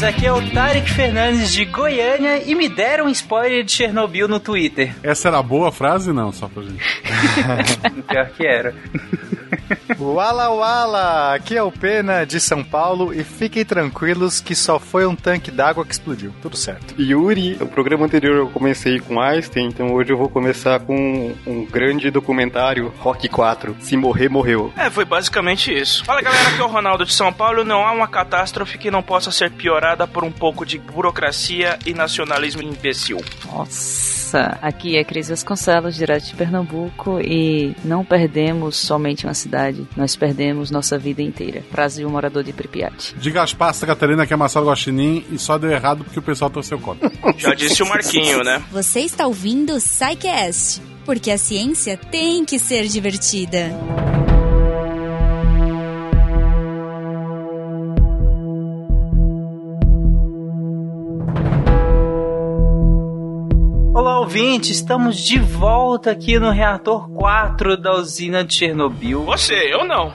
ouvintes, aqui é o Tarek Fernandes de Goiânia e me deram um spoiler de Chernobyl no Twitter. Essa era a boa frase, não? Só pra gente. Pior que era. Wala Wala! Aqui é o Pena de São Paulo e fiquem tranquilos que só foi um tanque d'água que explodiu. Tudo certo. Yuri, o programa anterior eu comecei com Einstein, então hoje eu vou começar com um grande documentário, Rock 4. Se morrer, morreu. É, foi basicamente isso. Fala galera, aqui é o Ronaldo de São Paulo. Não há uma catástrofe que não possa ser piorada por um pouco de burocracia e nacionalismo imbecil. Nossa, aqui é Cris Vasconcelos, direto de Pernambuco, e não perdemos somente uma cidade, nós perdemos nossa vida inteira. Brasil, morador de Pripyat. De Gaspar, Santa Catarina, que é Marcelo Guaxinim, e só deu errado porque o pessoal torceu contra. Já disse o Marquinho, né? Você está ouvindo o SciCast, porque a ciência tem que ser divertida. Ouvinte, estamos de volta aqui no reator 4 da usina de Chernobyl. Você, eu não.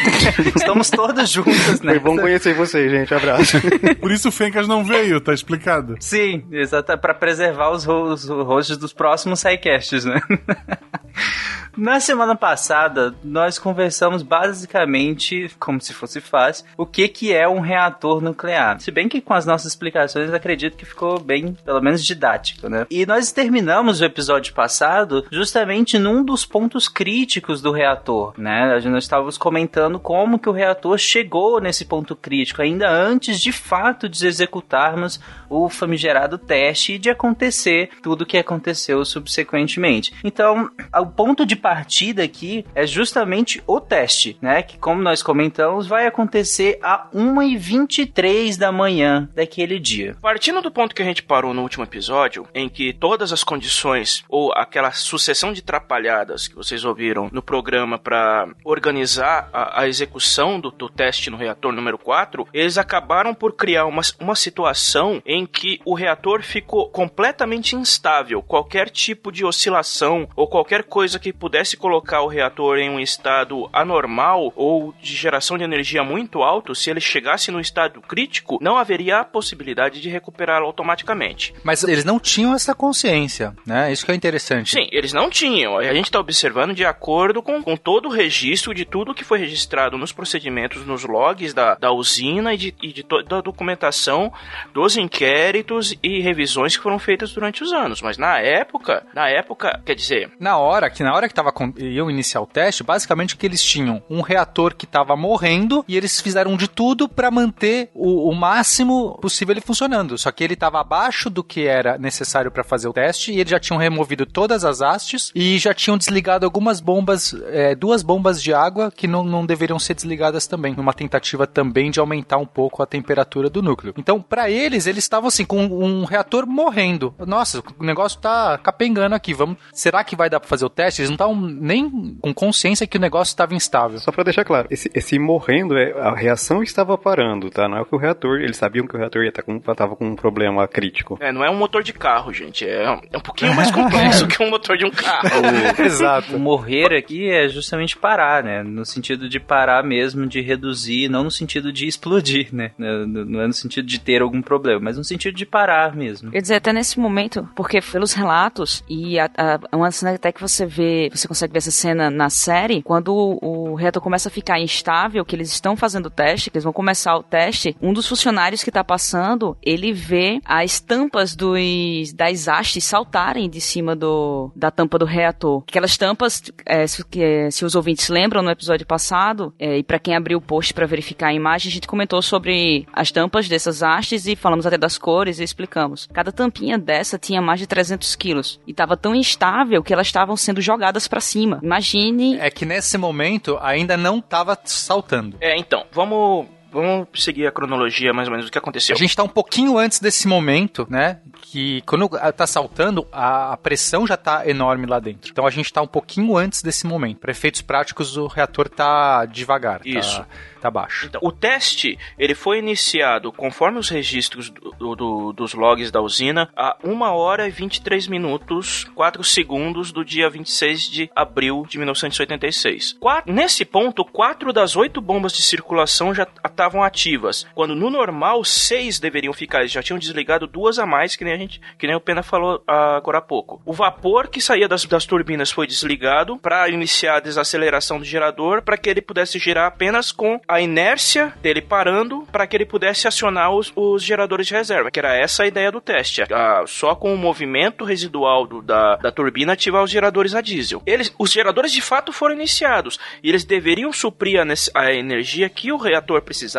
Estamos todos juntos, né? Foi bom conhecer vocês, gente. Abraço. Por isso o Fencas não veio, tá explicado. Sim, exato, para preservar os, os rostos dos próximos sidecasts, né? Na semana passada, nós conversamos basicamente, como se fosse fácil, o que, que é um reator nuclear. Se bem que com as nossas explicações, acredito que ficou bem, pelo menos didático, né? E nós terminamos o episódio passado justamente num dos pontos críticos do reator, né? Nós estávamos comentando como que o reator chegou nesse ponto crítico, ainda antes de fato de executarmos o famigerado teste e de acontecer tudo o que aconteceu subsequentemente. Então, o ponto de partida aqui é justamente o teste, né? Que, como nós comentamos, vai acontecer a 1h23 da manhã daquele dia. Partindo do ponto que a gente parou no último episódio, em que todas as condições ou aquela sucessão de trapalhadas que vocês ouviram no programa para organizar a, a execução do, do teste no reator número 4, eles acabaram por criar uma, uma situação em que o reator ficou completamente instável. Qualquer tipo de oscilação ou qualquer coisa que pudesse colocar o reator em um estado anormal ou de geração de energia muito alto, se ele chegasse no estado crítico, não haveria a possibilidade de recuperá-lo automaticamente. Mas eles não tinham essa consciência, né? Isso que é interessante. Sim, eles não tinham. A gente está observando de acordo com, com todo o registro de tudo que foi registrado nos procedimentos, nos logs da, da usina e de, e de toda a documentação dos inquéritos e revisões que foram feitas durante os anos. Mas na época, na época, quer dizer, Na hora que na hora que tava iam iniciar o teste, basicamente que eles tinham um reator que tava morrendo e eles fizeram de tudo para manter o, o máximo possível ele funcionando. Só que ele tava abaixo do que era necessário para fazer o teste e eles já tinham removido todas as hastes e já tinham desligado algumas bombas, é, duas bombas de água que não, não deveriam ser desligadas também, numa tentativa também de aumentar um pouco a temperatura do núcleo. Então, para eles, eles estavam assim com um reator morrendo. Nossa, o negócio tá capengando aqui. Vamos, será que vai dar para fazer o teste? Eles não estavam nem com consciência que o negócio estava instável. Só pra deixar claro, esse, esse morrendo, é, a reação estava parando, tá? Não é que o reator, eles sabiam que o reator ia tá com, tava com um problema crítico. é, não é um motor de carro, gente. É, um- é um pouquinho mais complexo que um motor de um carro. Exato. O morrer aqui é justamente parar, né? No sentido de parar mesmo, de reduzir, não no sentido de explodir, né? Não não é no sentido de ter algum problema, mas no sentido de parar mesmo. Quer dizer, até nesse momento, porque pelos relatos, e a, a- uma cena até que você vê, você consegue ver essa cena na série, quando o, reator começa a ficar instável, que eles estão fazendo o teste, que eles vão começar o teste, um dos funcionários que tá passando, ele vê as tampas dos, das hastes saltarem de cima do, da tampa do reator. Aquelas tampas, é, se, que, se os ouvintes lembram no episódio passado, é, e para quem abriu o post para verificar a imagem, a gente comentou sobre as tampas dessas hastes e falamos até das cores e explicamos. Cada tampinha dessa tinha mais de 300 quilos e estava tão instável que elas estavam sendo jogadas para cima. Imagine É que nesse momento ainda não estava saltando. É, então, vamos, vamos seguir a cronologia mais ou menos do que aconteceu. A gente tá um pouquinho antes desse momento, né? Que quando tá saltando, a, pressão já tá enorme lá dentro. Então a gente tá um pouquinho antes desse momento. Para efeitos práticos, o reator tá devagar. Isso. Tá, tá baixo. Então, o teste ele foi iniciado conforme os registros do- do- dos logs da usina a 1 hora e 23 minutos 4 segundos do dia 26 de abril de 1986. Qua- nesse ponto, quatro das oito bombas de circulação já estavam ativas. Quando no normal, seis deveriam ficar. Eles já tinham desligado duas a mais, que nem a gente, que nem o Pena falou agora há pouco. O vapor que saía das, das turbinas foi desligado para iniciar a desaceleração do gerador, para que ele pudesse girar apenas com a inércia dele parando, para que ele pudesse acionar os, os geradores de reserva, que era essa a ideia do teste. Ah, só com o movimento residual do, da, da turbina ativar os geradores a diesel. Eles, os geradores de fato foram iniciados e eles deveriam suprir a, a energia que o reator precisava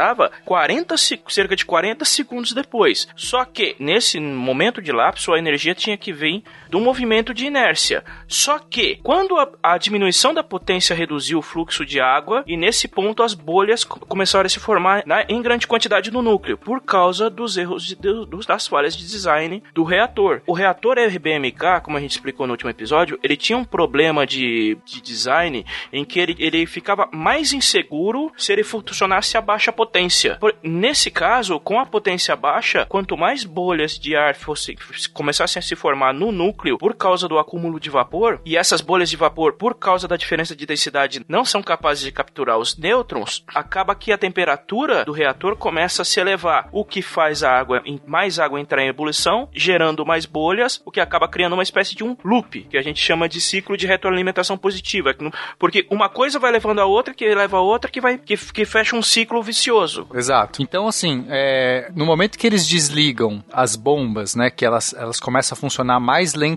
40, cerca de 40 segundos depois. Só que nesse momento de lapso a energia tinha que vir do movimento de inércia. Só que quando a, a diminuição da potência reduziu o fluxo de água e nesse ponto as bolhas começaram a se formar na, em grande quantidade no núcleo por causa dos erros de, de, das falhas de design do reator. O reator RBMK, como a gente explicou no último episódio, ele tinha um problema de, de design em que ele, ele ficava mais inseguro se ele funcionasse a baixa potência. Por, nesse caso, com a potência baixa, quanto mais bolhas de ar fosse, começassem a se formar no núcleo por causa do acúmulo de vapor, e essas bolhas de vapor, por causa da diferença de densidade, não são capazes de capturar os nêutrons, acaba que a temperatura do reator começa a se elevar, o que faz a água, mais água entrar em ebulição, gerando mais bolhas, o que acaba criando uma espécie de um loop, que a gente chama de ciclo de retroalimentação positiva, porque uma coisa vai levando a outra, que leva a outra, que vai que, que fecha um ciclo vicioso. Exato. Então, assim, é, no momento que eles desligam as bombas, né, que elas, elas começam a funcionar mais lentamente,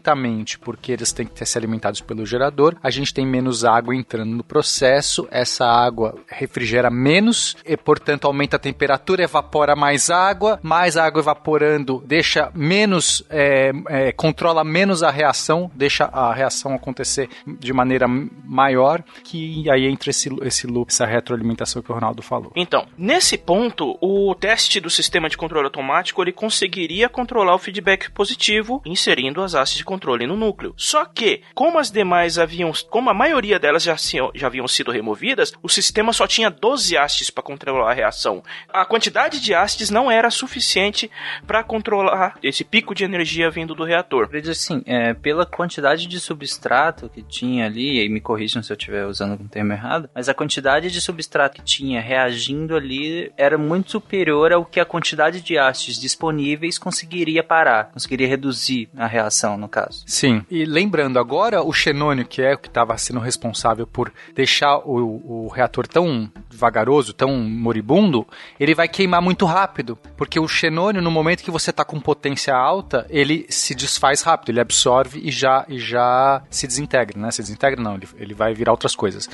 porque eles têm que ser alimentados pelo gerador, a gente tem menos água entrando no processo, essa água refrigera menos e, portanto, aumenta a temperatura, evapora mais água, mais água evaporando deixa menos, é, é, controla menos a reação, deixa a reação acontecer de maneira maior, que aí entra esse, esse loop, essa retroalimentação que o Ronaldo falou. Então, nesse ponto, o teste do sistema de controle automático ele conseguiria controlar o feedback positivo inserindo as hastes de controle no núcleo. Só que, como as demais haviam, como a maioria delas já, já haviam sido removidas, o sistema só tinha 12 hastes para controlar a reação. A quantidade de hastes não era suficiente para controlar esse pico de energia vindo do reator. Assim, é, pela quantidade de substrato que tinha ali, e me corrijam se eu estiver usando um termo errado, mas a quantidade de substrato que tinha reagindo ali era muito superior ao que a quantidade de hastes disponíveis conseguiria parar, conseguiria reduzir a reação, no caso. Sim. E lembrando, agora o xenônio, que é o que estava sendo responsável por deixar o, o reator tão vagaroso, tão moribundo, ele vai queimar muito rápido, porque o xenônio, no momento que você está com potência alta, ele se desfaz rápido, ele absorve e já, e já se desintegra, né? Se desintegra não, ele, ele vai virar outras coisas.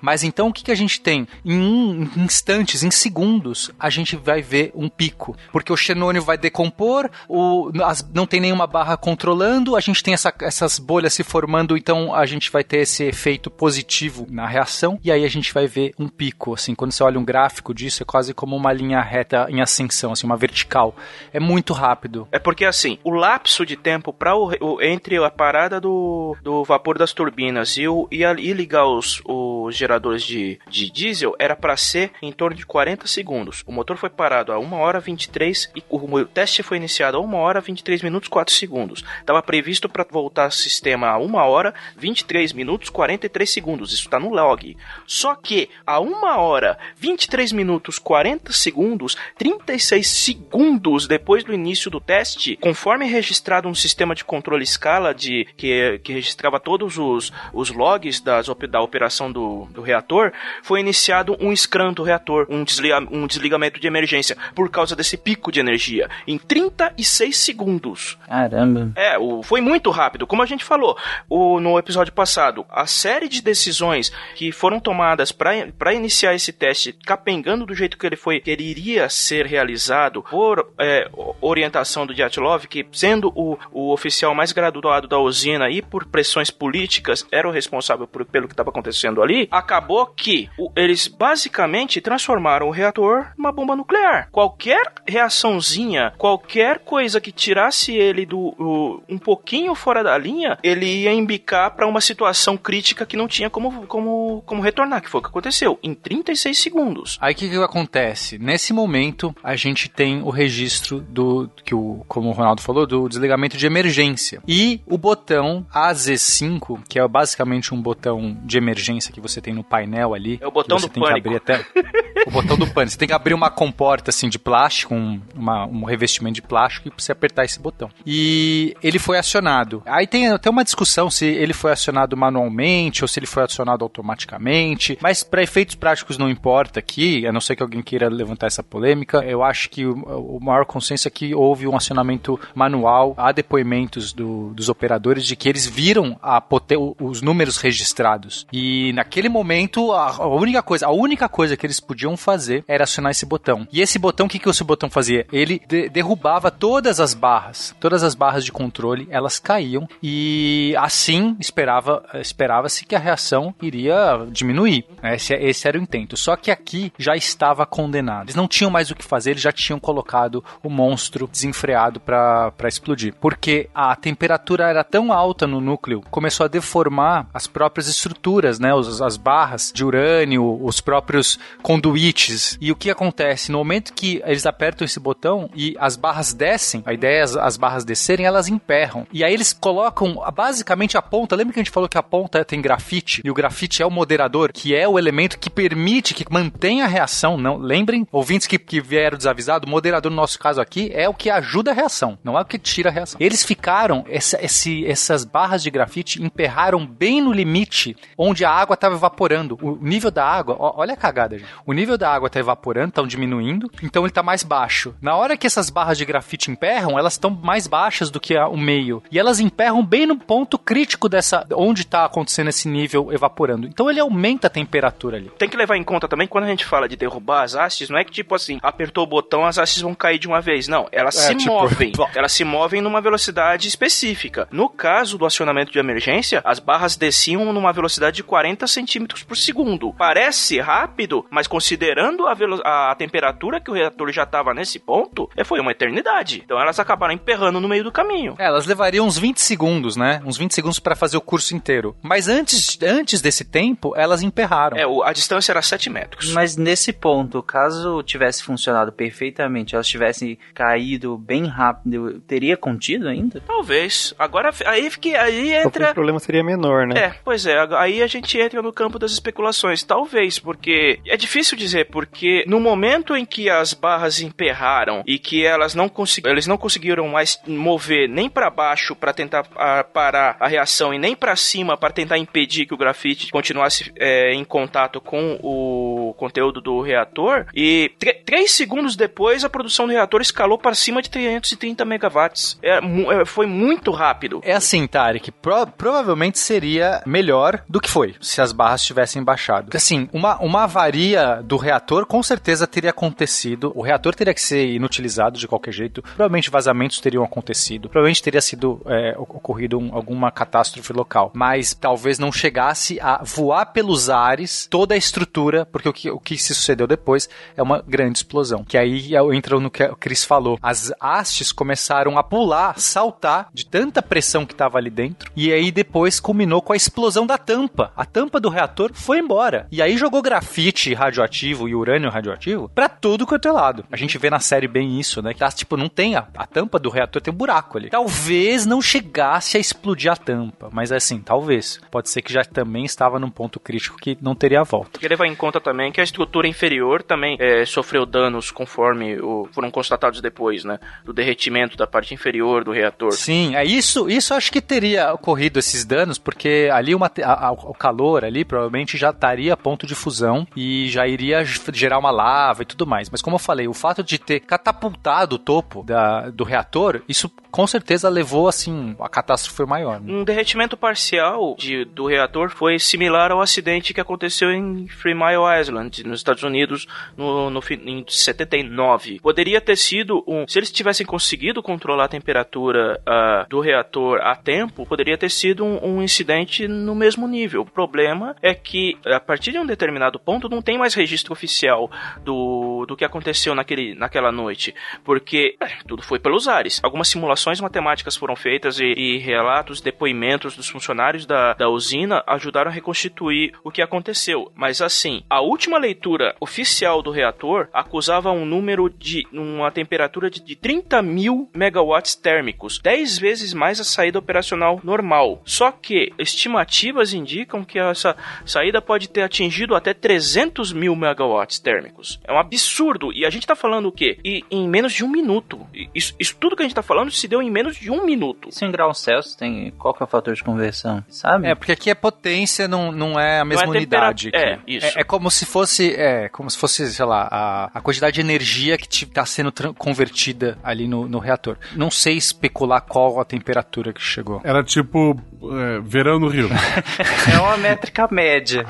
Mas então o que, que a gente tem? Em instantes, em segundos, a gente vai ver um pico, porque o xenônio vai decompor, o, as, não tem nenhuma barra controlando, a gente tem essa, essas bolhas se formando, então a gente vai ter esse efeito positivo na reação, e aí a gente vai ver um pico, assim, quando você olha um gráfico disso, é quase como uma linha reta em ascensão, assim, uma vertical. É muito rápido. É porque, assim, o lapso de tempo para o, o, entre a parada do, do vapor das turbinas e, o, e, a, e ligar os, os geradores de, de diesel era para ser em torno de 40 segundos. O motor foi parado a 1 hora 23 e o, o teste foi iniciado a 1 hora 23 minutos 4 segundos. Estava previsto para voltar ao sistema a 1 hora 23 minutos 43 segundos. Isso está no log. Só que a 1 hora 23 minutos 40 segundos, 36 segundos depois do início do teste, conforme registrado um sistema de controle escala de que, que registrava todos os, os logs das, da operação do, do reator, foi iniciado um scrum do reator, um, desliga, um desligamento de emergência por causa desse pico de energia em 36 segundos. Caramba. É, o, foi muito rápido. Como a gente falou o, no episódio passado, a série de decisões que foram tomadas para iniciar esse teste capengando do jeito que ele foi, que ele iria ser realizado por é, orientação do Dyatlov, que sendo o, o oficial mais graduado da usina e por pressões políticas era o responsável por, pelo que estava acontecendo ali, acabou que o, eles basicamente transformaram o reator numa bomba nuclear. Qualquer reaçãozinha, qualquer coisa que tirasse ele do o, um pouquinho fora da linha, ele ia embicar para uma situação crítica que não tinha como, como, como retornar, que foi o que aconteceu em 36 segundos. Aí o que, que acontece? Nesse momento, a gente tem o registro do, que o, como o Ronaldo falou, do desligamento de emergência. E o botão AZ5, que é basicamente um botão de emergência que você tem no painel ali. É o botão do tem pânico. que abrir até o botão do pânico. Você tem que abrir uma comporta assim de plástico, um, uma- um revestimento de plástico e você apertar esse botão. E ele foi acionado. Aí tem até uma discussão se ele foi acionado manualmente ou se ele foi acionado automaticamente, mas para efeitos práticos não importa aqui, a não ser que alguém queira levantar essa polêmica. Eu acho que o, o maior consenso é que houve um acionamento manual. Há depoimentos do- dos operadores de que eles viram a os números registrados. E naquele momento, a, a única coisa, a única coisa que eles podiam fazer era acionar esse botão. E esse botão, o que, que esse botão fazia? Ele de- derrubava todas as barras, todas as barras de controle, elas caíam e assim esperava esperava-se que a reação iria diminuir. Esse, esse era o intento. Só que aqui já estava condenado. Eles não tinham mais o que fazer, eles já tinham colocado o monstro desenfreado para explodir. Porque a temperatura era tão alta no núcleo, começou a deformar as próprias estruturas, né? Os- as barras de urânio, os próprios conduítes. E o que acontece? No momento que eles apertam esse botão e as barras descem, a ideia é as, as barras descerem, elas emperram. E aí eles colocam basicamente a ponta. Lembra que a gente falou que a ponta tem grafite? E o grafite é o moderador, que é o elemento que permite, que mantém a reação. Não, lembrem, ouvintes que, que vieram desavisados, o moderador no nosso caso aqui é o que ajuda a reação, não é o que tira a reação. Eles ficaram, essa- esse- essas barras de grafite emperraram bem no limite onde a água estava evaporando. O nível da água, ó, olha a cagada, gente. O nível da água está evaporando, estão diminuindo, então ele está mais baixo. Na hora que essas barras de grafite emperram, elas estão mais baixas do que a- o meio. E elas emperram bem no ponto crítico dessa, onde está acontecendo esse nível evaporando. Então ele aumenta a temperatura ali. Tem que levar em conta também, quando a gente fala de derrubar as hastes, não é que tipo assim, apertou o botão, as hastes vão cair de uma vez. Não, elas É, se tipo, movem. Elas se movem numa velocidade específica. No caso do acionamento de emergência, as barras desciam numa velocidade de 40 centímetros por segundo. Parece rápido, mas considerando a, a temperatura que o reator já estava nesse ponto, é, foi uma eternidade. Então elas acabaram emperrando no meio do caminho. É, elas levariam uns 20 segundos, né? Uns 20 segundos para fazer o curso inteiro. Mas antes, antes desse tempo, elas emperraram. É, a distância era 7 metros. Mas nesse ponto, caso tivesse funcionado perfeitamente, elas tivessem caído bem rápido, teria contido ainda? Talvez. Agora, aí, que, aí entra... o problema seria menor, né? É, pois é, aí a gente entra no campo das especulações. Talvez, porque é difícil dizer, porque no momento em que as barras emperraram e que elas não conseguiram, eles não conseguiram mais mover nem para baixo para tentar ah, parar a reação e nem para cima para tentar impedir que o grafite continuasse é, em contato com o conteúdo do reator, e três segundos depois a produção do reator escalou para cima de 330 megawatts. É, é, foi muito rápido. É assim, Tarek, pro- provavelmente seria melhor do que foi se as barras tivessem baixado. Assim, uma, uma avaria do reator com certeza teria acontecido. O reator teria que ser inutilizado de qualquer jeito. Provavelmente vazamentos teriam acontecido. Provavelmente teria sido é, ocorrido um- alguma catástrofe local. Mas talvez não chegasse a voar pelos ares toda a estrutura, porque o que, o que se sucedeu depois é uma grande explosão. Que aí entra no que o Chris falou. As hastes começaram a pular, saltar de tanta pressão que estava ali dentro. E aí depois culminou com a explosão da tampa. A tampa do reator foi embora. E aí jogou grafite radioativo e urânio radioativo pra tudo quanto é lado. A gente vê na série bem isso, né? Que tá, tipo, não tem a, a tampa do reator, tem um buraco ali. Talvez não chegasse a explodir a tampa, mas assim, talvez. Pode ser que já também estava num ponto crítico que não teria volta. Tem que levar em conta também que a estrutura inferior também é, sofreu danos conforme o- foram constatados depois, né? Do derretimento da parte inferior do reator. Sim, é isso, isso acho que teria ocorrido esses danos, porque ali uma, a- a- o calor ali provavelmente já estaria a ponto de fusão e já iria gerar uma lava e tudo mais. Mas como eu falei, o fato de ter catapultado o topo da- do reator, isso com certeza levou assim, a catástrofe foi maior. né? Um derretimento parcial de- do reator foi similar ao acidente que aconteceu em Three Mile Island, nos Estados Unidos, no, no, em 79. Poderia ter sido um. Se eles tivessem conseguido controlar a temperatura ah, do reator a tempo, poderia ter sido um, um incidente no mesmo nível. O problema é que, a partir de um determinado ponto, não tem mais registro oficial do, do que aconteceu naquele, naquela noite, porque é, tudo foi pelos ares. Algumas simulações matemáticas foram feitas e, e relatos, depoimentos dos funcionários da, da usina ajudaram a reconstituir o que aconteceu. Mas assim, a última leitura oficial do reator acusava um número de uma temperatura de, de 30 mil megawatts térmicos, 10 vezes mais a saída operacional normal. Só que estimativas indicam que essa saída pode ter atingido até 300 mil megawatts térmicos. É um absurdo. E a gente tá falando o quê? E em menos de um minuto. Isso, isso tudo que a gente tá falando se deu em menos de um minuto. Isso em graus Celsius tem. Qual que é o fator de conversão? Sabe? É, porque aqui é potência, não, não é a mesma Não é unidade. é, isso. É, é como se fosse, é, como se fosse, sei lá, a, a quantidade de energia que está sendo convertida ali no, no reator. Não sei especular qual a temperatura que chegou. Era tipo é, verão no Rio. É uma métrica média.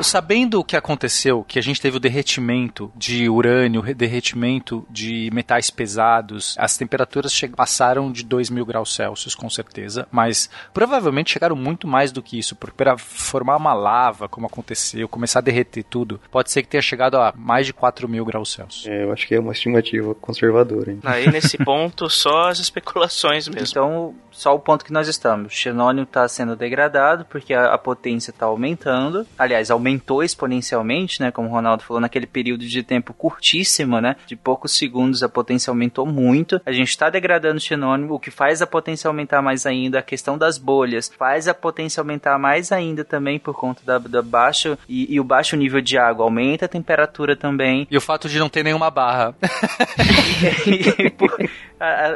Sabendo o que aconteceu, que a gente teve o derretimento de urânio, derretimento de metais pesados, as temperaturas passaram de 2 mil graus Celsius, com certeza, mas provavelmente chegaram muito mais do que isso, porque para formar uma lava, como aconteceu, começar a derreter tudo, pode ser que tenha chegado a mais de 4 mil graus Celsius. É, eu acho que é uma estimativa conservadora, hein? Aí nesse ponto, só as especulações mesmo. Então, só o ponto que nós estamos. O xenônio está sendo degradado porque a, a potência está aumentando. Aliás, aumentou exponencialmente, né? Como o Ronaldo falou, naquele período de tempo curtíssimo, né? De poucos segundos a potência aumentou muito. A gente está degradando o xenônio, o que faz a potência aumentar mais ainda. A questão das bolhas faz a potência aumentar mais ainda também por conta da, da baixo e, e o baixo nível de água aumenta a temperatura também. E o fato de não ter nenhuma barra. E por-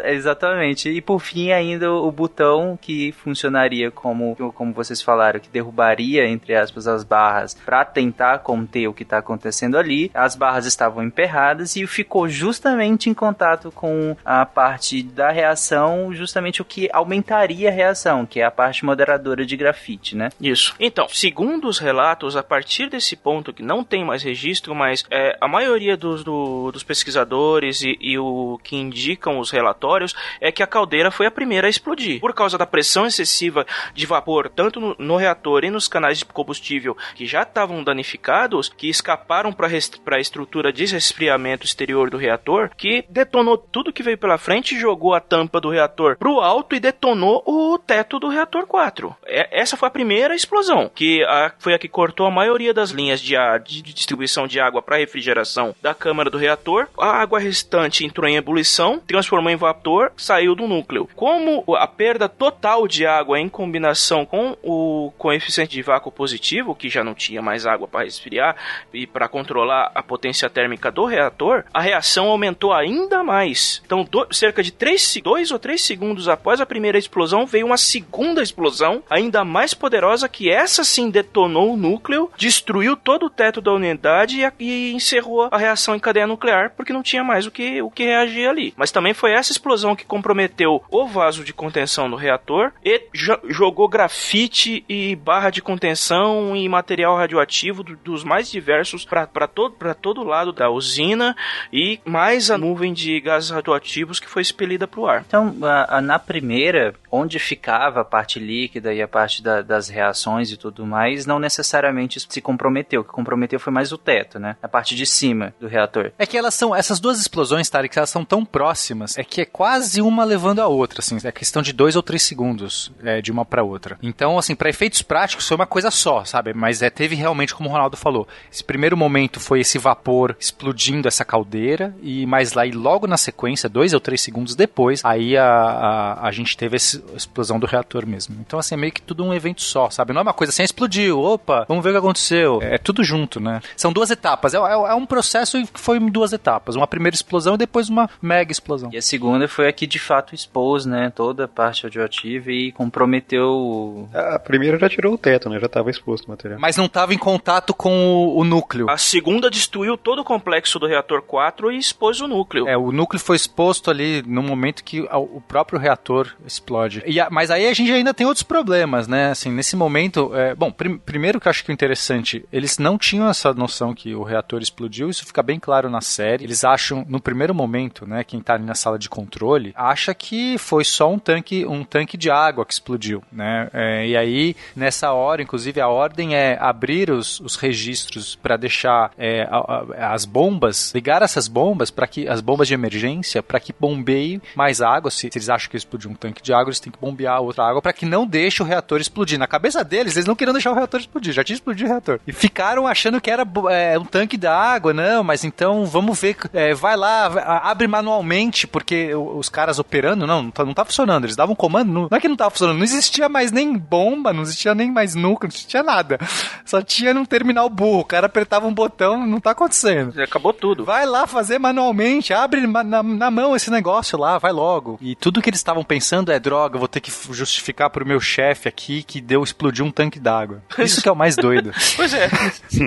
exatamente. E por fim, ainda o botão que funcionaria como, como vocês falaram, que derrubaria, entre aspas, as barras para tentar conter o que está acontecendo ali. As barras estavam emperradas e ficou justamente em contato com a parte da reação, justamente o que aumentaria a reação, que é a parte moderadora de grafite, né? Isso. Então, segundo os relatos, a partir desse ponto que não tem mais registro, mas é, a maioria dos, do- dos pesquisadores e, e o que indicam os relatórios é que a caldeira foi a primeira a explodir. Por causa da pressão excessiva de vapor, tanto no, no reator e nos canais de combustível que já estavam danificados, que escaparam para a estrutura de resfriamento exterior do reator, que detonou tudo que veio pela frente, jogou a tampa do reator pro alto e detonou o teto do reator 4. É- essa foi a primeira explosão, que a- foi a que cortou a maioria das linhas de, de distribuição de água para refrigeração da câmara do reator. A água restante entrou em ebulição, transformou em vapor, saiu do núcleo. Como a perda total de água em combinação com o coeficiente de vácuo positivo, que já não tinha mais água para resfriar e para controlar a potência térmica do reator, a reação aumentou ainda mais. Então, do- cerca de 3, 2 ou 3 segundos após a primeira explosão, veio uma segunda explosão, ainda mais poderosa, que essa sim detonou o núcleo, destruiu todo o teto da unidade e, e encerrou a reação em cadeia nuclear, porque não tinha mais o que, o que reagir ali. Mas também foi essa explosão que comprometeu o vaso de contenção do reator e jo- jogou grafite e barra de contenção e material radioativo do- dos mais diversos para todo, pra todo lado da usina e mais a nuvem de gases radioativos que foi expelida para o ar. Então, a- a- na primeira, onde ficava a parte líquida e a parte da- das reações e tudo mais, não necessariamente se comprometeu. O que comprometeu foi mais o teto, né? A parte de cima do reator. É que elas são, essas duas explosões, Tarek, elas são tão próximas, é que é quase uma levando a outra, assim, é questão de dois ou três segundos é, de uma pra outra. Então, assim, para efeitos práticos foi uma coisa só, sabe? Mas é, teve realmente, como o Ronaldo falou, esse primeiro momento foi esse vapor explodindo essa caldeira, e mais lá, e logo na sequência, dois ou três segundos depois, aí a, a, a gente teve essa explosão do reator mesmo. Então, assim, é meio que tudo um evento só, sabe? Não é uma coisa assim, ah, explodiu, opa, vamos ver o que aconteceu. É tudo junto, né? São duas etapas, é, é, é um processo que foi em duas etapas, uma primeira explosão e depois uma mega explosão. E a segunda foi a que de fato expôs, né, toda a parte radioativa e comprometeu o- A primeira já tirou o teto, né? Já estava exposto o material. Mas não estava em contato com o, o núcleo. A segunda destruiu todo o complexo do reator 4 e expôs o núcleo. É, o núcleo foi exposto ali no momento que o próprio reator explode. A- mas aí a gente ainda tem outros problemas, né? Assim, nesse momento, é, bom, prim- primeiro que eu acho que é interessante, eles não tinham essa noção que o reator explodiu, isso fica bem claro na série. Eles acham, no primeiro momento, né, quem tá ali na sala de controle acha que foi só um tanque, um tanque de água que explodiu, né? É, e aí, nessa hora, inclusive, a ordem é abrir os, os registros para deixar é, a, a, as bombas, ligar essas bombas para que as bombas de emergência para que bombeie mais água. Se, se, eles acham que explodiu um tanque de água, eles têm que bombear outra água para que não deixe o reator explodir. Na cabeça deles, eles não queriam deixar o reator explodir, já tinha explodido o reator. E ficaram achando que era é, um tanque da água, não, mas então vamos ver, é, vai lá, abre manualmente, porque os caras operando, não, não tá, não tá funcionando. Eles davam comando, não, não é que não tava funcionando, não existia mais nem bomba, não existia nem mais núcleo, não existia nada. Só tinha num terminal burro. O cara apertava um botão, não tá acontecendo. Acabou tudo. Vai lá fazer manualmente, abre na, na mão esse negócio lá, vai logo. E tudo que eles estavam pensando é droga, vou ter que justificar pro meu chefe aqui que deu explodir um tanque d'água. Isso que é o mais doido. pois é.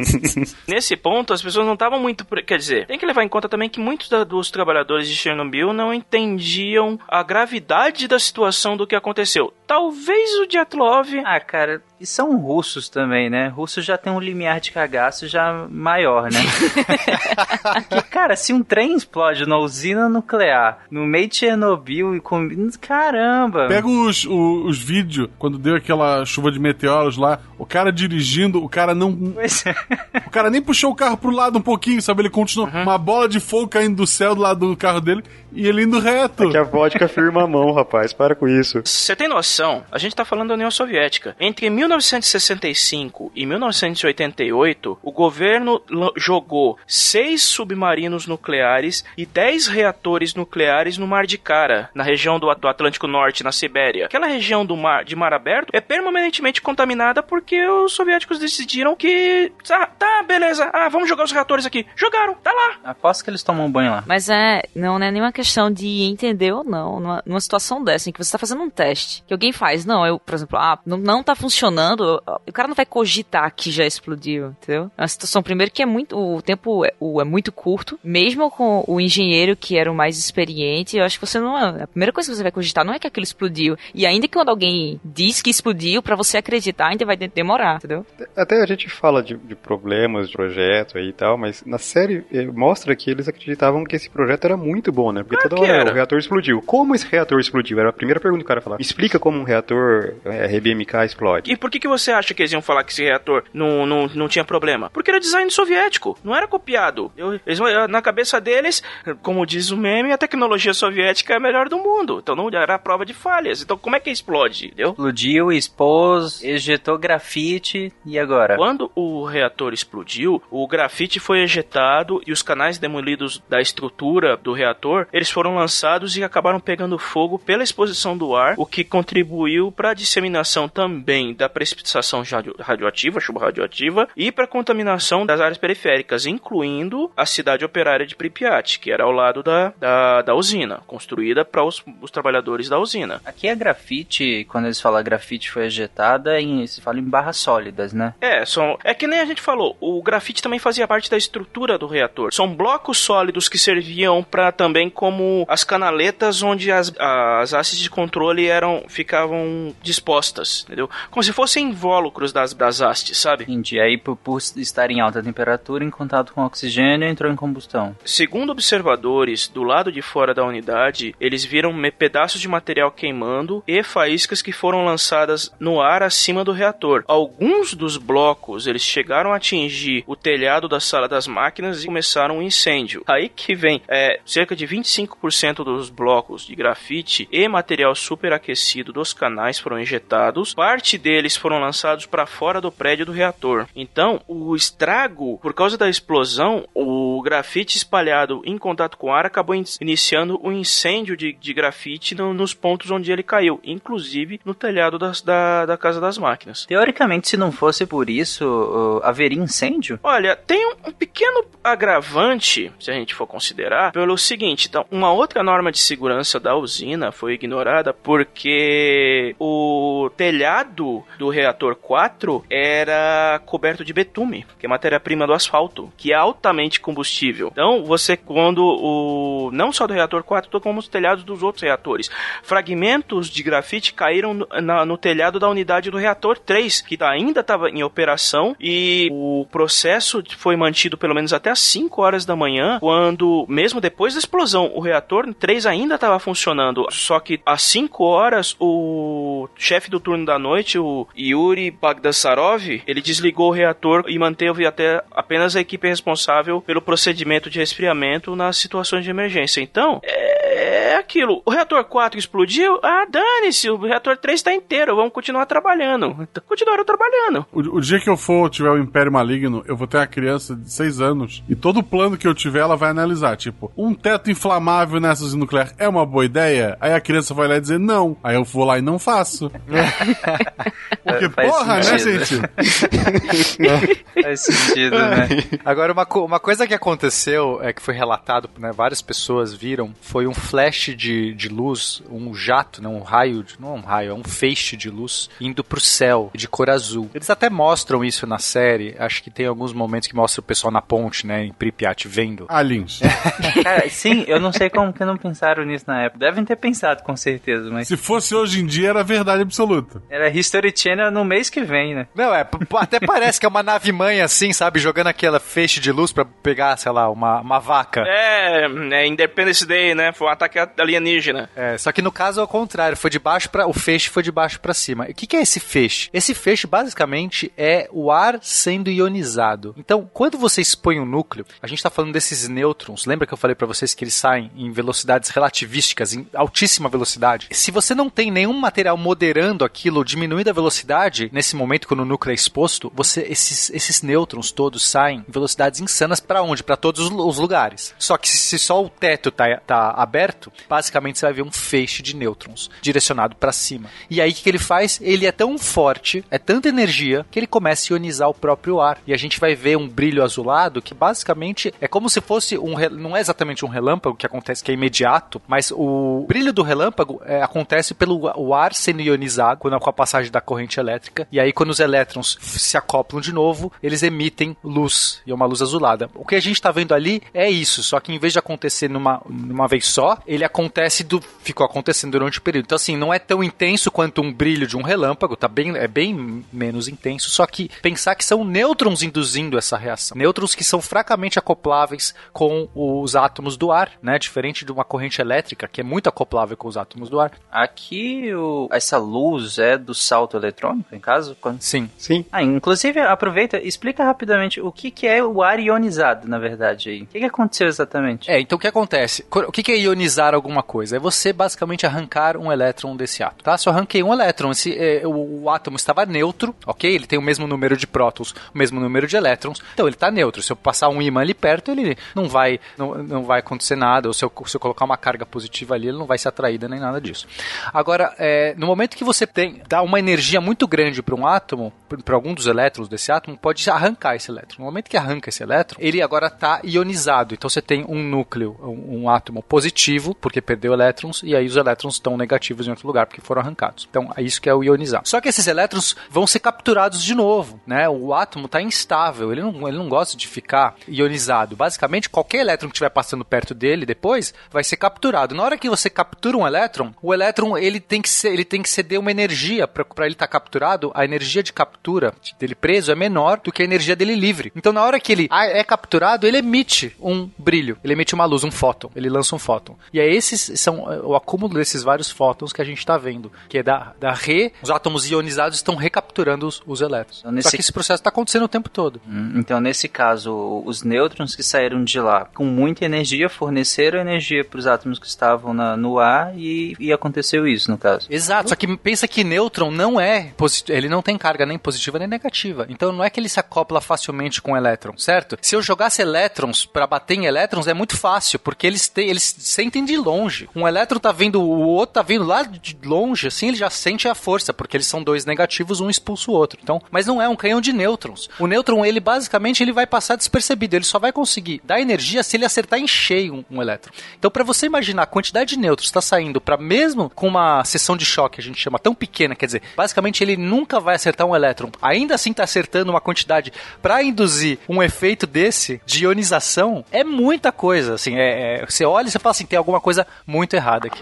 Nesse ponto, as pessoas não estavam muito. Quer dizer, tem que levar em conta também que muitos da, dos trabalhadores de Chernobyl não entendiam a gravidade da situação do que aconteceu. Talvez o Dyatlov. Ah, cara, e são russos também, né? Russos já tem um limiar de cagaço já maior, né? Porque, cara, se um trem explode na usina nuclear, no meio de Chernobyl e com. Caramba! Pega os, os, os vídeos, quando deu aquela chuva de meteoros lá, o cara dirigindo, o cara não. É. O cara nem puxou o carro pro lado um pouquinho, sabe? Ele continuou. Uhum. Uma bola de fogo caindo do céu do lado do carro dele e ele indo reto. É que a vodka firma a mão, rapaz. Para com isso. Você tem noção? A gente tá falando da União Soviética. Entre 1965 e 1988, o governo jogou seis submarinos nucleares e dez reatores nucleares no Mar de Cara, na região do, do Atlântico Norte, na Sibéria. Aquela região do mar, de mar aberto é permanentemente contaminada porque os soviéticos decidiram que. Ah, tá, beleza. Ah, vamos jogar os reatores aqui. Jogaram, tá lá. Aposto que eles tomam banho lá. Mas é. Não, é nenhuma questão de entender ou não. Numa, numa situação dessa, em que você tá fazendo um teste, que alguém faz. Não, eu, por exemplo, ah, não, não tá funcionando. O cara não vai cogitar que já explodiu, entendeu? É uma situação, primeiro, que é muito. O tempo é, o, é muito curto. Mesmo com o engenheiro que era o mais experiente, eu acho que você não. É, a primeira coisa que você vai cogitar não é que aquilo explodiu. E ainda que quando alguém diz que explodiu, para você acreditar, ainda vai demorar, entendeu? Até a gente fala de, de problemas de projeto aí e tal, mas na série eh, mostra que eles acreditavam que esse projeto era muito bom, né? Porque toda hora era. o reator explodiu. Como esse reator explodiu? Era a primeira pergunta que o cara falava. Explica como um reator é, RBMK explode. E por que, que você acha que eles iam falar que esse reator não, não, não tinha problema? Porque era design soviético, não era copiado. Eu, eles, na cabeça deles, como diz o meme, a tecnologia soviética é a melhor do mundo. Então não era prova de falhas. Então como é que explode? Entendeu? Explodiu, expôs, ejetou grafite e agora? Quando o reator explodiu, o grafite foi ejetado e os canais demolidos da estrutura do reator, eles foram lançados e acabaram pegando fogo pela exposição do ar, o que contribuiu para a disseminação também da precipitação radioativa, chuva radioativa, e para a contaminação das áreas periféricas, incluindo a cidade operária de Pripyat, que era ao lado da, da, da usina, construída para os, os, trabalhadores da usina. Aqui é grafite, quando eles falam grafite foi ejetada, em, se fala em barras sólidas, né? É, são, é que nem a gente falou, o grafite também fazia parte da estrutura do reator. São blocos sólidos que serviam para também como as canaletas onde as, as hastes de controle eram ficavam dispostas, entendeu? Como se fossem invólucros das, das hastes, sabe? Entendi. Aí, por, por estar em alta temperatura, em contato com oxigênio, entrou em combustão. Segundo observadores, do lado de fora da unidade, eles viram pedaços de material queimando e faíscas que foram lançadas no ar acima do reator. Alguns dos blocos, eles chegaram a atingir o telhado da sala das máquinas e começaram um incêndio. Aí que vem, é, cerca de 25% dos blocos de grafite e material superaquecido dos canais foram injetados, parte deles foram lançados para fora do prédio do reator. Então, o estrago, por causa da explosão, o grafite espalhado em contato com o ar acabou in iniciando um incêndio de, de grafite no, nos pontos onde ele caiu, inclusive no telhado das, da, da casa das máquinas. Teoricamente, se não fosse por isso, uh, haveria incêndio? Olha, tem um, um pequeno agravante, se a gente for considerar, pelo seguinte: então, uma outra norma de segurança da usina foi ignorada porque o telhado do reator 4 era coberto de betume, que é matéria-prima do asfalto, que é altamente combustível. Então, você, quando o. não só do reator 4, como os telhados dos outros reatores, fragmentos de grafite caíram no, na, no telhado da unidade do reator 3, que ainda estava em operação, e o processo foi mantido pelo menos até as 5 horas da manhã, quando, mesmo depois da explosão, o reator 3 ainda estava funcionando. Só que às 5 horas, o chefe do turno da noite, o Yuri Bagdasarov, ele desligou o reator e manteve até apenas a equipe responsável pelo procedimento de resfriamento nas situações de emergência. Então, é, é aquilo. O reator 4 explodiu? Ah, dane-se, o reator 3 está inteiro, vamos continuar trabalhando. Então, continuaram trabalhando. O, o, dia que eu for tiver o Império Maligno, eu vou ter uma criança de 6 anos e todo plano que eu tiver, ela vai analisar. Tipo, um teto inflamável nessas nucleares é uma boa ideia? Aí a criança vai lá e dizer não. Aí eu vou lá e não faço. Porque, porra, né, gente? Faz sentido, né? Agora, uma, uma coisa que aconteceu, é que foi relatado, né, várias pessoas viram, foi um flash de, de luz, um jato, né, um raio, de, não é um raio, é um feixe de luz indo pro céu, de cor azul. Eles até mostram isso na série, acho que tem alguns momentos que mostra o pessoal na ponte, né, em Pripyat, vendo. Aliens. Cara, sim, eu não sei como que não pensaram nisso na época. Devem ter pensado, com certeza, mas... Se fosse hoje em dia, era verdade absoluta. Era History Channel no mês que vem, né? Não, é, até parece que é uma nave mãe assim, sabe? Jogando aquela feixe de luz para pegar, sei lá, uma, uma vaca. É, é Independence Day, né? Foi um ataque alienígena. É, só que no caso é o contrário, foi de baixo para o feixe foi de baixo para cima. O que, que é esse feixe? Esse feixe basicamente é o ar sendo ionizado. Então, quando você expõe um núcleo, a gente tá falando desses nêutrons. Lembra que eu falei para vocês que eles saem em velocidades relativísticas, em altíssima velocidade? Se você não tem nenhum material moderando aquilo, diminuindo a velocidade, nesse momento quando o núcleo é exposto, você esses, esses nêutrons todos saem em velocidades insanas para onde? Para todos os lugares. Só que se só o teto tá, tá aberto, basicamente você vai ver um feixe de nêutrons direcionado para cima. E aí o que, ele faz? Ele é tão forte, é tanta energia, que ele começa a ionizar o próprio ar. E a gente vai ver um brilho azulado que basicamente é como se fosse um. Não é exatamente um relâmpago que acontece que é imediato, mas o brilho do relâmpago é, acontece pelo o ar sendo ionizado quando, com a passagem da corrente elétrica. E aí, quando os elétrons se acoplam de novo, eles emitem luz, e é uma luz azulada. O que a gente está vendo ali é isso, só que em vez de acontecer numa, numa vez só, ele acontece do. ficou acontecendo durante o período. Então, assim, não é tão intenso quanto um brilho de um relâmpago, tá bem, é bem menos intenso, só que pensar que são nêutrons induzindo essa reação. Nêutrons que são fracamente acopláveis com os átomos do ar, né? Diferente de uma corrente elétrica, que é muito acoplável com os átomos do ar. Aqui, o, essa luz é do salto eletrônico, em caso? Quando... Sim. Sim. Ah, inclusive, aproveita, explica rapidamente o que, que é o ar ionizado, na verdade, aí. O que, que aconteceu exatamente? É, então o que acontece? O que, que é ionizar alguma coisa? É você basicamente arrancar um elétron desse átomo, tá? Se eu arranquei um elétron, esse, é, o, o, átomo estava neutro, ok? Ele tem o mesmo número de prótons, o mesmo número de elétrons, então ele está neutro. Se eu passar um ímã ali perto, ele não vai, não, não vai acontecer nada, ou se eu, se eu colocar uma carga positiva ali, ele não vai ser atraído nem nada disso. Agora, é, no momento que você tem, dá uma energia muito grande para um átomo, para algum dos elétrons desse átomo, pode arrancar esse elétron. No momento que arranca esse elétron, ele agora está ionizado. Então você tem um núcleo, um, um, átomo positivo, porque perdeu elétrons, e aí os elétrons estão negativos em outro lugar, porque foram arrancados. Então é isso que é o ionizar. Só que esses elétrons vão ser capturados de novo, né? O átomo está instável, ele não, ele não gosta de ficar ionizado. Basicamente, qualquer elétron que estiver passando perto dele depois vai ser capturado. Na hora que você captura um elétron, o elétron ele tem que, ser, ele tem que ceder uma energia para ele estar tá capturado. A energia de captura dele preso é menor do que a energia dele livre. Então, na hora que ele é capturado, ele emite um brilho, ele emite uma luz, um fóton, ele lança um fóton. E é esses são é, o acúmulo desses vários fótons que a gente está vendo, que é da, da re, os átomos ionizados estão recapturando os, os elétrons. Então, nesse... Só que esse processo está acontecendo o tempo todo. Hum, então, nesse caso, os nêutrons que saíram de lá com muita energia forneceram energia para os átomos que estavam na, no ar e, e aconteceu isso, no caso. Exato, só que pensa que nêutron não é ele não tem carga nem positiva nem negativa. Então não é que ele se acopla facilmente com elétron, certo? Se eu jogasse elétrons para bater em elétrons é muito fácil, porque eles, te, eles sentem de de longe. Um elétron tá vindo, o outro tá vindo lá de longe, assim, ele já sente a força, porque eles são dois negativos, um expulsa o outro. Então, mas não é um canhão de nêutrons. O nêutron, ele basicamente ele vai passar despercebido, ele só vai conseguir dar energia se ele acertar em cheio um, um elétron. Então, para você imaginar a quantidade de nêutrons está saindo para mesmo com uma seção de choque, a gente chama tão pequena, quer dizer, basicamente ele nunca vai acertar um elétron. Ainda assim tá acertando uma quantidade para induzir um efeito desse de ionização, é muita coisa, assim, é, é, você olha e você fala assim, tem alguma coisa muito errada aqui.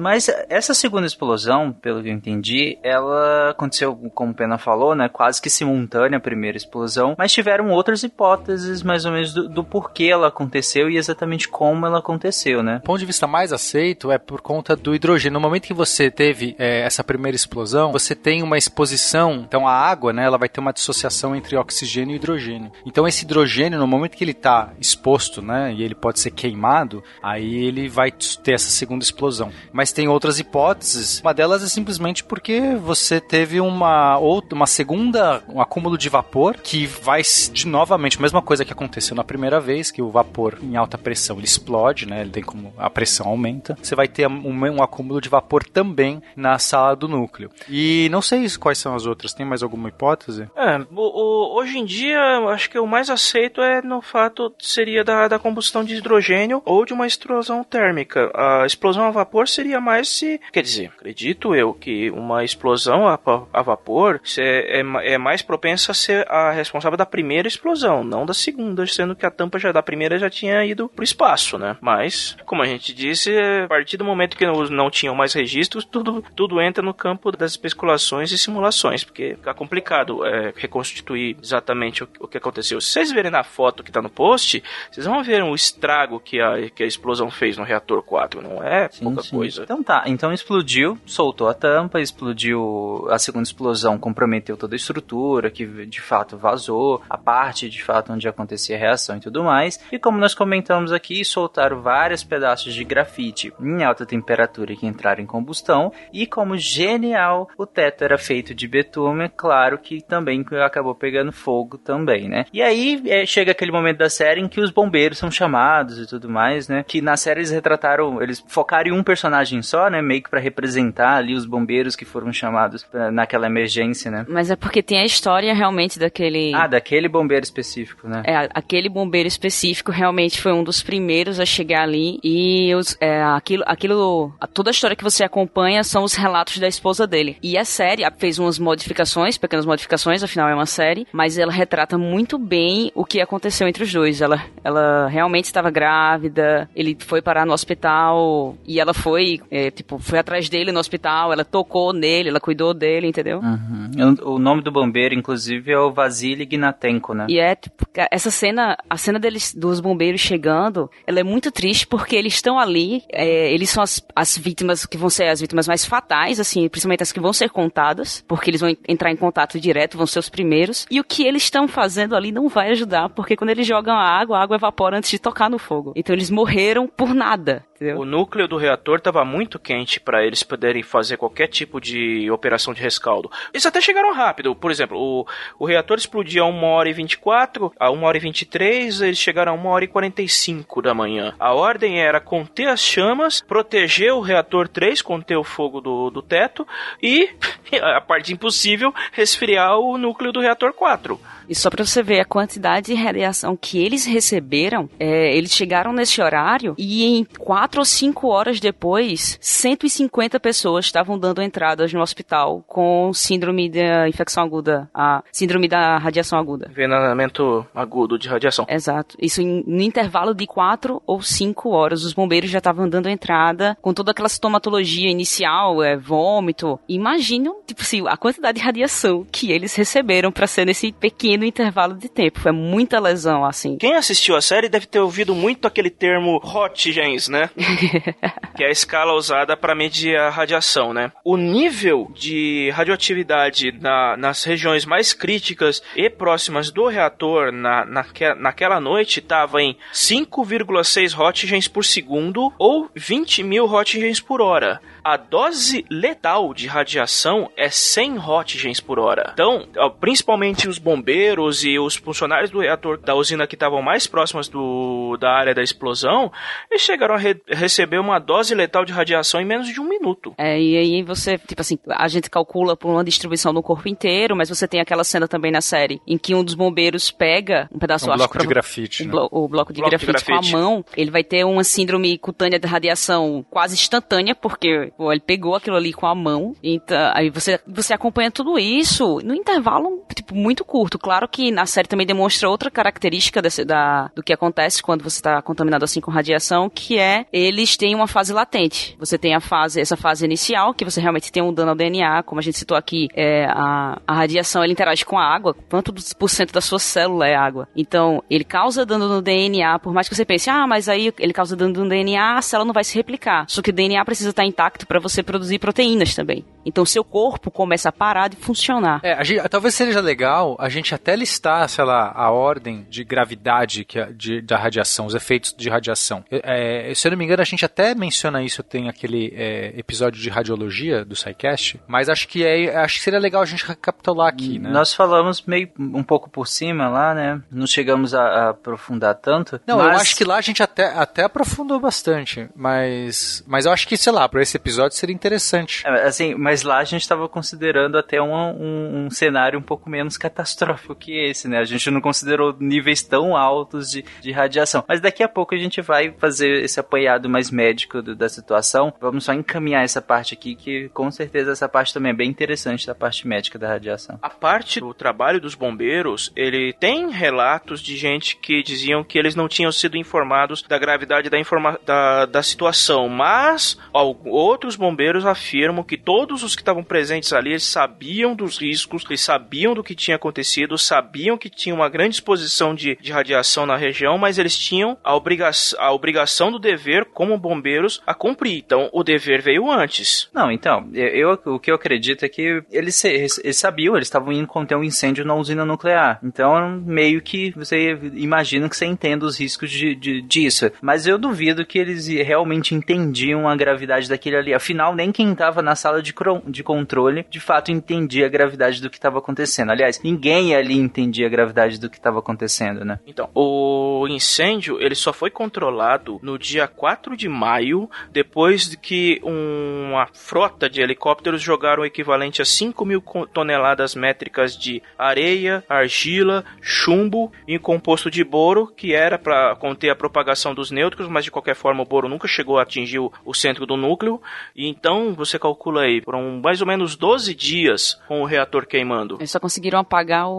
Mas essa segunda explosão, pelo que eu entendi, ela aconteceu, como o Pena falou, né? Quase que simultânea a primeira explosão, mas tiveram outras hipóteses, mais ou menos, do, do porquê ela aconteceu e exatamente como ela aconteceu, né? O ponto de vista mais aceito é por conta do hidrogênio. No momento que você teve é, essa primeira explosão, você tem uma exposição, então a água, né? Ela vai ter uma dissociação entre oxigênio e hidrogênio. Então esse hidrogênio, no momento que ele está exposto, né? E ele pode ser queimado, aí ele vai ter essa segunda explosão. Mas mas tem outras hipóteses. Uma delas é simplesmente porque você teve uma outra, uma segunda, um acúmulo de vapor que vai de novamente a mesma coisa que aconteceu na primeira vez, que o vapor em alta pressão ele explode, né? Ele tem como a pressão aumenta. Você vai ter um, um acúmulo de vapor também na sala do núcleo. E não sei quais são as outras. Tem mais alguma hipótese? É, o, o, hoje em dia, acho que o mais aceito é no fato seria da, da combustão de hidrogênio ou de uma explosão térmica. A explosão a vapor seria mais se. Quer dizer, acredito eu que uma explosão a, a vapor é, é, é, mais propensa a ser a responsável da primeira explosão, não da segunda, sendo que a tampa já da primeira já tinha ido pro espaço, né? Mas, como a gente disse, a partir do momento que não, não tinham mais registros, tudo, tudo entra no campo das especulações e simulações, porque fica complicado é, reconstituir exatamente o, o, que aconteceu. Se vocês verem na foto que tá no post, vocês vão ver o estrago que a, que a explosão fez no reator 4, não é sim, pouca sim. coisa. Então tá, então explodiu, soltou a tampa, explodiu, a segunda explosão comprometeu toda a estrutura, que de fato vazou, a parte de fato onde acontecia a reação e tudo mais. E como nós comentamos aqui, soltaram vários pedaços de grafite em alta temperatura que entraram em combustão. E como genial, o teto era feito de betume, claro que também acabou pegando fogo também, né? E aí é, chega aquele momento da série em que os bombeiros são chamados e tudo mais, né? Que na série eles retrataram, eles focaram em um personagem só, né? Meio que para representar ali os bombeiros que foram chamados pra, naquela emergência, né? Mas é porque tem a história realmente daquele. Ah, daquele bombeiro específico, né? É, aquele bombeiro específico realmente foi um dos primeiros a chegar ali e os, é, aquilo, aquilo, toda a história que você acompanha são os relatos da esposa dele. E a série fez umas modificações, pequenas modificações, afinal é uma série, mas ela retrata muito bem o que aconteceu entre os dois. Ela, ela realmente estava grávida, ele foi parar no hospital e ela foi, é, tipo, foi atrás dele no hospital, ela tocou nele, ela cuidou dele, entendeu? Uhum. O nome do bombeiro, inclusive, é o Vasily Gnatenko, né? E é, tipo, essa cena, a cena deles, dos bombeiros chegando, ela é muito triste porque eles estão ali, é, eles são as, as vítimas que vão ser as vítimas mais fatais, assim, principalmente as que vão ser contadas, porque eles vão entrar em contato direto, vão ser os primeiros. E o que eles estão fazendo ali não vai ajudar, porque quando eles jogam a água, a água evapora antes de tocar no fogo. Então eles morreram por nada. Entendeu? O núcleo do reator estava muito quente para eles poderem fazer qualquer tipo de operação de rescaldo. Eles até chegaram rápido. Por exemplo, o, o reator explodia a 1 hora e 24, a 1 hora e 23, eles chegaram a 1 hora e 45 da manhã. A ordem era conter as chamas, proteger o reator 3, conter o fogo do, do teto e, a parte impossível, resfriar o núcleo do reator 4. E só para você ver a quantidade de radiação que eles receberam, é, eles chegaram nesse horário e em quatro ou cinco horas depois, 150 pessoas estavam dando entradas no hospital com síndrome da infecção aguda, a síndrome da radiação aguda. Envenenamento agudo de radiação. Exato. Isso em, no intervalo de quatro ou cinco horas. Os bombeiros já estavam dando entrada com toda aquela sintomatologia inicial, é, vômito. Imaginam, tipo assim, a quantidade de radiação que eles receberam para ser nesse pequeno no intervalo de tempo. Foi muita lesão, assim. Quem assistiu a série deve ter ouvido muito aquele termo hot gens, né? que é a escala usada para medir a radiação, né? O nível de radioatividade na, nas regiões mais críticas e próximas do reator na, naque, naquela noite estava em 5,6 roentgens por segundo ou 20 mil roentgens por hora a dose letal de radiação é 100 roentgens por hora. Então, principalmente os bombeiros e os funcionários do reator da usina que estavam mais próximas do, da área da explosão, eles chegaram a re receber uma dose letal de radiação em menos de um minuto. É, e aí você, tipo assim, a gente calcula por uma distribuição no corpo inteiro, mas você tem aquela cena também na série em que um dos bombeiros pega um pedaço um bloco de grafite, o, né? blo o bloco, de, bloco grafite de grafite com a mão, ele vai ter uma síndrome cutânea de radiação quase instantânea, porque Tipo, ele pegou aquilo ali com a mão. Então, aí você, você acompanha tudo isso no intervalo, tipo, muito curto. Claro que na série também demonstra outra característica desse, da, do que acontece quando você está contaminado assim com radiação, que é eles têm uma fase latente. Você tem a fase, essa fase inicial, que você realmente tem um dano ao DNA, como a gente citou aqui, é, a, a radiação ela interage com a água. Quanto por cento da sua célula é água? Então, ele causa dano no DNA, por mais que você pense, ah, mas aí ele causa dano no DNA, a célula não vai se replicar. Só que o DNA precisa estar intacto para você produzir proteínas também. Então seu corpo começa a parar de funcionar. É, gente, talvez seja legal a gente até listar, sei lá, a ordem de gravidade que é de, da radiação, os efeitos de radiação. É, se eu não me engano, a gente até menciona isso, tem aquele é, episódio de radiologia do SciCast, mas acho que é, acho que seria legal a gente recapitular aqui, né? Nós falamos meio um pouco por cima lá, né? Não chegamos a, a aprofundar tanto. Não, mas... eu acho que lá a gente até, até aprofundou bastante, mas, mas eu acho que, sei lá, para esse episódio seria interessante. É, assim, mas mas lá a gente estava considerando até um, um, um, cenário um pouco menos catastrófico que esse, né? A gente não considerou níveis tão altos de, de radiação. Mas daqui a pouco a gente vai fazer esse apanhado mais médico do, da situação. Vamos só encaminhar essa parte aqui, que com certeza essa parte também é bem interessante da parte médica da radiação. A parte do trabalho dos bombeiros, ele tem relatos de gente que diziam que eles não tinham sido informados da gravidade da, informa da, da situação, mas outros bombeiros afirmam que todos os que estavam presentes ali, sabiam dos riscos, eles sabiam do que tinha acontecido, sabiam que tinha uma grande exposição de, de radiação na região, mas eles tinham a, obriga a obrigação do dever, como bombeiros, a cumprir. Então, o dever veio antes. Não, então, eu, o que eu acredito é que eles, eles sabiam, eles estavam indo conter um incêndio na usina nuclear. Então, meio que você imagina que você entenda os riscos de, de, disso. Mas eu duvido que eles realmente entendiam a gravidade daquele ali. Afinal, nem quem estava na sala de de controle, de fato entendia a gravidade do que estava acontecendo. Aliás, ninguém ali entendia a gravidade do que estava acontecendo, né? Então, o incêndio, ele só foi controlado no dia 4 de maio, depois de que uma frota de helicópteros jogaram o equivalente a 5 mil toneladas métricas de areia, argila, chumbo e composto de boro, que era para conter a propagação dos nêutrons, mas de qualquer forma o boro nunca chegou a atingir o centro do núcleo. E então você calcula aí, foram mais ou menos 12 dias com o reator queimando. Eles só conseguiram apagar o,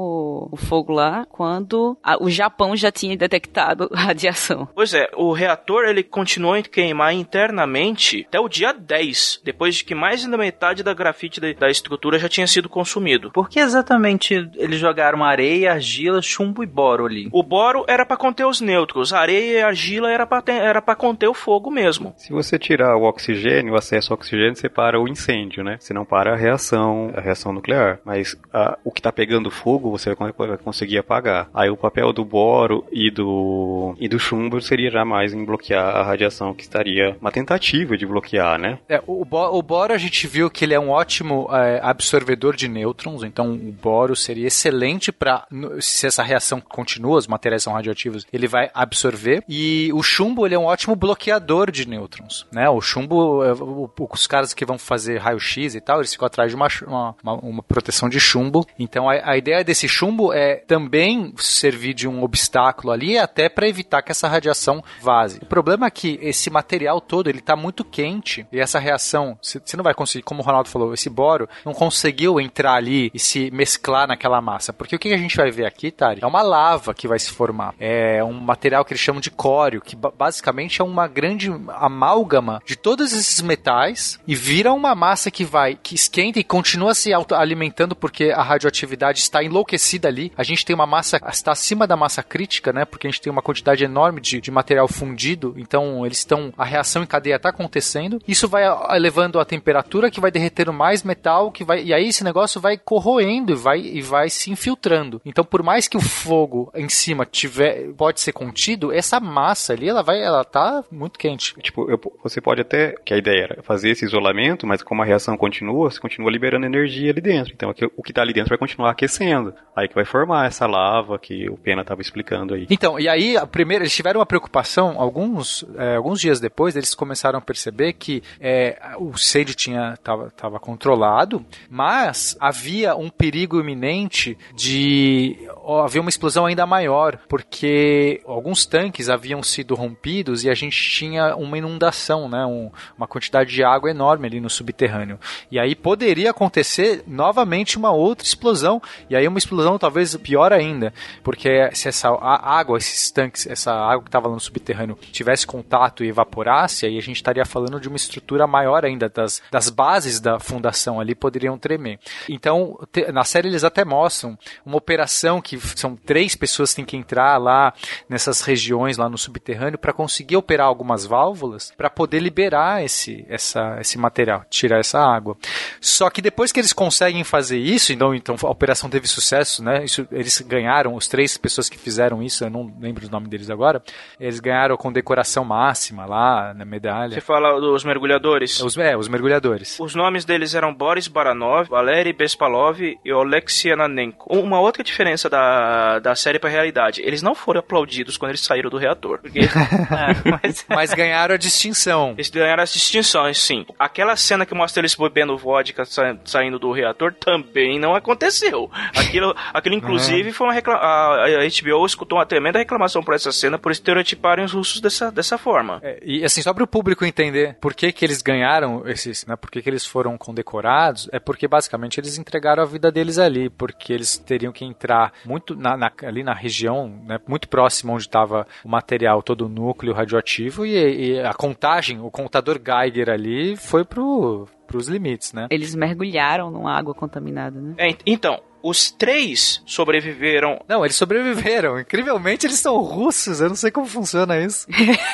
o fogo lá quando a, o Japão já tinha detectado radiação. Pois é, o reator ele continuou a queimar internamente até o dia 10, depois de que mais da metade da grafite da, da estrutura já tinha sido consumido. Por que exatamente eles jogaram areia, argila, chumbo e boro ali? O boro era para conter os nêutrons, a areia e a argila era para era para conter o fogo mesmo. Se você tirar o oxigênio, o acesso ao oxigênio, você para o incêndio né? Você não para a reação, a reação nuclear. Mas a, o que está pegando fogo, você vai, conseguir apagar. Aí o papel do boro e do, e do chumbo seria jamais em bloquear a radiação que estaria uma tentativa de bloquear, né? É, o, o boro a gente viu que ele é um ótimo é, absorvedor de nêutrons, então o boro seria excelente para se essa reação continua, os materiais são radioativos, ele vai absorver. E o chumbo ele é um ótimo bloqueador de nêutrons, né? O chumbo, é, os caras que vão fazer raio-x e tal, eles ficam atrás de uma, uma, uma proteção de chumbo. Então a, a, ideia desse chumbo é também servir de um obstáculo ali até para evitar que essa radiação vaze. O problema é que esse material todo ele está muito quente e essa reação você não vai conseguir, como o Ronaldo falou, esse boro não conseguiu entrar ali e se mesclar naquela massa. Porque o que a gente vai ver aqui, Tari, é uma lava que vai se formar. É um material que eles chamam de cório, que basicamente é uma grande amálgama de todos esses metais e vira uma massa que vai, que esquenta e continua se alimentando porque a radioatividade está enlouquecida ali. A gente tem uma massa, está acima da massa crítica, né? Porque a gente tem uma quantidade enorme de, de material fundido, então eles estão, a reação em cadeia está acontecendo. Isso vai elevando a temperatura, que vai derretendo mais metal, que vai e aí esse negócio vai corroendo e vai, e vai se infiltrando. Então, por mais que o fogo em cima tiver pode ser contido, essa massa ali, ela vai, ela tá muito quente. Tipo, eu, você pode até, que a ideia era fazer esse isolamento, mas como a reação continua, você continua liberando energia ali dentro. Então, o que tá ali dentro vai continuar aquecendo. Aí que vai formar essa lava que o Pena tava explicando aí. Então, e aí, a primeira, eles tiveram uma preocupação, alguns, é, alguns dias depois, eles começaram a perceber que é, o Sage tinha, tava, tava controlado, mas havia um perigo iminente de ó, uma explosão ainda maior, porque alguns tanques haviam sido rompidos e a gente tinha uma inundação, né, um, uma quantidade de água enorme ali no subterrâneo. E aí poderia acontecer novamente uma outra explosão, e aí uma explosão talvez pior ainda, porque se essa água, esses tanques, essa água que estava no subterrâneo tivesse contato e evaporasse, aí a gente estaria falando de uma estrutura maior ainda, das, das bases da fundação ali poderiam tremer. Então, te, na série eles até mostram uma operação que são três pessoas que têm que entrar lá nessas regiões lá no subterrâneo para conseguir operar algumas válvulas para poder liberar esse, essa, esse material, tirar essa água. Só que depois que eles conseguem fazer isso, então, então a operação teve sucesso, né? Isso, eles ganharam, os três pessoas que fizeram isso, eu não lembro o nome deles agora, eles ganharam com decoração máxima lá na medalha. Você fala dos mergulhadores? Os, é, os mergulhadores. Os nomes deles eram Boris Baranov, Valery Bespalov e Oleksiy Ananenko. Uma outra diferença da, da série para a realidade, eles não foram aplaudidos quando eles saíram do reator. Porque, é, mas... mas... ganharam a distinção. Eles ganharam as distinções, sim. Aquela cena que mostra eles bebendo vodka sa saindo do reator também não aconteceu. Aquilo, aquilo inclusive, é. foi uma reclamação. A, HBO escutou uma tremenda reclamação por essa cena por estereotiparem os russos dessa, dessa forma. É, e assim, só para o público entender por que, que eles ganharam esses, né, por que, que eles foram condecorados, é porque basicamente eles entregaram a vida deles ali, porque eles teriam que entrar muito na, na, ali na região, né, muito próximo onde estava o material, todo o núcleo radioativo, e, e a contagem, o contador Geiger ali foi pro os limites, né? Eles mergulharam numa água contaminada, né? É, então, os três sobreviveram. Não, eles sobreviveram. Incrivelmente, eles são russos. Eu não sei como funciona isso.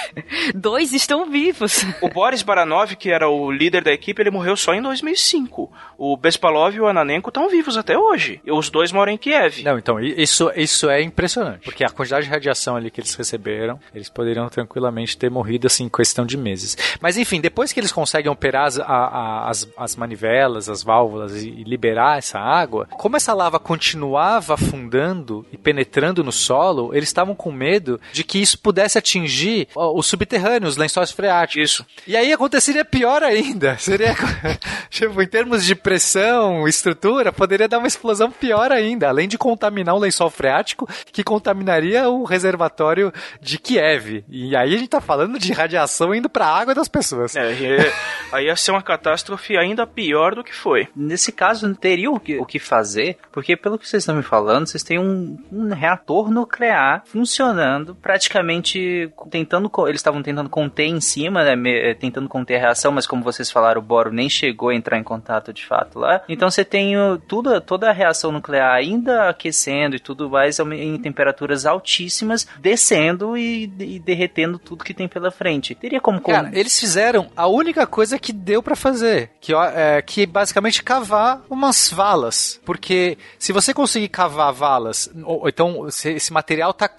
Dois estão vivos. O Boris Baranov, que era o líder da equipe, ele morreu só em 2005. O Bespalov e o Ananenko estão vivos até hoje. E os dois moram em Kiev. Não, então, isso, isso é impressionante. Porque a quantidade de radiação ali que eles receberam, eles poderiam tranquilamente ter morrido assim em questão de meses. Mas enfim, depois que eles conseguem operar as, a, as, as manivelas, as válvulas e, e liberar essa água, como essa lava continuava afundando e penetrando no solo, eles estavam com medo de que isso pudesse atingir o subterrâneo, os lençóis freáticos. Isso. E aí aconteceria pior ainda. Seria, tipo, em termos de pressão, estrutura, poderia dar uma explosão pior ainda, além de contaminar o lençol freático, que contaminaria o reservatório de Kiev. E aí a gente tá falando de radiação indo para a água das pessoas. É, aí ia ser uma catástrofe ainda pior do que foi. Nesse caso, não teria o que, o que fazer porque pelo que vocês estão me falando, vocês têm um, um reator nuclear funcionando, praticamente tentando. Eles estavam tentando conter em cima, né, eh, tentando conter a reação, mas como vocês falaram, o boro nem chegou a entrar em contato de fato lá. Então você tem tudo, toda a reação nuclear ainda aquecendo e tudo mais em temperaturas altíssimas, descendo e, e derretendo tudo que tem pela frente. Teria como. Cara, eles fizeram a única coisa que deu para fazer, que, é, que basicamente cavar umas valas. Porque se você conseguir cavar valas, ou, então se, esse material está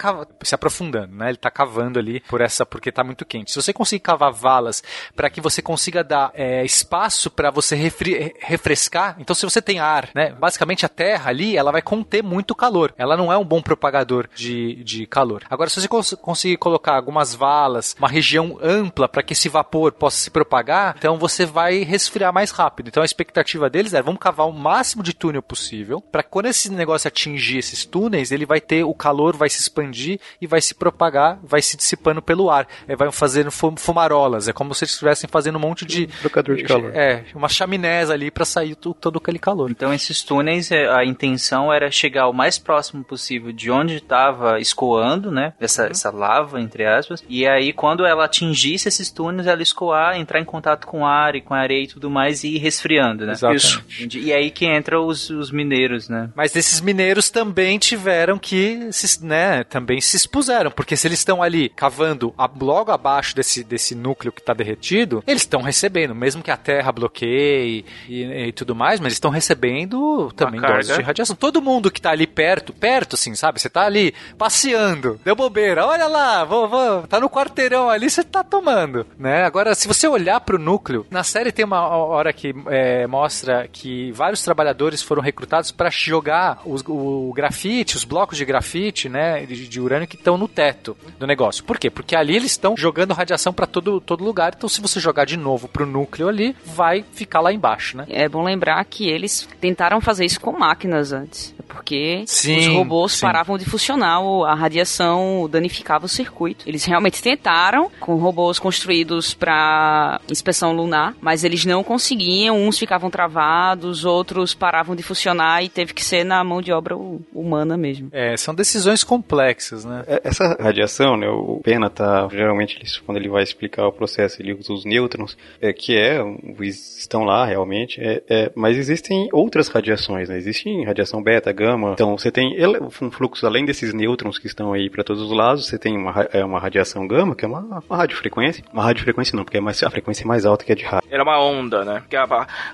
se aprofundando, né? Ele está cavando ali por essa porque está muito quente. Se você conseguir cavar valas para que você consiga dar é, espaço para você refri, refrescar, então se você tem ar, né? Basicamente a terra ali, ela vai conter muito calor. Ela não é um bom propagador de, de calor. Agora, se você cons conseguir colocar algumas valas, uma região ampla para que esse vapor possa se propagar, então você vai resfriar mais rápido. Então a expectativa deles é vamos cavar o máximo de túnel possível para quando esse negócio atingir esses túneis, ele vai ter o calor, vai se expandir e vai se propagar, vai se dissipando pelo ar. É, vai fazendo fumarolas. É como se eles estivessem fazendo um monte de. Trocador de calor. É, uma chaminés ali para sair todo aquele calor. Então, esses túneis, é, a intenção era chegar o mais próximo possível de onde estava escoando, né? Essa, uhum. essa lava, entre aspas. E aí, quando ela atingisse esses túneis, ela escoar, entrar em contato com o ar e com a areia e tudo mais e ir resfriando, né? Exatamente. Isso. E aí que entra os, os mineiros mineiros, né? Mas esses mineiros também tiveram que, se, né, também se expuseram, porque se eles estão ali cavando a, logo abaixo desse, desse núcleo que está derretido, eles estão recebendo, mesmo que a Terra bloqueie e, e tudo mais, mas eles estão recebendo também doses de radiação. Todo mundo que está ali perto, perto, assim, sabe? Você está ali passeando, deu bobeira, olha lá, vou, vou, tá no quarteirão ali, você tá tomando, né? Agora, se você olhar pro núcleo, na série tem uma hora que é, mostra que vários trabalhadores foram recrutados para jogar os, o grafite, os blocos de grafite, né, de, de urânio que estão no teto do negócio. Por quê? Porque ali eles estão jogando radiação para todo, todo lugar, então se você jogar de novo pro núcleo ali, vai ficar lá embaixo, né? É bom lembrar que eles tentaram fazer isso com máquinas antes, porque sim, os robôs sim. paravam de funcionar, a radiação danificava o circuito. Eles realmente tentaram com robôs construídos para inspeção lunar, mas eles não conseguiam, uns ficavam travados, outros paravam de funcionar e teve que ser na mão de obra humana mesmo. É, são decisões complexas, né? É, essa radiação, né, o Pena tá, geralmente quando ele vai explicar o processo, ele usa os nêutrons, é, que é, estão lá realmente, é, é, mas existem outras radiações, né? Existe radiação beta, gama, então você tem um fluxo além desses nêutrons que estão aí para todos os lados, você tem uma, é, uma radiação gama, que é uma, uma radiofrequência, uma radiofrequência não, porque é mais, a frequência é mais alta que a de rádio. Era uma onda, né? Porque a,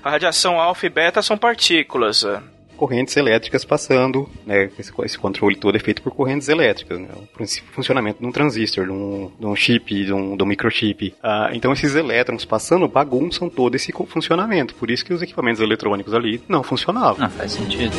a radiação alfa e beta são partículas. Correntes elétricas passando, né? Esse, esse, controle todo é feito por correntes elétricas, né? O funcionamento de um transistor, de um, de um chip, de um, de um microchip. Ah, então esses elétrons passando bagunçam todo esse funcionamento. Por isso que os equipamentos eletrônicos ali não funcionavam. Ah, faz sentido.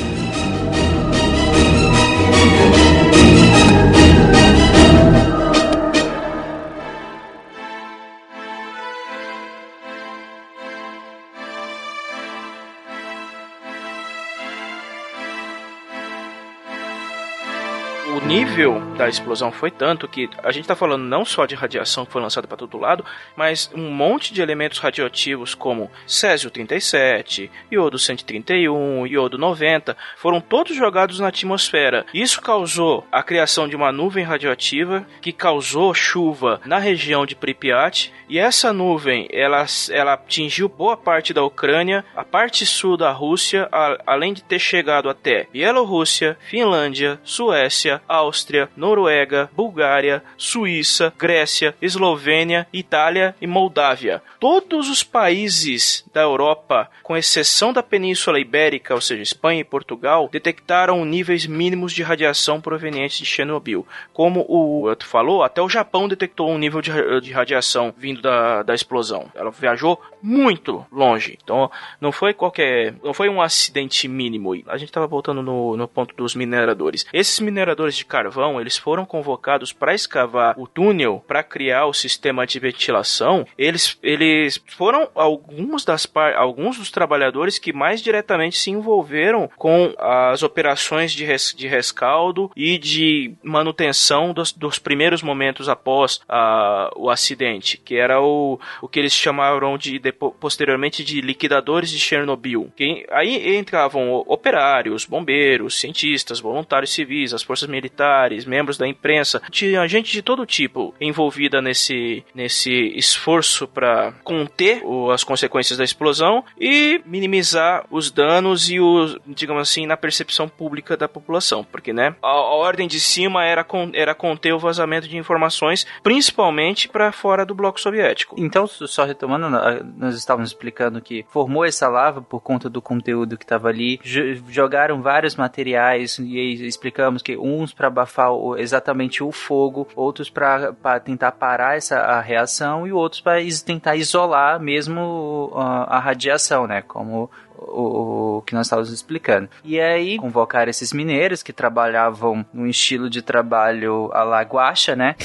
Nível da explosão foi tanto que a gente está falando não só de radiação que foi lançada para todo lado, mas um monte de elementos radioativos como césio 37, iodo 131, iodo 90, foram todos jogados na atmosfera. Isso causou a criação de uma nuvem radioativa que causou chuva na região de Pripyat, e essa nuvem, ela, ela atingiu boa parte da Ucrânia, a parte sul da Rússia, a, além de ter chegado até Bielorrússia, Finlândia, Suécia, Áustria, Noruega, Bulgária, Suíça, Grécia, Eslovênia, Itália e Moldávia. Todos os países da Europa, com exceção da Península Ibérica, ou seja, Espanha e Portugal, detectaram níveis mínimos de radiação provenientes de Chernobyl. Como o outro falou, até o Japão detectou um nível de, de radiação vindo da, da explosão. Ela viajou muito longe. Então, não foi qualquer. Não foi um acidente mínimo. A gente estava voltando no, no ponto dos mineradores. Esses mineradores de carvão, eles foram convocados para escavar o túnel para criar o sistema de ventilação. Eles, eles foram alguns das alguns dos trabalhadores que mais diretamente se envolveram com as operações de, res, de rescaldo e de manutenção dos, dos primeiros momentos após uh, o acidente, que era o, o que eles chamaram de, de posteriormente de liquidadores de Chernobyl. Que, aí entravam operários, bombeiros, cientistas, voluntários civis, as forças militares militares, membros da imprensa, tinha gente de todo tipo envolvida nesse, nesse esforço para conter o, as consequências da explosão e minimizar os danos e os, digamos assim, na percepção pública da população, porque, né, a, a ordem de cima era, con, era conter o vazamento de informações, principalmente para fora do bloco soviético. Então, só retomando, nós estávamos explicando que formou essa lava por conta do conteúdo que estava ali, jogaram vários materiais e explicamos que uns para abafar o, exatamente o fogo, outros para tentar parar essa a reação e outros para tentar isolar mesmo a, a radiação, né? Como o, o, que nós estávamos explicando. E aí, convocar esses mineiros que trabalhavam num estilo de trabalho à la guacha, né?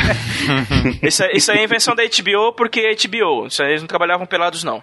isso, isso aí é invenção da HBO porque é HBO. Isso aí eles não trabalhavam pelados, não.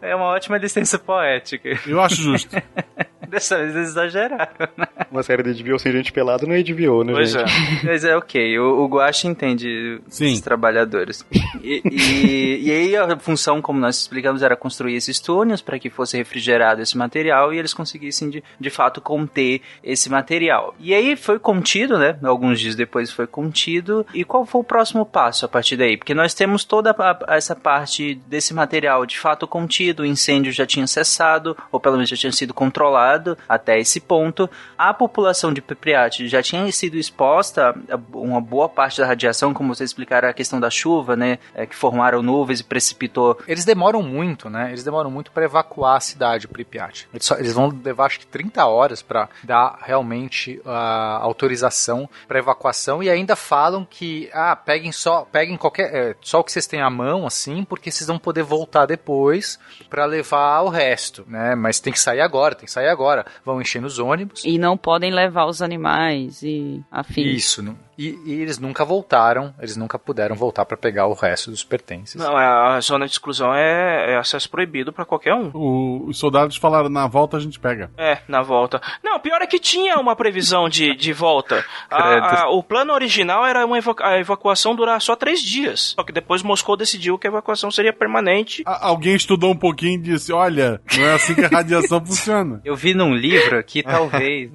É uma ótima licença poética. Eu acho justo. Dessa vez eles exageraram, né? uma série de HBO sem gente pelada não é HBO, né, pois gente? É. Mas é ok, o, o Guache entende Sim. os trabalhadores. E, e, e, aí a função, como nós explicamos, era construir esses túneis para que fosse refrigerado esse material e eles conseguissem de, de fato conter esse material. E aí foi contido, né? Alguns dias depois foi contido. E qual foi o próximo passo a partir daí? Porque nós temos toda a, essa parte desse material de fato contido, o incêndio já tinha cessado, ou pelo menos já tinha sido controlado até esse ponto. A população de Pripyat já tinha sido exposta a uma boa parte da radiação, como vocês explicaram a questão da chuva, né? É, que formaram nuvens e precipitou. Eles demoram muito, né? Eles demoram muito para evacuar a cidade Pripyat. Eles, só, eles, vão levar acho que 30 horas para dar realmente a autorização para evacuação e ainda falam que ah, peguem só, peguem qualquer é, só o que vocês têm à mão assim, porque vocês vão poder voltar depois para levar o resto, né? Mas tem que sair agora, tem que sair agora. Vão enchendo os ônibus. E não podem levar os animais e afins. Isso, não, e, e, eles nunca voltaram, eles nunca puderam voltar para pegar o resto dos pertences. Não, a zona de exclusão é, é acesso proibido para qualquer um. O, os soldados falaram, na volta a gente pega. É, na volta. Não, pior é que tinha uma previsão de, de volta. A, a, o plano original era uma evacu a evacuação durar só três dias. Só que depois Moscou decidiu que a evacuação seria permanente. A, alguém estudou um pouquinho e disse, olha, não é assim que a radiação funciona. Eu vi num livro que talvez...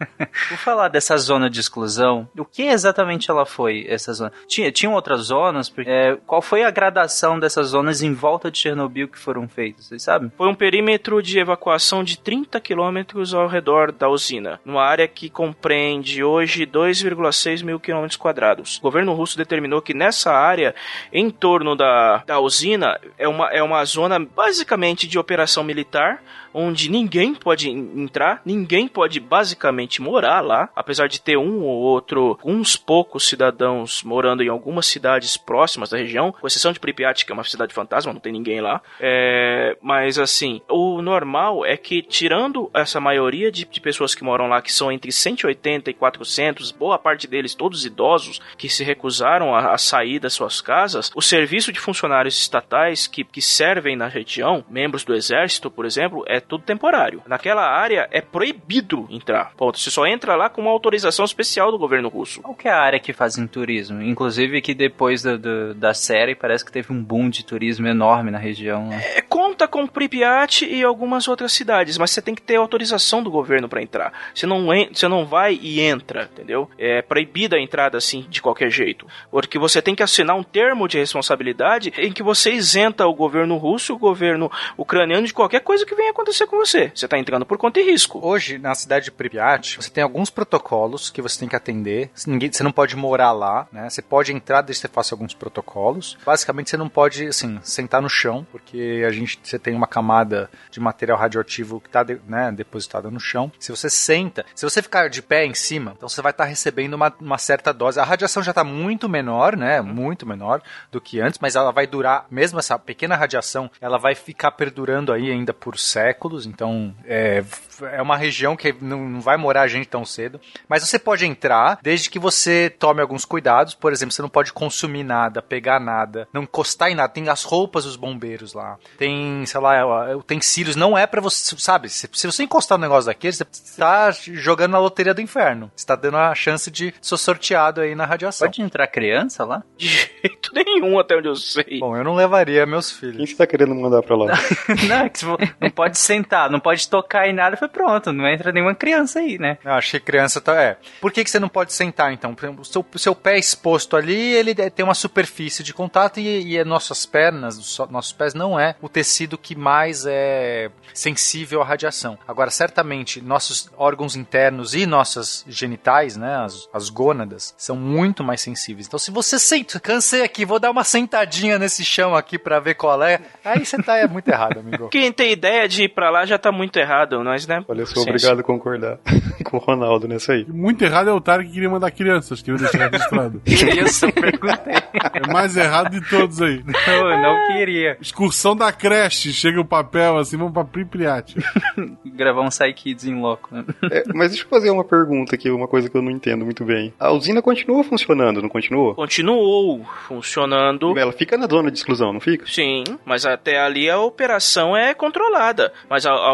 Vou falar dessa zona de exclusão. O que é exatamente ela foi, essa zona? Tinha, tinham outras zonas? É, qual foi a gradação dessas zonas em volta de Chernobyl que foram feitas, vocês sabem? Foi um perímetro de evacuação de 30 quilômetros ao redor da usina, numa área que compreende hoje 2,6 mil quilômetros quadrados. O governo russo determinou que nessa área, em torno da, da usina, é uma, é uma zona basicamente de operação militar, onde ninguém pode entrar, ninguém pode basicamente morar lá, apesar de ter um ou outro, uns poucos cidadãos morando em algumas cidades próximas da região, com exceção de Pripyat, que é uma cidade fantasma, não tem ninguém lá. É, mas assim, o normal é que, tirando essa maioria de, de pessoas que moram lá, que são entre 180 e 400, boa parte deles todos idosos, que se recusaram a, a sair das suas casas, o serviço de funcionários estatais que, que servem na região, membros do exército, por exemplo, é tudo temporário. Naquela área é proibido entrar. Ponto. Você só entra lá com uma autorização especial do governo russo. Qual que é a área que fazem turismo? Inclusive que depois do, do, da série parece que teve um boom de turismo enorme na região. Né? É, conta com Pripyat e algumas outras cidades, mas você tem que ter autorização do governo para entrar. Você não, você não vai e entra, entendeu? É proibida a entrada assim de qualquer jeito. Porque você tem que assinar um termo de responsabilidade em que você isenta o governo russo, o governo ucraniano de qualquer coisa que venha acontecer com você. Você está entrando por conta e risco. Hoje, na cidade de Pripyat, você tem alguns protocolos que você tem que atender. Ninguém, você não pode morar lá, né? Você pode entrar desde que você faça alguns protocolos. Basicamente, você não pode, assim, sentar no chão, porque a gente, você tem uma camada de material radioativo que está né, depositada no chão. Se você senta, se você ficar de pé em cima, então você vai estar tá recebendo uma, uma certa dose. A radiação já está muito menor, né? Muito menor do que antes, mas ela vai durar, mesmo essa pequena radiação, ela vai ficar perdurando aí ainda por séculos séculos, então é, é uma região que não, não vai morar gente tão cedo. Mas você pode entrar desde que você tome alguns cuidados. Por exemplo, você não pode consumir nada, pegar nada, não encostar em nada. Tem as roupas dos bombeiros lá. Tem, sei lá, utensílios. Não é para você, sabe? Se, se, você encostar no negócio daquele, você tá jogando na loteria do inferno. Você tá dando a chance de ser sorteado aí na radiação. Pode entrar criança lá? De jeito nenhum, até onde eu sei. Bom, eu não levaria meus filhos. Quem você tá querendo mandar pra lá? não, é que não pode sentar, não pode tocar em nada, foi pronto, não entra nenhuma criança aí, né? Eu acho que criança tá. É. Por que, que você não pode sentar então? Por exemplo, o seu, seu pé exposto ali, ele tem uma superfície de contato e, e nossas pernas, nossos pés não é o tecido que mais é sensível à radiação. Agora, certamente, nossos órgãos internos e nossas genitais, né, as, as gônadas, são muito mais sensíveis. Então, se você senta, cansei aqui, vou dar uma sentadinha nesse chão aqui para ver qual é, aí você tá é muito errado, amigo. Quem tem ideia de ir pra lá já tá muito errado, nós, né? Olha, eu sou obrigado a concordar com o Ronaldo nessa aí. Muito errado é o Otário que queria mandar crianças, queria deixar registrado. Isso, eu perguntei. É mais errado de todos aí. Não, eu não queria. Excursão da creche, chega o papel assim, vamos pra Pripyat. Gravar um Psy Kids em loco, né? É, mas deixa eu fazer uma pergunta aqui, uma coisa que eu não entendo muito bem. A usina continua funcionando, não continua? Continuou funcionando. Ela fica na zona de exclusão, não fica? Sim, mas até ali a operação é controlada. Mas a, a,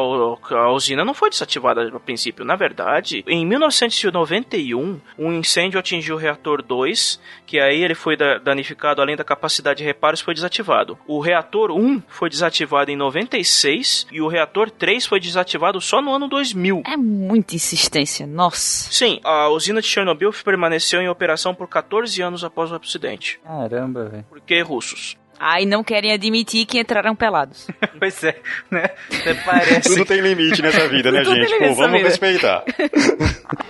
a usina não foi desativada no princípio. Na verdade, em 1991, um incêndio atingiu o reator 2, que aí ele foi danificado além da capacidade de reparos, foi desativado. O reator 1 foi desativado em 96 e o reator 3 foi desativado só no ano 2000. É muita insistência, nossa. Sim, a usina de Chernobyl permaneceu em operação por 14 anos após o acidente. Caramba, velho. Por que russos? Ah, e não querem admitir que entraram pelados. pois é, né? Até parece. Tudo tem limite nessa vida, né, gente? Pô, vamos vida. respeitar.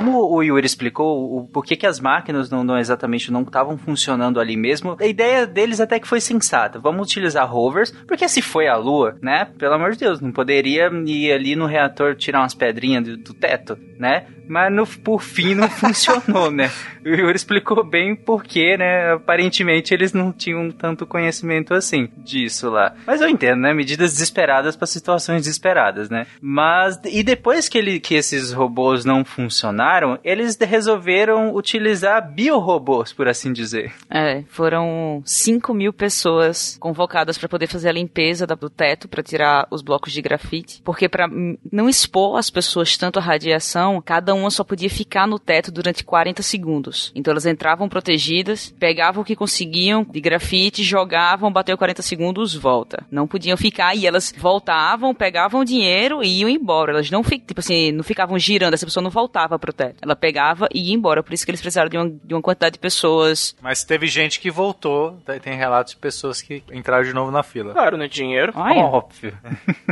Como o Yuri explicou, o porquê que as máquinas não, não exatamente não estavam funcionando ali mesmo, a ideia deles até que foi sensata. Vamos utilizar rovers, porque se foi a Lua, né? Pelo amor de Deus, não poderia ir ali no reator tirar umas pedrinhas do, do teto, né? Mas no, por fim não funcionou, né? O Yuri explicou bem porquê, né? Aparentemente eles não tinham tanto conhecimento assim disso lá. Mas eu entendo, né? Medidas desesperadas para situações desesperadas, né? Mas e depois que, ele, que esses robôs não funcionaram, eles resolveram utilizar biorobôs, por assim dizer. É, foram 5 mil pessoas convocadas para poder fazer a limpeza do teto para tirar os blocos de grafite, porque para não expor as pessoas tanto à radiação, cada uma só podia ficar no teto durante 40 segundos. Então elas entravam protegidas, pegavam o que conseguiam de grafite, jogavam, bateu 40 segundos, volta. Não podiam ficar e elas voltavam, pegavam o dinheiro e iam embora. Elas não, tipo assim, não ficavam girando, essa pessoa não voltava pro teto. Ela pegava e ia embora. Por isso que eles precisaram de uma, de uma quantidade de pessoas. Mas teve gente que voltou, tem relatos de pessoas que entraram de novo na fila. Claro, né? Dinheiro. Ai, Óbvio.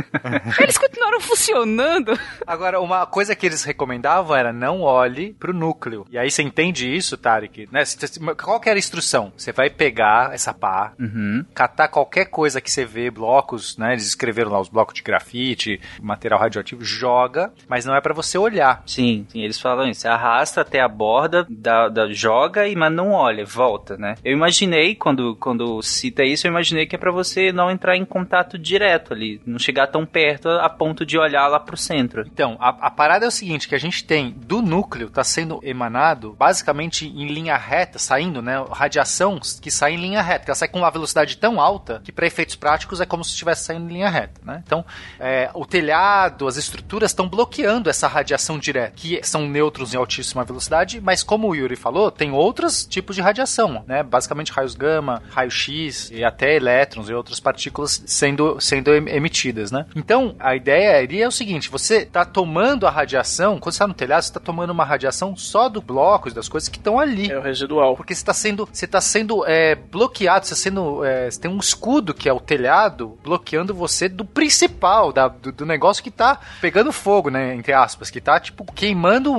eles continuaram funcionando. Agora, uma coisa que eles recomendavam era não olhe pro núcleo. E aí você entende isso, Tarek? Né? Qual que era a instrução? Você vai pegar essa pá, uhum. catar qualquer coisa que você vê, blocos, né? Eles escreveram lá os blocos de grafite, material radioativo, joga, mas não é para você olhar. Sim, sim, eles falam isso. Você arrasta até a borda, da, da, joga, e mas não olha, volta, né? Eu imaginei, quando, quando cita isso, eu imaginei que é para você não entrar em contato direto ali, não chegar tão perto a ponto de olhar lá pro centro. Então, a, a parada é o seguinte, que a gente tem do núcleo está sendo emanado basicamente em linha reta, saindo, né? Radiação que sai em linha reta, que ela sai com uma velocidade tão alta que para efeitos práticos é como se estivesse saindo em linha reta, né? Então, é, o telhado, as estruturas estão bloqueando essa radiação direta, que são nêutrons em altíssima velocidade, mas como o Yuri falou, tem outros tipos de radiação, né? Basicamente raios gama, raio X e até elétrons e outras partículas sendo, sendo emitidas, né? Então, a ideia é o seguinte, você está tomando a radiação, quando você está no telhado, você está tomando uma radiação só do bloco, das coisas que estão ali. É o residual. Porque você está sendo, você tá sendo é, bloqueado, você, tá sendo, é, você tem um escudo que é o telhado bloqueando você do principal, da, do, do, negócio que está pegando fogo, né? Entre aspas, que está tipo queimando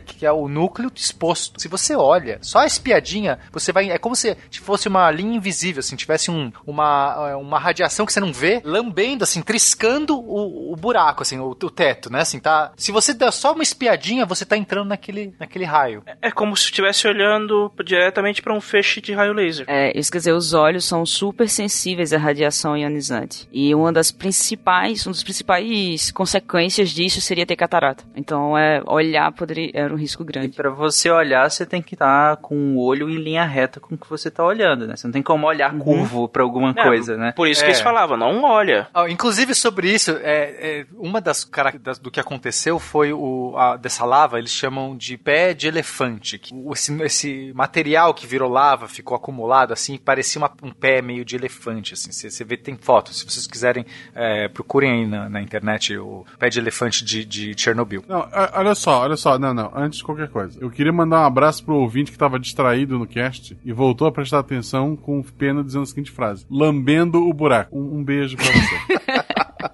que é o núcleo exposto. Se você olha, só a espiadinha, você vai. É como se fosse uma linha invisível, assim, tivesse um, uma, uma radiação que você não vê, lambendo, assim, triscando o, o buraco, assim, o, o teto, né? Assim, tá. Se você der só uma espiadinha, você tá entrando naquele, naquele raio. É, é como se estivesse olhando diretamente para um feixe de raio laser. É, isso quer dizer, os olhos são super sensíveis à radiação ionizante. E uma das principais, uma das principais consequências disso seria ter catarata. Então, é, olhar poderia, era um risco grande. E para você olhar, você tem que estar tá com o olho em linha reta com o que você tá olhando, né? Você não tem como olhar uhum. curvo para alguma é, coisa, né? Por isso que eles é. falavam, não olha. Oh, inclusive sobre isso, é, é uma das características do que aconteceu foi o a, dessa lava, eles chamam de pé de elefante. Que, esse, esse material que virou lava ficou acumulado assim, parecia uma, um pé meio de elefante. Assim, você, vê, tem fotos. Se vocês quiserem, é, procurem aí na, na, internet o pé de elefante de, de Chernobyl. Não, olha só, olha só, não, não, antes de qualquer coisa. Eu queria mandar um abraço pro ouvinte que estava distraído no cast e voltou a prestar atenção com pena dizendo a seguinte frase: lambendo o buraco. Um, um beijo pra você.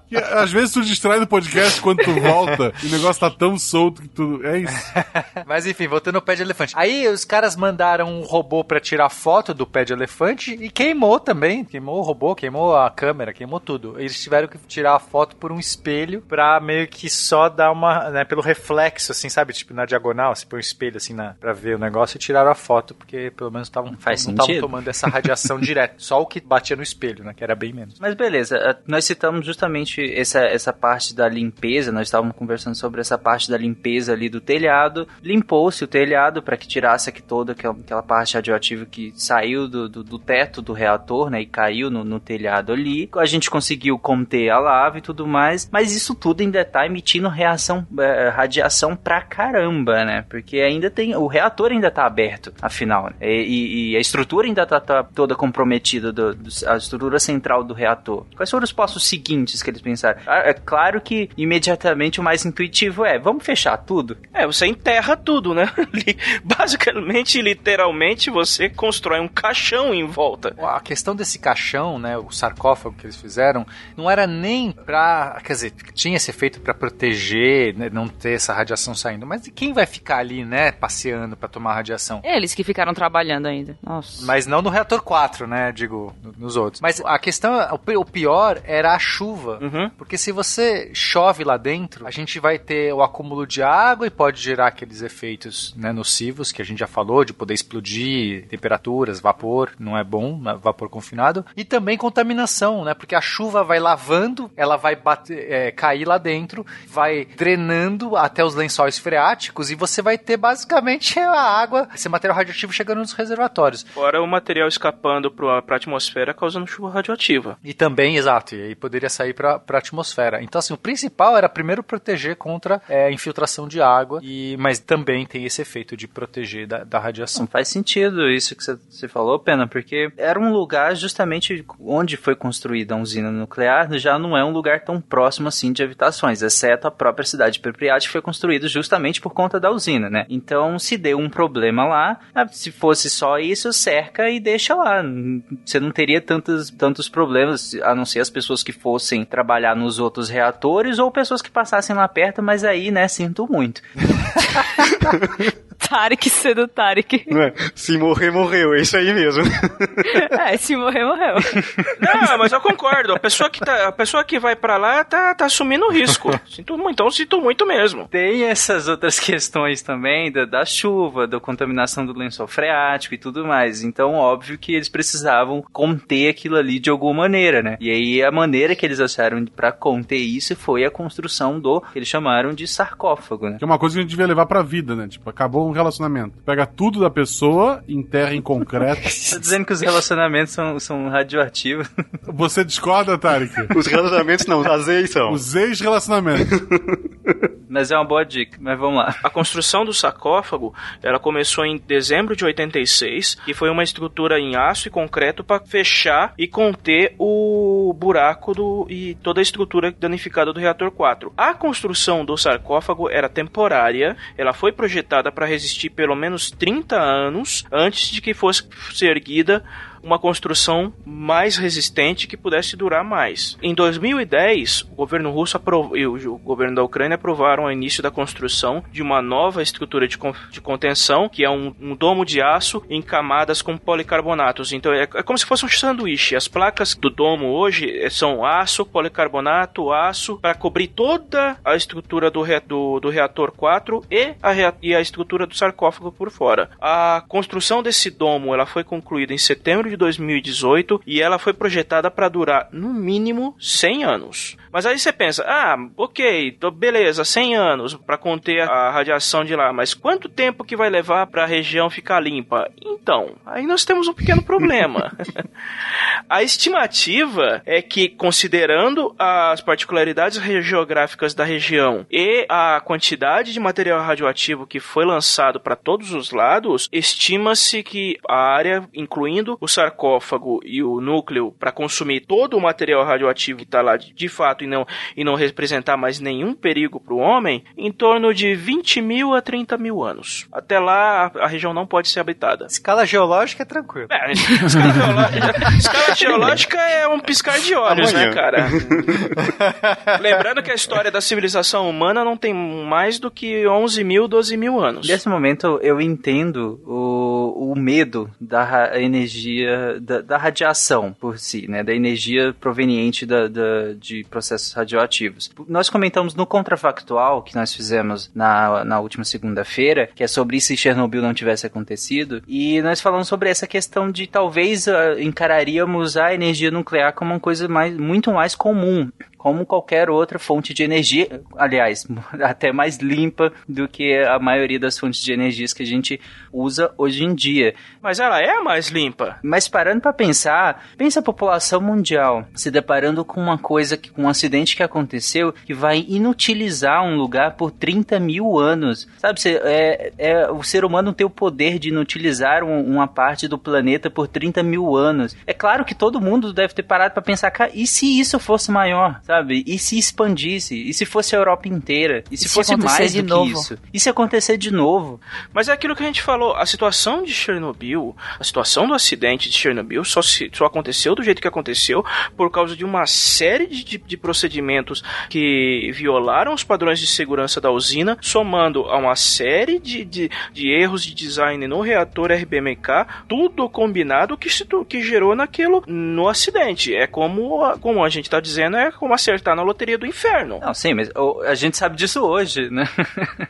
Que, às vezes tu distrai no podcast quando tu volta e o negócio tá tão solto que tu. É isso. Mas enfim, voltando ao pé de elefante. Aí os caras mandaram um robô para tirar foto do pé de elefante e queimou também. Queimou o robô, queimou a câmera, queimou tudo. Eles tiveram que tirar a foto por um espelho pra meio que só dar uma. Né, pelo reflexo, assim, sabe? Tipo na diagonal, se põe um espelho assim na, pra ver o negócio e tiraram a foto, porque pelo menos tavam, não estavam tomando essa radiação direto. Só o que batia no espelho, né? Que era bem menos. Mas beleza, nós citamos justamente justamente essa, essa parte da limpeza, nós estávamos conversando sobre essa parte da limpeza ali do telhado, limpou-se o telhado para que tirasse aqui toda aquela parte radioativa que saiu do, do, do, teto do reator, né, e caiu no, no telhado ali. A gente conseguiu conter a lava e tudo mais, mas isso tudo ainda está emitindo reação, é, radiação pra caramba, né, porque ainda tem, o reator ainda está aberto, afinal, né? e, e, a estrutura ainda está tá toda comprometida, do, do, a estrutura central do reator. Quais foram os passos seguintes que eles pensaram? Ah, é claro que imediatamente o mais intuitivo é, vamos fechar tudo? É, você enterra tudo, né? Basicamente, literalmente, você constrói um caixão em volta. A questão desse caixão, né, o sarcófago que eles fizeram, não era nem pra, quer dizer, tinha esse efeito para proteger, né, não ter essa radiação saindo, mas quem vai ficar ali, né, passeando para tomar radiação? Eles que ficaram trabalhando ainda. Nossa. Mas não no reator 4, né, digo, nos outros. Mas a questão, o pior era a chuva, uhum. porque se você chove lá dentro, a gente vai ter o acúmulo de água e pode gerar aqueles efeitos né, nocivos que a gente já falou, de poder explodir temperaturas, vapor, não é bom, né, vapor confinado, e também contaminação, né, porque a chuva vai lavando, ela vai bater, é, cair lá dentro, vai drenando até os lençóis freáticos e você vai ter basicamente a água, esse material radioativo chegando nos reservatórios. Fora o material escapando para a atmosfera causando chuva radioativa. E também, exato, e aí poderia sair para a atmosfera. Então, assim, o principal era primeiro proteger contra é, infiltração de água, e, mas também tem esse efeito de proteger da, da radiação. Não faz sentido isso que você falou, Pena, porque era um lugar justamente onde foi construída a usina nuclear, já não é um lugar tão próximo assim de habitações, exceto a própria cidade de Pripyat, que foi construída justamente por conta da usina, né? Então, se deu um problema lá, ah, se fosse só isso, cerca e deixa lá. Você não teria tantos, tantos problemas, a não ser as pessoas que fossem trabalhar nos outros reatores ou pessoas que passassem lá perto, mas aí, né, sinto muito. Tarek sendo Tarek. Não é? Se morrer, morreu. É isso aí mesmo. é, se morrer, morreu. Não, mas eu concordo. A pessoa que, tá, a pessoa que vai para lá tá, tá assumindo o risco. Sinto muito, então sinto muito mesmo. Tem essas outras questões também da, da chuva, da contaminação do lençol freático e tudo mais. Então, óbvio que eles precisavam conter aquilo ali de alguma maneira, né? E aí a maneira que eles acharam para conter isso foi a construção do que eles chamaram de sarcófago, né? Que é uma coisa que a gente devia levar pra vida, né? Tipo, acabou um relacionamento. Pega tudo da pessoa, enterra em concreto. tá dizendo que os relacionamentos são, são radioativos. Você discorda, Tarek? Os relacionamentos não, as ex são. Os ex-relacionamentos. Mas é uma boa dica, mas vamos lá. A construção do sarcófago, ela começou em dezembro de 86 e foi uma estrutura em aço e concreto para fechar e conter o buraco do e toda a estrutura danificada do reator 4. A construção do sarcófago era temporária, ela foi projetada para resistir pelo menos 30 anos antes de que fosse ser erguida uma construção mais resistente que pudesse durar mais. Em 2010, o governo russo e o governo da Ucrânia aprovaram o início da construção de uma nova estrutura de, de contenção, que é um, um, domo de aço em camadas com policarbonatos. Então é, é, como se fosse um sanduíche. As placas do domo hoje eh, são aço, policarbonato, aço, para cobrir toda a estrutura do, re, do, do reator 4 e a, e a estrutura do sarcófago por fora. A construção desse domo ela foi concluída em setembro de 2018 e ela foi projetada para durar no mínimo 100 anos. Mas aí você pensa, ah, ok, tô, beleza, 100 anos para conter a radiação de lá, mas quanto tempo que vai levar para a região ficar limpa? Então, aí nós temos um pequeno problema. a estimativa é que, considerando as particularidades geográficas da região e a quantidade de material radioativo que foi lançado para todos os lados, estima-se que a área, incluindo o sarcófago e o núcleo, para consumir todo o material radioativo que está lá de, de fato e não, e não representar mais nenhum perigo para o homem, em torno de 20 mil a 30 mil anos. Até lá, a, a região não pode ser habitada. Escala geológica é tranquilo. É, escala, geológica, escala geológica é um piscar de olhos, né, Amanhã. né, cara? Lembrando que a história da civilização humana não tem mais do que 11 mil, 12 mil anos. Nesse momento, eu entendo o, o medo da energia, da, da radiação por si, né? Da energia proveniente da, da de processos radioativos. Nós comentamos no contrafactual que nós fizemos na, na última segunda-feira, que é sobre se Chernobyl não tivesse acontecido, e nós falamos sobre essa questão de talvez uh, encararíamos a energia nuclear como uma coisa mais, muito mais comum como qualquer outra fonte de energia, aliás, até mais limpa do que a maioria das fontes de energias que a gente usa hoje em dia. Mas ela é mais limpa. Mas parando para pensar, pensa a população mundial se deparando com uma coisa, com um acidente que aconteceu que vai inutilizar um lugar por 30 mil anos. Sabe, é, é, o ser humano tem o poder de inutilizar um, uma parte do planeta por 30 mil anos. É claro que todo mundo deve ter parado para pensar, cara, e se isso fosse maior, sabe? E se expandisse? E se fosse a Europa inteira? E se, e se fosse mais do novo? que isso? E se acontecer de novo? Mas é aquilo que a gente falou, a situação de Chernobyl, a situação do acidente de Chernobyl só, se, só aconteceu do jeito que aconteceu por causa de uma série de, de, de procedimentos que violaram os padrões de segurança da usina, somando a uma série de, de, de erros de design no reator RBMK, tudo combinado que, se, que gerou naquilo no acidente. É como, como a gente está dizendo, é como acertar na loteria do inferno. Não, sim, mas a gente sabe disso hoje, né?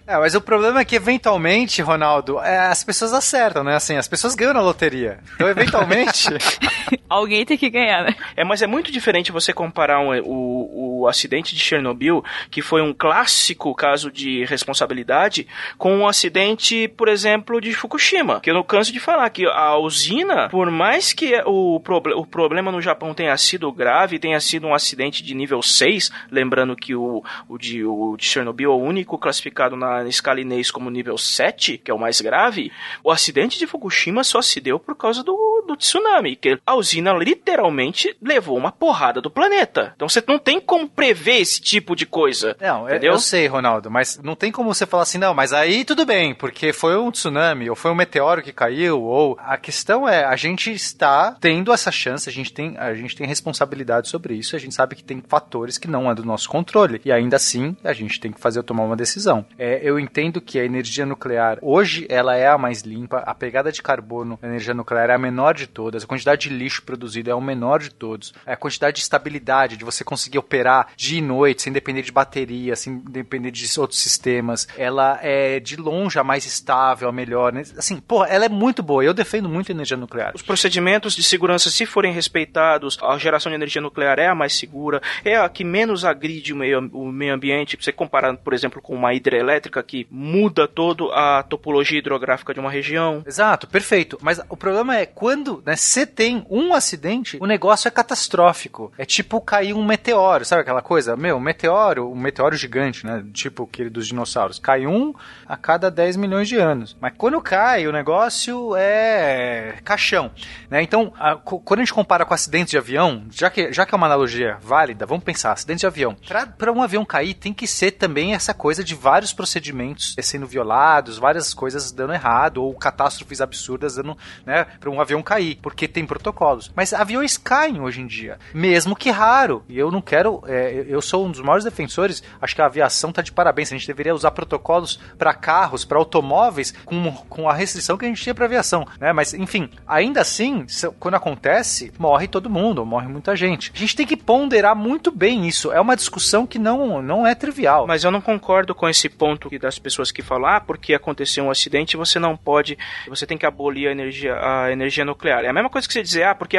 é, mas o problema é que eventualmente, Ronaldo, é, as pessoas acertam, né? Assim, as pessoas ganham na loteria. Então, eventualmente. Alguém tem que ganhar, né? É, mas é muito diferente você comparar um, o, o acidente de Chernobyl, que foi um clássico caso de responsabilidade, com um acidente, por exemplo, de Fukushima. Que eu não canso de falar que a usina, por mais que o, proble o problema no Japão tenha sido grave, tenha sido um acidente de nível 6, lembrando que o, o, de, o de Chernobyl é o único classificado na escala Inês como nível 7, que é o mais grave, o acidente de Fukushima só se deu por causa do, do tsunami, que a usina literalmente levou uma porrada do planeta. Então você não tem como prever esse tipo de coisa. Não, entendeu? eu sei, Ronaldo, mas não tem como você falar assim, não, mas aí tudo bem, porque foi um tsunami, ou foi um meteoro que caiu, ou a questão é, a gente está tendo essa chance, a gente tem, a gente tem responsabilidade sobre isso, a gente sabe que tem fatores que não é do nosso controle, e ainda assim a gente tem que fazer tomar uma decisão. É, eu entendo que a energia nuclear, hoje, ela é a mais limpa, a pegada de carbono na energia nuclear é a menor de todas, a quantidade de lixo produzido é o menor de todos, a quantidade de estabilidade, de você conseguir operar dia e noite, sem depender de bateria, sem depender de outros sistemas, ela é de longe a mais estável, a melhor, né? assim, pô, ela é muito boa, eu defendo muito a energia nuclear. Os procedimentos de segurança, se forem respeitados, a geração de energia nuclear é a mais segura, é a que menos agride o meio, o meio ambiente, você comparando, por exemplo, com uma hidrelétrica que muda toda a topologia hidrográfica de uma região. Exato, perfeito. Mas o problema é quando né, você tem um acidente, o negócio é catastrófico. É tipo cair um meteoro, sabe aquela coisa? Meu, um meteoro, um meteoro gigante, né? Tipo aquele dos dinossauros. Cai um a cada 10 milhões de anos. Mas quando cai, o negócio é caixão. Né? Então, a, quando a gente compara com acidentes de avião, já que, já que é uma analogia válida, vamos pensar, acidente de avião. Para um avião cair, tem que ser também essa coisa de vários procedimentos sendo violados, várias coisas dando errado, ou catástrofes absurdas dando, né, para um avião cair, porque tem protocolos. Mas aviões caem hoje em dia, mesmo que raro. E eu não quero, é, eu sou um dos maiores defensores, acho que a aviação tá de parabéns. A gente deveria usar protocolos para carros, para automóveis, com, com a restrição que a gente tinha para aviação, né? Mas, enfim, ainda assim, quando acontece, morre todo mundo, morre muita gente. A gente tem que ponderar muito bem isso. É uma discussão que não, não é trivial. Mas eu não concordo com esse ponto das pessoas que falam, ah, porque aconteceu um acidente, você não pode, você tem que abolir a energia, a energia nuclear. É a mesma coisa que você dizer, ah, porque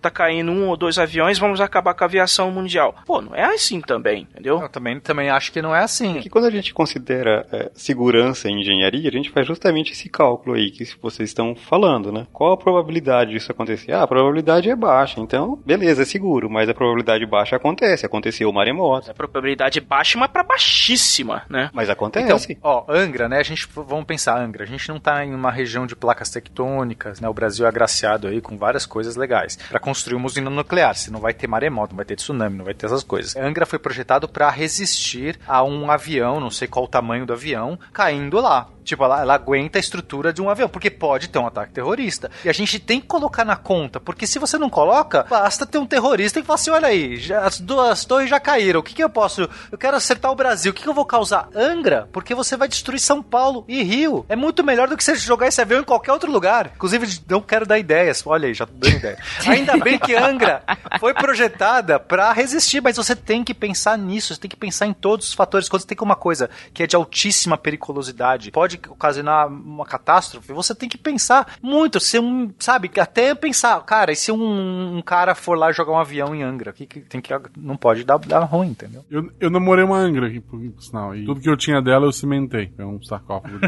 tá caindo um ou dois aviões, vamos acabar com a aviação mundial. Pô, não é assim também, entendeu? Eu também, também acho que não é assim. Que quando a gente considera é, segurança em engenharia, a gente faz justamente esse cálculo aí que vocês estão falando, né? Qual a probabilidade disso acontecer? Ah, a probabilidade é baixa, então, beleza, é seguro, mas a probabilidade baixa acontece, aconteceu o maremoto. A probabilidade baixa, mas para baixíssima, né? Mas acontece. Então, ó, Angra, né? A gente, vamos pensar, Angra, a gente não tá em uma região de placas tectônicas, né? O Brasil é agraciado aí com várias coisas legais para construir uma usina nuclear. Se não vai ter maremoto, não vai ter tsunami, não vai ter essas coisas. Angra foi projetado para resistir a um avião, não sei qual o tamanho do avião, caindo lá. Tipo, ela, ela, aguenta a estrutura de um avião, porque pode ter um ataque terrorista. E a gente tem que colocar na conta, porque se você não coloca, basta ter um terrorista que fala assim: olha aí, já, as duas torres já caíram, o que, que eu posso. Eu quero acertar o Brasil, o que, que eu vou causar? Angra, porque você vai destruir São Paulo e Rio. É muito melhor do que você jogar esse avião em qualquer outro lugar. Inclusive, não quero dar ideias. Olha aí, já tô dando ideia. Ainda bem que Angra foi projetada para resistir, mas você tem que pensar nisso, você tem que pensar em todos os fatores. Quando você tem uma coisa que é de altíssima periculosidade, pode pode ocasionar uma catástrofe, você tem que pensar muito. Se um, sabe, até pensar, cara, e se um, um cara for lá jogar um avião em Angra? Que, que tem que, não pode dar, dar ruim, entendeu? Eu, eu namorei uma Angra aqui, por, por sinal. E tudo que eu tinha dela eu cimentei. É um sarcófago.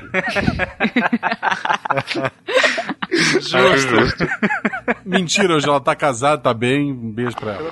Justo. Mentira, hoje ela tá casada, tá bem. Um beijo pra ela.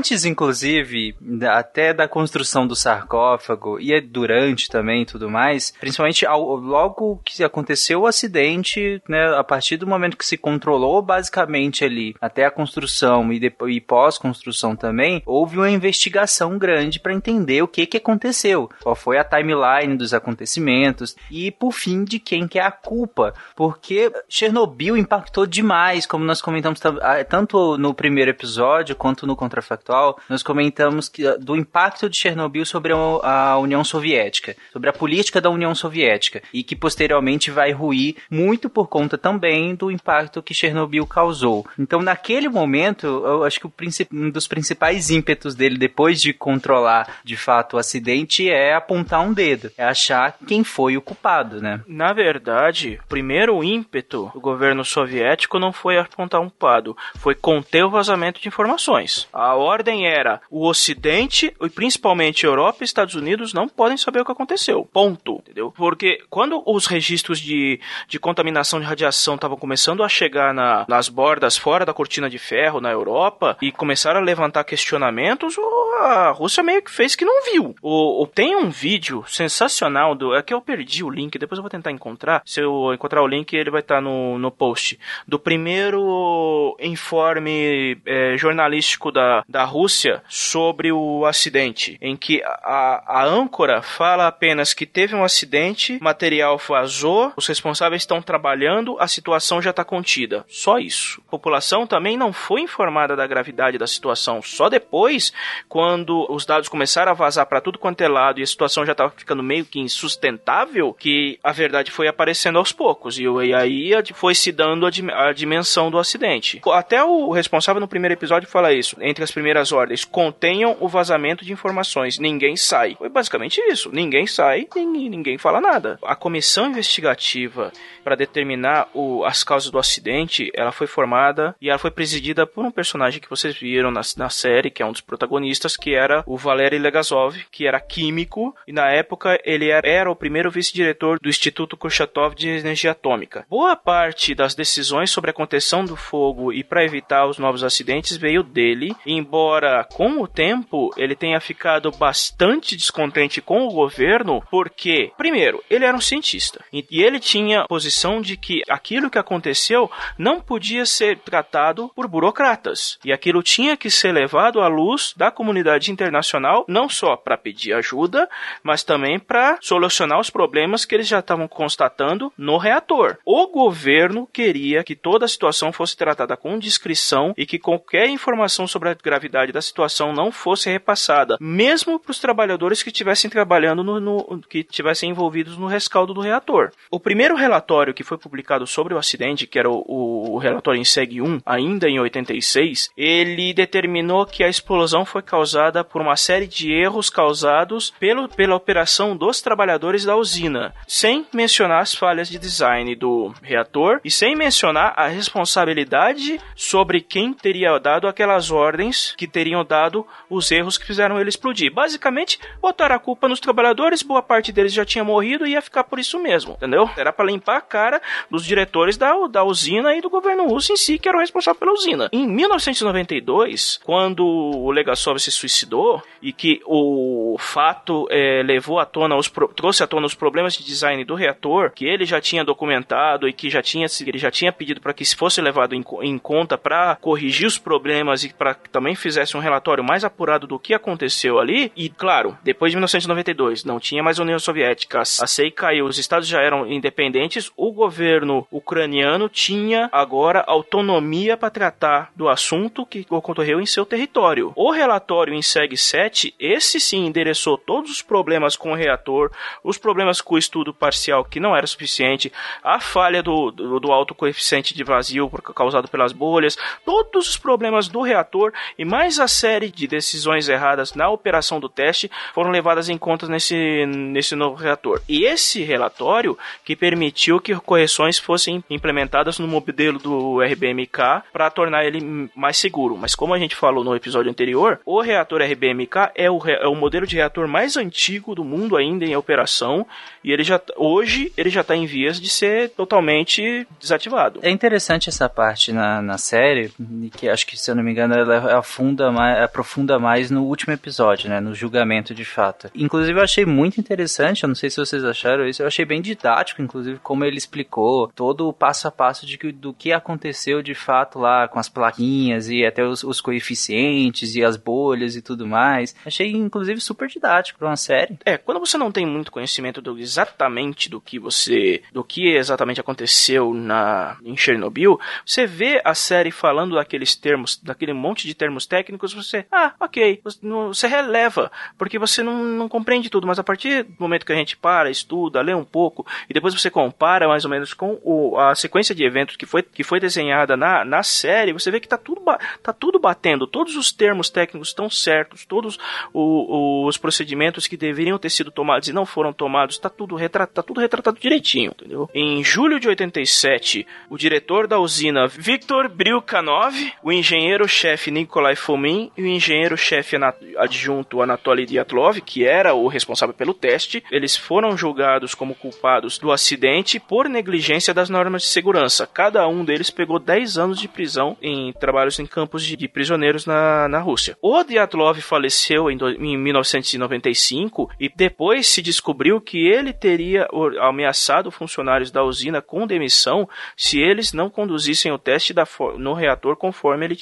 Antes, inclusive, até da construção do sarcófago e durante também tudo mais, principalmente ao, logo que aconteceu o acidente, né, a partir do momento que se controlou basicamente ali até a construção e, depois, e pós-construção também, houve uma investigação grande para entender o que que aconteceu, qual foi a timeline dos acontecimentos e, por fim, de quem que é a culpa, porque Chernobyl impactou demais, como nós comentamos tanto no primeiro episódio quanto no contra factual, nós comentamos que, ah, do impacto de Chernobyl sobre a União Soviética, sobre a política da União Soviética, e que posteriormente vai ruir muito por conta também do impacto que Chernobyl causou. Então, naquele momento, eu acho que um dos principais ímpetos dele, depois de controlar de fato o acidente, é apontar um dedo, é achar quem foi o culpado, né? Na verdade, o primeiro ímpeto do governo soviético não foi apontar um culpado, foi conter o vazamento de informações. A ordem era o Ocidente, e principalmente Europa e Estados Unidos, não podem saber o que aconteceu. Ponto. Entendeu? Porque quando os registros de, de contaminação de radiação estavam começando a chegar na, nas bordas fora da cortina de ferro na Europa e começaram a levantar questionamentos, a Rússia meio que fez que não viu. O, o, tem um vídeo sensacional do. É que eu perdi o link, depois eu vou tentar encontrar. Se eu encontrar o link, ele vai estar tá no, no post. Do primeiro informe é, jornalístico da, da Rússia sobre o acidente, em que a, a âncora fala apenas que teve um acidente, material vazou, os responsáveis estão trabalhando, a situação já está contida. Só isso. A população também não foi informada da gravidade da situação. Só depois, quando os dados começaram a vazar para tudo quanto é lado e a situação já estava ficando meio que insustentável, que a verdade foi aparecendo aos poucos. E, e aí foi se dando a, a dimensão do acidente. Até o responsável no primeiro episódio fala isso. Entre as primeiras ordens, contenham o vazamento de informações, ninguém sai. Foi basicamente isso, ninguém sai, ninguém, ninguém fala nada. A comissão investigativa para determinar o, as causas do acidente, ela foi formada e ela foi presidida por um personagem que vocês viram na, na série, que é um dos protagonistas, que era o Valery Legazov, que era químico e na época ele era, era o primeiro vice-diretor do Instituto Kurchatov de Energia Atômica. Boa parte das decisões sobre a contenção do fogo e para evitar os novos acidentes veio dele, embora com o tempo ele tenha ficado bastante descontente com o governo, porque, primeiro, ele era um cientista e ele tinha posição de que aquilo que aconteceu não podia ser tratado por burocratas e aquilo tinha que ser levado à luz da comunidade internacional, não só para pedir ajuda, mas também para solucionar os problemas que eles já estavam constatando no reator. O governo queria que toda a situação fosse tratada com discrição e que qualquer informação sobre a gravidade da situação não fosse repassada, mesmo para os trabalhadores que estivessem trabalhando no, no, que estivessem envolvidos no rescaldo do reator. O primeiro relatório que foi publicado sobre o acidente, que era o, o, relatório em SEG 1, ainda em 86, ele determinou que a explosão foi causada por uma série de erros causados pelo, pela operação dos trabalhadores da usina, sem mencionar as falhas de design do reator e sem mencionar a responsabilidade sobre quem teria dado aquelas ordens que teriam dado os erros que fizeram ele explodir. Basicamente, botaram a culpa nos trabalhadores, boa parte deles já tinha morrido e ia ficar por isso mesmo, entendeu? Era para limpar cara dos diretores da, da usina e do governo russo em si, que era o responsável pela usina. Em 1992, quando o Legasov se suicidou e que o fato é, levou à tona os trouxe à tona os problemas de design do reator, que ele já tinha documentado e que já tinha ele já tinha pedido para que fosse levado em, em conta para corrigir os problemas e para que também fizesse um relatório mais apurado do que aconteceu ali, e claro, depois de 1992, não tinha mais União Soviética, a SEI caiu, os estados já eram independentes, o governo ucraniano tinha agora autonomia para tratar do assunto que ocorreu em seu território. O relatório em SEG 7, esse sim endereçou todos os problemas com o reator, os problemas com o estudo parcial que não era suficiente, a falha do, do, do alto coeficiente de vazio causado pelas bolhas, todos os problemas do reator e mais a série de decisões erradas na operação do teste foram levadas em conta nesse, nesse novo reator. E esse relatório que permitiu que correções fossem implementadas no modelo do RBMK para tornar ele mais seguro. Mas como a gente falou no episódio anterior, o reator RBMK é o, é o modelo de reator mais antigo do mundo ainda em operação e ele já hoje ele já está em vias de ser totalmente desativado. É interessante essa parte na, na série que acho que se eu não me engano ela afunda mais, aprofunda mais no último episódio, né, no julgamento de fato. Inclusive eu achei muito interessante, eu não sei se vocês acharam isso, eu achei bem didático, inclusive como ele explicou todo o passo a passo de que, do que aconteceu de fato lá com as plaquinhas e até os, os coeficientes e as bolhas e tudo mais. Achei inclusive super didático para uma série. É, quando você não tem muito conhecimento do exatamente do que você, do que exatamente aconteceu na em Chernobyl, você vê a série falando daqueles termos, daquele monte de termos técnicos, você, ah, ok, você releva, porque você não, não compreende tudo, mas a partir do momento que a gente para, estuda, lê um pouco, e depois você compara mais ou menos com o, a sequência de eventos que foi, que foi desenhada na, na série, você vê que tá tudo, tá tudo batendo, todos os termos técnicos estão certos, todos o, os procedimentos que deveriam ter sido tomados e não foram tomados, tá tudo, retratado, tá tudo retratado direitinho, entendeu? Em julho de 87, o diretor da usina Viktor Brilkanov, o engenheiro-chefe Nikolai Fomin e o engenheiro-chefe adjunto Anatoly Dyatlov, que era o responsável pelo teste, eles foram julgados como culpados do acidente por negligência das normas de segurança. Cada um deles pegou 10 anos de prisão em trabalhos em campos de, de prisioneiros na, na Rússia. O Dyatlov faleceu em, do, em 1995 e depois se descobriu que ele teria ameaçado funcionários da usina com demissão se eles não conduzissem o teste da, no reator conforme ele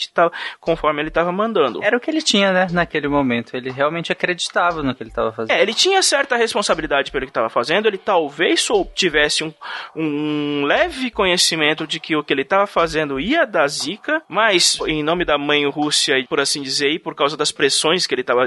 conforme ele estava mandando. Era o que ele tinha, né, naquele momento. Ele realmente acreditava no que ele estava fazendo. É, ele tinha certa responsabilidade pelo que estava fazendo. Ele talvez tivesse um, um leve conhecimento de que o que ele estava fazendo ia dar zica, mas em nome da mãe Rússia, por assim dizer, e por causa das pressões que ele estava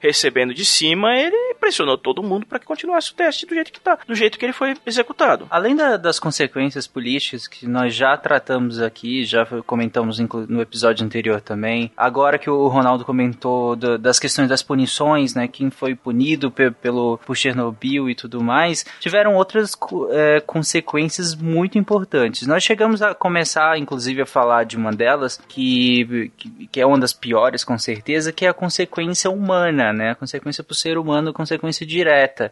recebendo de cima, ele pressionou todo mundo para que continuasse o teste do jeito que tá, do jeito que ele foi executado. Além da, das consequências políticas que nós já tratamos aqui, já comentamos no episódio anterior também, agora que o Ronaldo comentou do, das questões das punições, né, quem foi punido pe pelo por Chernobyl e tudo mais, tiveram outras é, consequências muito importantes. Nós chegamos a começar, inclusive, a falar de uma delas que, que, é uma das piores, com certeza, que é a consequência humana, né, a consequência para o ser humano, consequência direta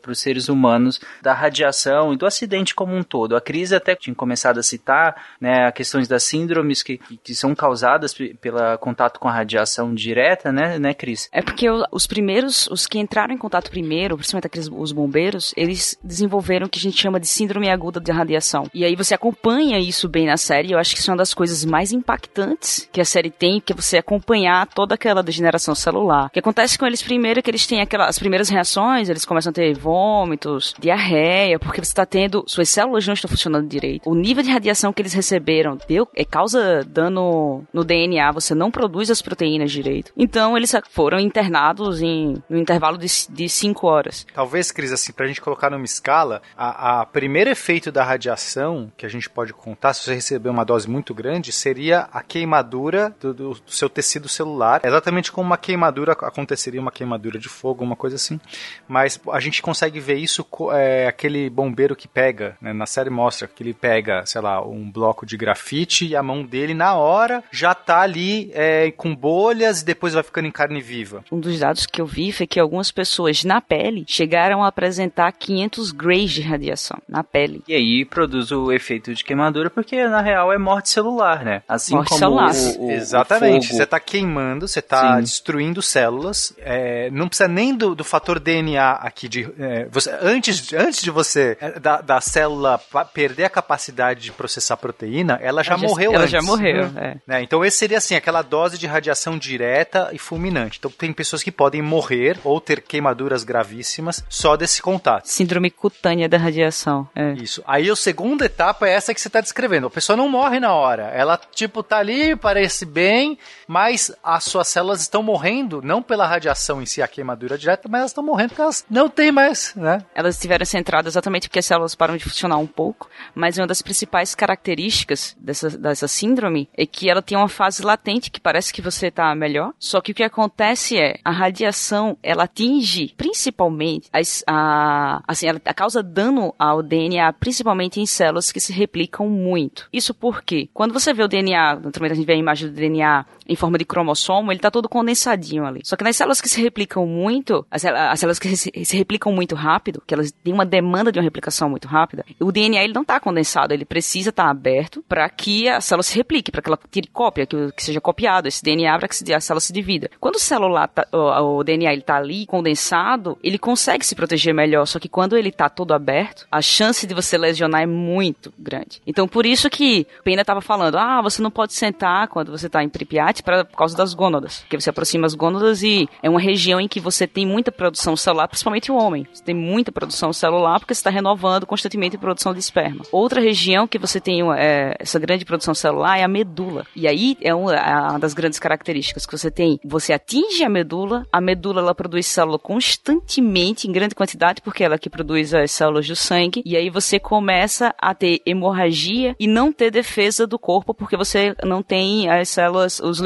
para os seres humanos da radiação e do acidente como um todo. A crise até tinha começado a citar, né, questões das síndromes que, que são causadas pelo contato com a radiação direta, né, né, Cris? É porque os primeiros, os que entraram em contato primeiro, principalmente aqueles, os bombeiros, eles desenvolveram o que a gente chama de síndrome aguda de radiação. E aí você acompanha isso bem na série. Eu acho que isso é uma das coisas mais impactantes que a série tem, que é você acompanhar toda aquela degeneração celular. O que acontece com eles primeiro é que eles têm aquelas primeiras reações, eles começam a ter vômitos, diarreia, porque você está tendo, suas células não estão funcionando direito. O nível de radiação que eles receberam deu, é, causa dano no DNA, você não produz as proteínas direito. Então eles foram internados em no intervalo de 5 horas. Talvez, Cris, assim, pra gente colocar numa escala, a, a primeiro efeito da radiação que a gente pode contar, se você receber uma dose muito grande, seria a queimadura do, do, do seu tecido celular. Exatamente como uma queimadura aconteceria, uma queimadura de fogo, uma coisa assim. Mas a gente consegue ver isso, é, aquele bombeiro que pega, né, na série mostra que ele pega, sei lá, um bloco de grafite e a mão dele na hora já tá ali é, com bolhas e depois vai ficando em carne viva. Um dos dados que eu vi foi que algumas pessoas na pele chegaram a apresentar 500 grays de radiação na pele. E aí produz o efeito de queimadura porque na real é morte celular, né? Assim morte como celular. O, o, Exatamente. O você tá queimando, você tá Sim. destruindo células. É, não precisa nem do, do fator DNA aqui de é, você, antes, antes de você é, da, da célula perder a capacidade de processar proteína, ela já, ela morreu ela antes. já morreu, uhum. é. né? Então esse seria assim aquela dose de radiação direta e fulminante. Então tem pessoas que podem morrer ou ter queimaduras gravíssimas só desse contato. Síndrome cutânea da radiação. É. Isso. Aí a segunda etapa é essa que você está descrevendo. A pessoa não morre na hora. Ela tipo tá ali, parece bem, mas as suas células estão morrendo não pela radiação em si, a queimadura direta, mas elas estão morrendo porque elas não têm mais, né? Elas estiveram centradas exatamente porque as células param de funcionar um pouco, mas uma das principais características dessa, dessa síndrome é que ela tem uma fase latente que parece que você está melhor, só que o que acontece é a radiação ela atinge principalmente as, a, assim, ela causa dano ao DNA, principalmente em células que se replicam muito. Isso porque quando você vê o DNA, naturalmente a gente vê a imagem do DNA em forma de cromossomo, ele está todo condensadinho ali. Só que nas células que se replicam muito, as, as células que se, se, replicam muito rápido, que elas têm uma demanda de uma replicação muito rápida, o DNA ele não está condensado, ele precisa estar tá aberto para que a célula se replique, para que ela tire cópia, que, que seja copiado esse DNA para que a célula se divida. Quando o celular tá, o, o, DNA ele tá ali condensado, ele consegue se proteger melhor, só que quando ele está todo aberto, a chance de você lesionar é muito grande. Então por isso que Pena estava falando, ah, você não pode sentar quando você está em Pripyat pra, por causa das gônadas. Porque você aproxima as gônadas e é uma região em que você tem muita produção celular, principalmente o homem. Você tem muita produção celular porque você está renovando constantemente a produção de esperma. Outra região que você tem é, essa grande produção celular é a medula. E aí é uma, é uma das grandes características que você tem. Você atinge a medula, a medula ela produz célula constantemente, em grande quantidade, porque ela é que produz as células do sangue. E aí você começa a ter hemorragia e não ter defesa do corpo porque você não tem as células, os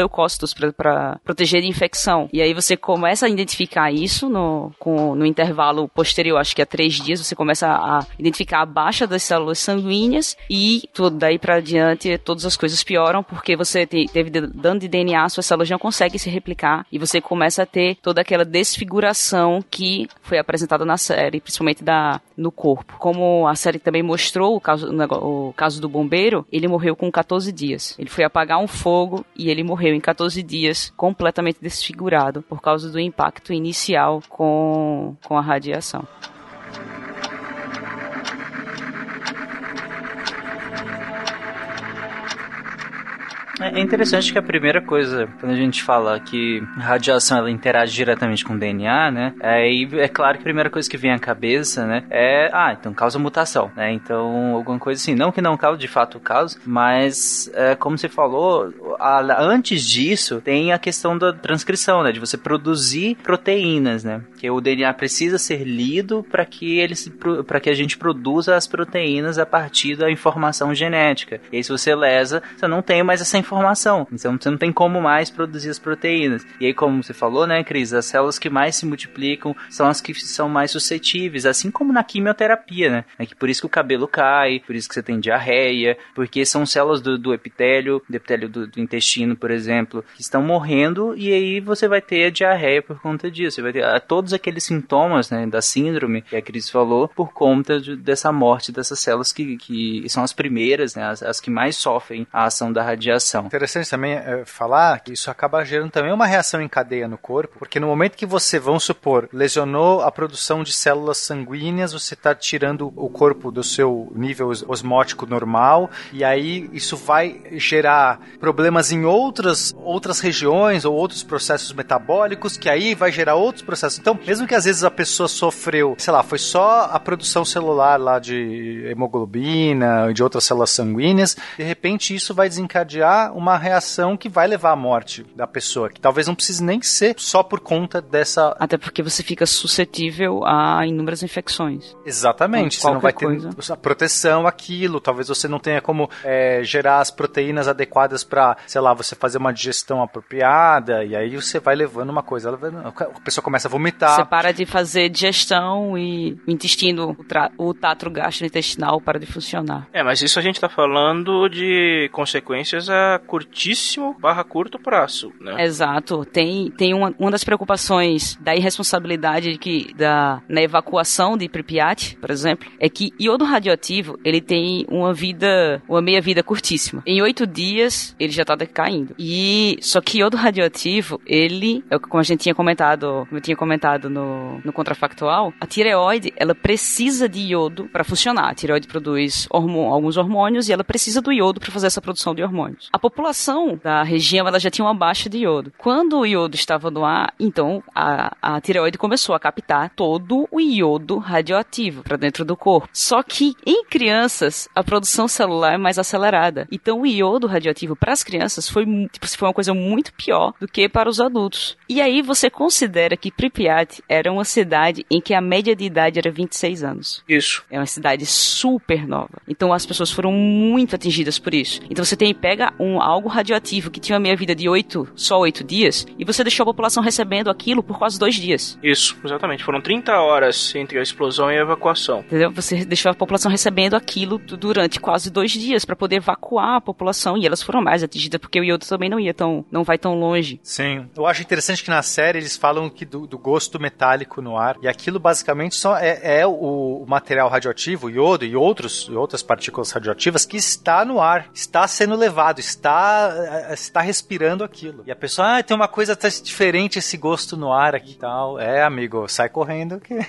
para proteger de infecção. E aí você começa a identificar isso no, com, no intervalo posterior, acho que há três dias, você começa a identificar a baixa das células sanguíneas e tudo daí para diante todas as coisas pioram porque você te, teve dano de DNA, suas células não conseguem se replicar e você começa a ter toda aquela desfiguração que foi apresentada na série, principalmente da, no corpo. Como a série também mostrou o caso, o caso do bombeiro, ele morreu com 14 dias. Ele foi apagar um fogo e ele morreu em 14 dias, completamente desfigurado por causa do impacto inicial com, com a radiação. É interessante que a primeira coisa, quando a gente fala que radiação ela interage diretamente com o DNA, né? Aí é, é claro que a primeira coisa que vem à cabeça, né? É, ah, então causa mutação, né? Então, alguma coisa assim. Não que não cause, de fato causa, mas é, como você falou, a, antes disso tem a questão da transcrição, né? De você produzir proteínas, né? Que o DNA precisa ser lido para que para que a gente produza as proteínas a partir da informação genética. E aí, se você lesa, você não tem mais essa informação. Então você não tem como mais produzir as proteínas. E aí, como você falou, né, Cris, as células que mais se multiplicam são as que são mais suscetíveis, assim como na quimioterapia, né? É que por isso que o cabelo cai, por isso que você tem diarreia, porque são células do, do epitélio, do epitélio do, do, intestino, por exemplo, que estão morrendo e aí você vai ter a diarreia por conta disso. Você vai ter ah, todos aqueles sintomas, né, da síndrome que a Cris falou por conta de, dessa morte dessas células que, que são as primeiras, né, as, as que mais sofrem a ação da radiação Interessante também é, falar que isso acaba gerando também uma reação em cadeia no corpo, porque no momento que você, vamos supor, lesionou a produção de células sanguíneas, você está tirando o corpo do seu nível osmótico normal, e aí isso vai gerar problemas em outras, outras regiões ou outros processos metabólicos, que aí vai gerar outros processos. Então, mesmo que às vezes a pessoa sofreu, sei lá, foi só a produção celular lá de hemoglobina, de outras células sanguíneas, de repente isso vai desencadear uma reação que vai levar à morte da pessoa, que talvez não precise nem ser só por conta dessa. Até porque você fica suscetível a inúmeras infecções. Exatamente. Você não vai ter coisa. a proteção aquilo, talvez você não tenha como é, gerar as proteínas adequadas para, sei lá, você fazer uma digestão apropriada, e aí você vai levando uma coisa, a pessoa começa a vomitar. Você para de fazer digestão e o intestino, o, o tatro gastrointestinal para de funcionar. É, mas isso a gente está falando de consequências a curtíssimo barra curto prazo, né? Exato. Tem, tem uma, uma das preocupações da irresponsabilidade que, da, na evacuação de Pripyat, por exemplo, é que iodo radioativo, ele tem uma vida, uma meia-vida curtíssima. Em oito dias, ele já está decaindo. E, só que iodo radioativo, ele, é como a gente tinha comentado, como eu tinha comentado no, no contrafactual, a tireoide, ela precisa de iodo para funcionar. A tireoide produz hormônio, alguns hormônios e ela precisa do iodo para fazer essa produção de hormônios. A população da região, ela já tinha uma baixa de iodo. Quando o iodo estava no ar, então a, a tireoide começou a captar todo o iodo radioativo para dentro do corpo. Só que em crianças, a produção celular é mais acelerada. Então o iodo radioativo para as crianças foi, tipo, foi uma coisa muito pior do que para os adultos. E aí você considera que Pripyat era uma cidade em que a média de idade era 26 anos. Isso. É uma cidade super nova. Então as pessoas foram muito atingidas por isso. Então você tem pega um algo radioativo que tinha uma meia vida de 8, só 8 dias, e você deixou a população recebendo aquilo por quase dois dias. Isso, exatamente. Foram 30 horas entre a explosão e a evacuação. Entendeu? Você deixou a população recebendo aquilo durante quase dois dias para poder evacuar a população e elas foram mais atingidas porque o iodo também não ia tão, não vai tão longe. Sim. Eu acho interessante que na série eles falam que do, do gosto metálico no ar e aquilo basicamente só é, é o, o, material radioativo, o iodo e outros e outras partículas radioativas que está no ar, está sendo levado, está está respirando aquilo. E a pessoa, ah, tem uma coisa diferente esse gosto no ar aqui e tal. É, amigo, sai correndo que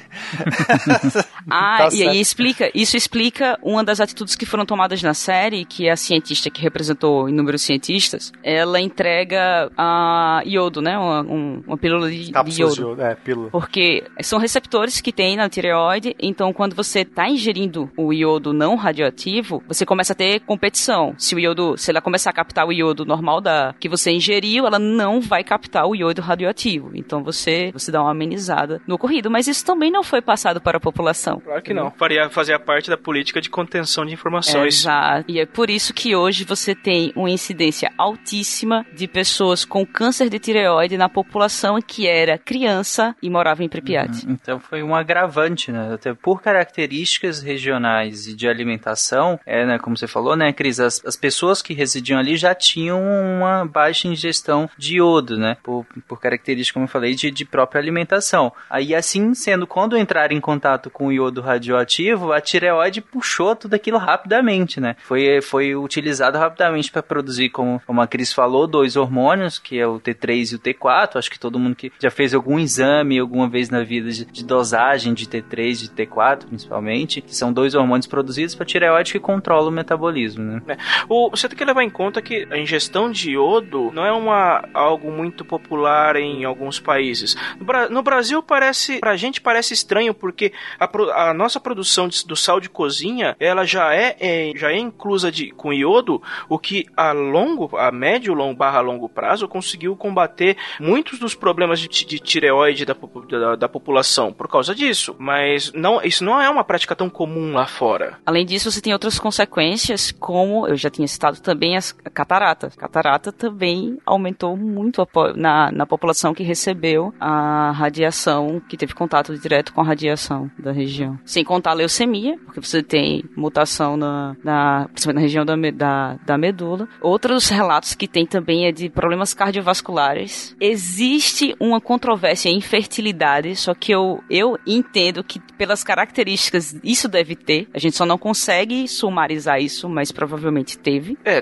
Ah, tá e aí explica, isso explica uma das atitudes que foram tomadas na série, que a cientista que representou inúmeros cientistas, ela entrega a iodo, né, uma, um, uma pílula de, de iodo. de iodo. É, pílula. Porque são receptores que tem na tireoide, então quando você está ingerindo o iodo não radioativo, você começa a ter competição. Se o iodo, se ela começar a captar o iodo normal da que você ingeriu, ela não vai captar o iodo radioativo. Então você, você dá uma amenizada no ocorrido, mas isso também não foi passado para a população. Claro que não. Faria, fazia parte da política de contenção de informações. Exato. E é por isso que hoje você tem uma incidência altíssima de pessoas com câncer de tireoide na população que era criança e morava em Pripyat. Uhum. Então foi um agravante, né? Até por características regionais e de alimentação, é, né, como você falou, né, Cris, as, as pessoas que residiam ali já tinham uma baixa ingestão de iodo, né? Por, por características, como eu falei, de, de própria alimentação. Aí assim sendo, quando entrar em contato com o iodo radioativo, a tireoide puxou tudo aquilo rapidamente, né? Foi, foi utilizado rapidamente para produzir, como, como a Cris falou, dois hormônios, que é o T3 e o T4. Acho que todo mundo que já fez algum exame alguma vez na vida de, de dosagem de T3 e de T4, principalmente, que são dois hormônios produzidos para tireoide que controla o metabolismo, né? É. O, você tem que levar em conta que a ingestão de iodo não é uma, algo muito popular em alguns países. No, no Brasil parece, pra gente parece estranho porque a, a nossa produção de, do sal de cozinha, ela já é, é, já é inclusa de, com iodo, o que a longo, a médio longo barra longo prazo conseguiu combater muitos dos problemas de, de tireoide da, da, da, população por causa disso. Mas não, isso não é uma prática tão comum lá fora. Além disso, você tem outras consequências, como eu já tinha citado também as cataratas. Catarata também aumentou muito a, na, na população que recebeu a radiação, que teve contato direto com a radiação da região. Sem contar a leucemia, porque você tem mutação na, na principalmente na região da, da, da medula. Outros relatos que tem também é de problemas cardiovasculares. Existe uma controvérsia em fertilidade, só que eu, eu entendo que pelas características isso deve ter. A gente só não consegue sumarizar isso, mas provavelmente teve. É,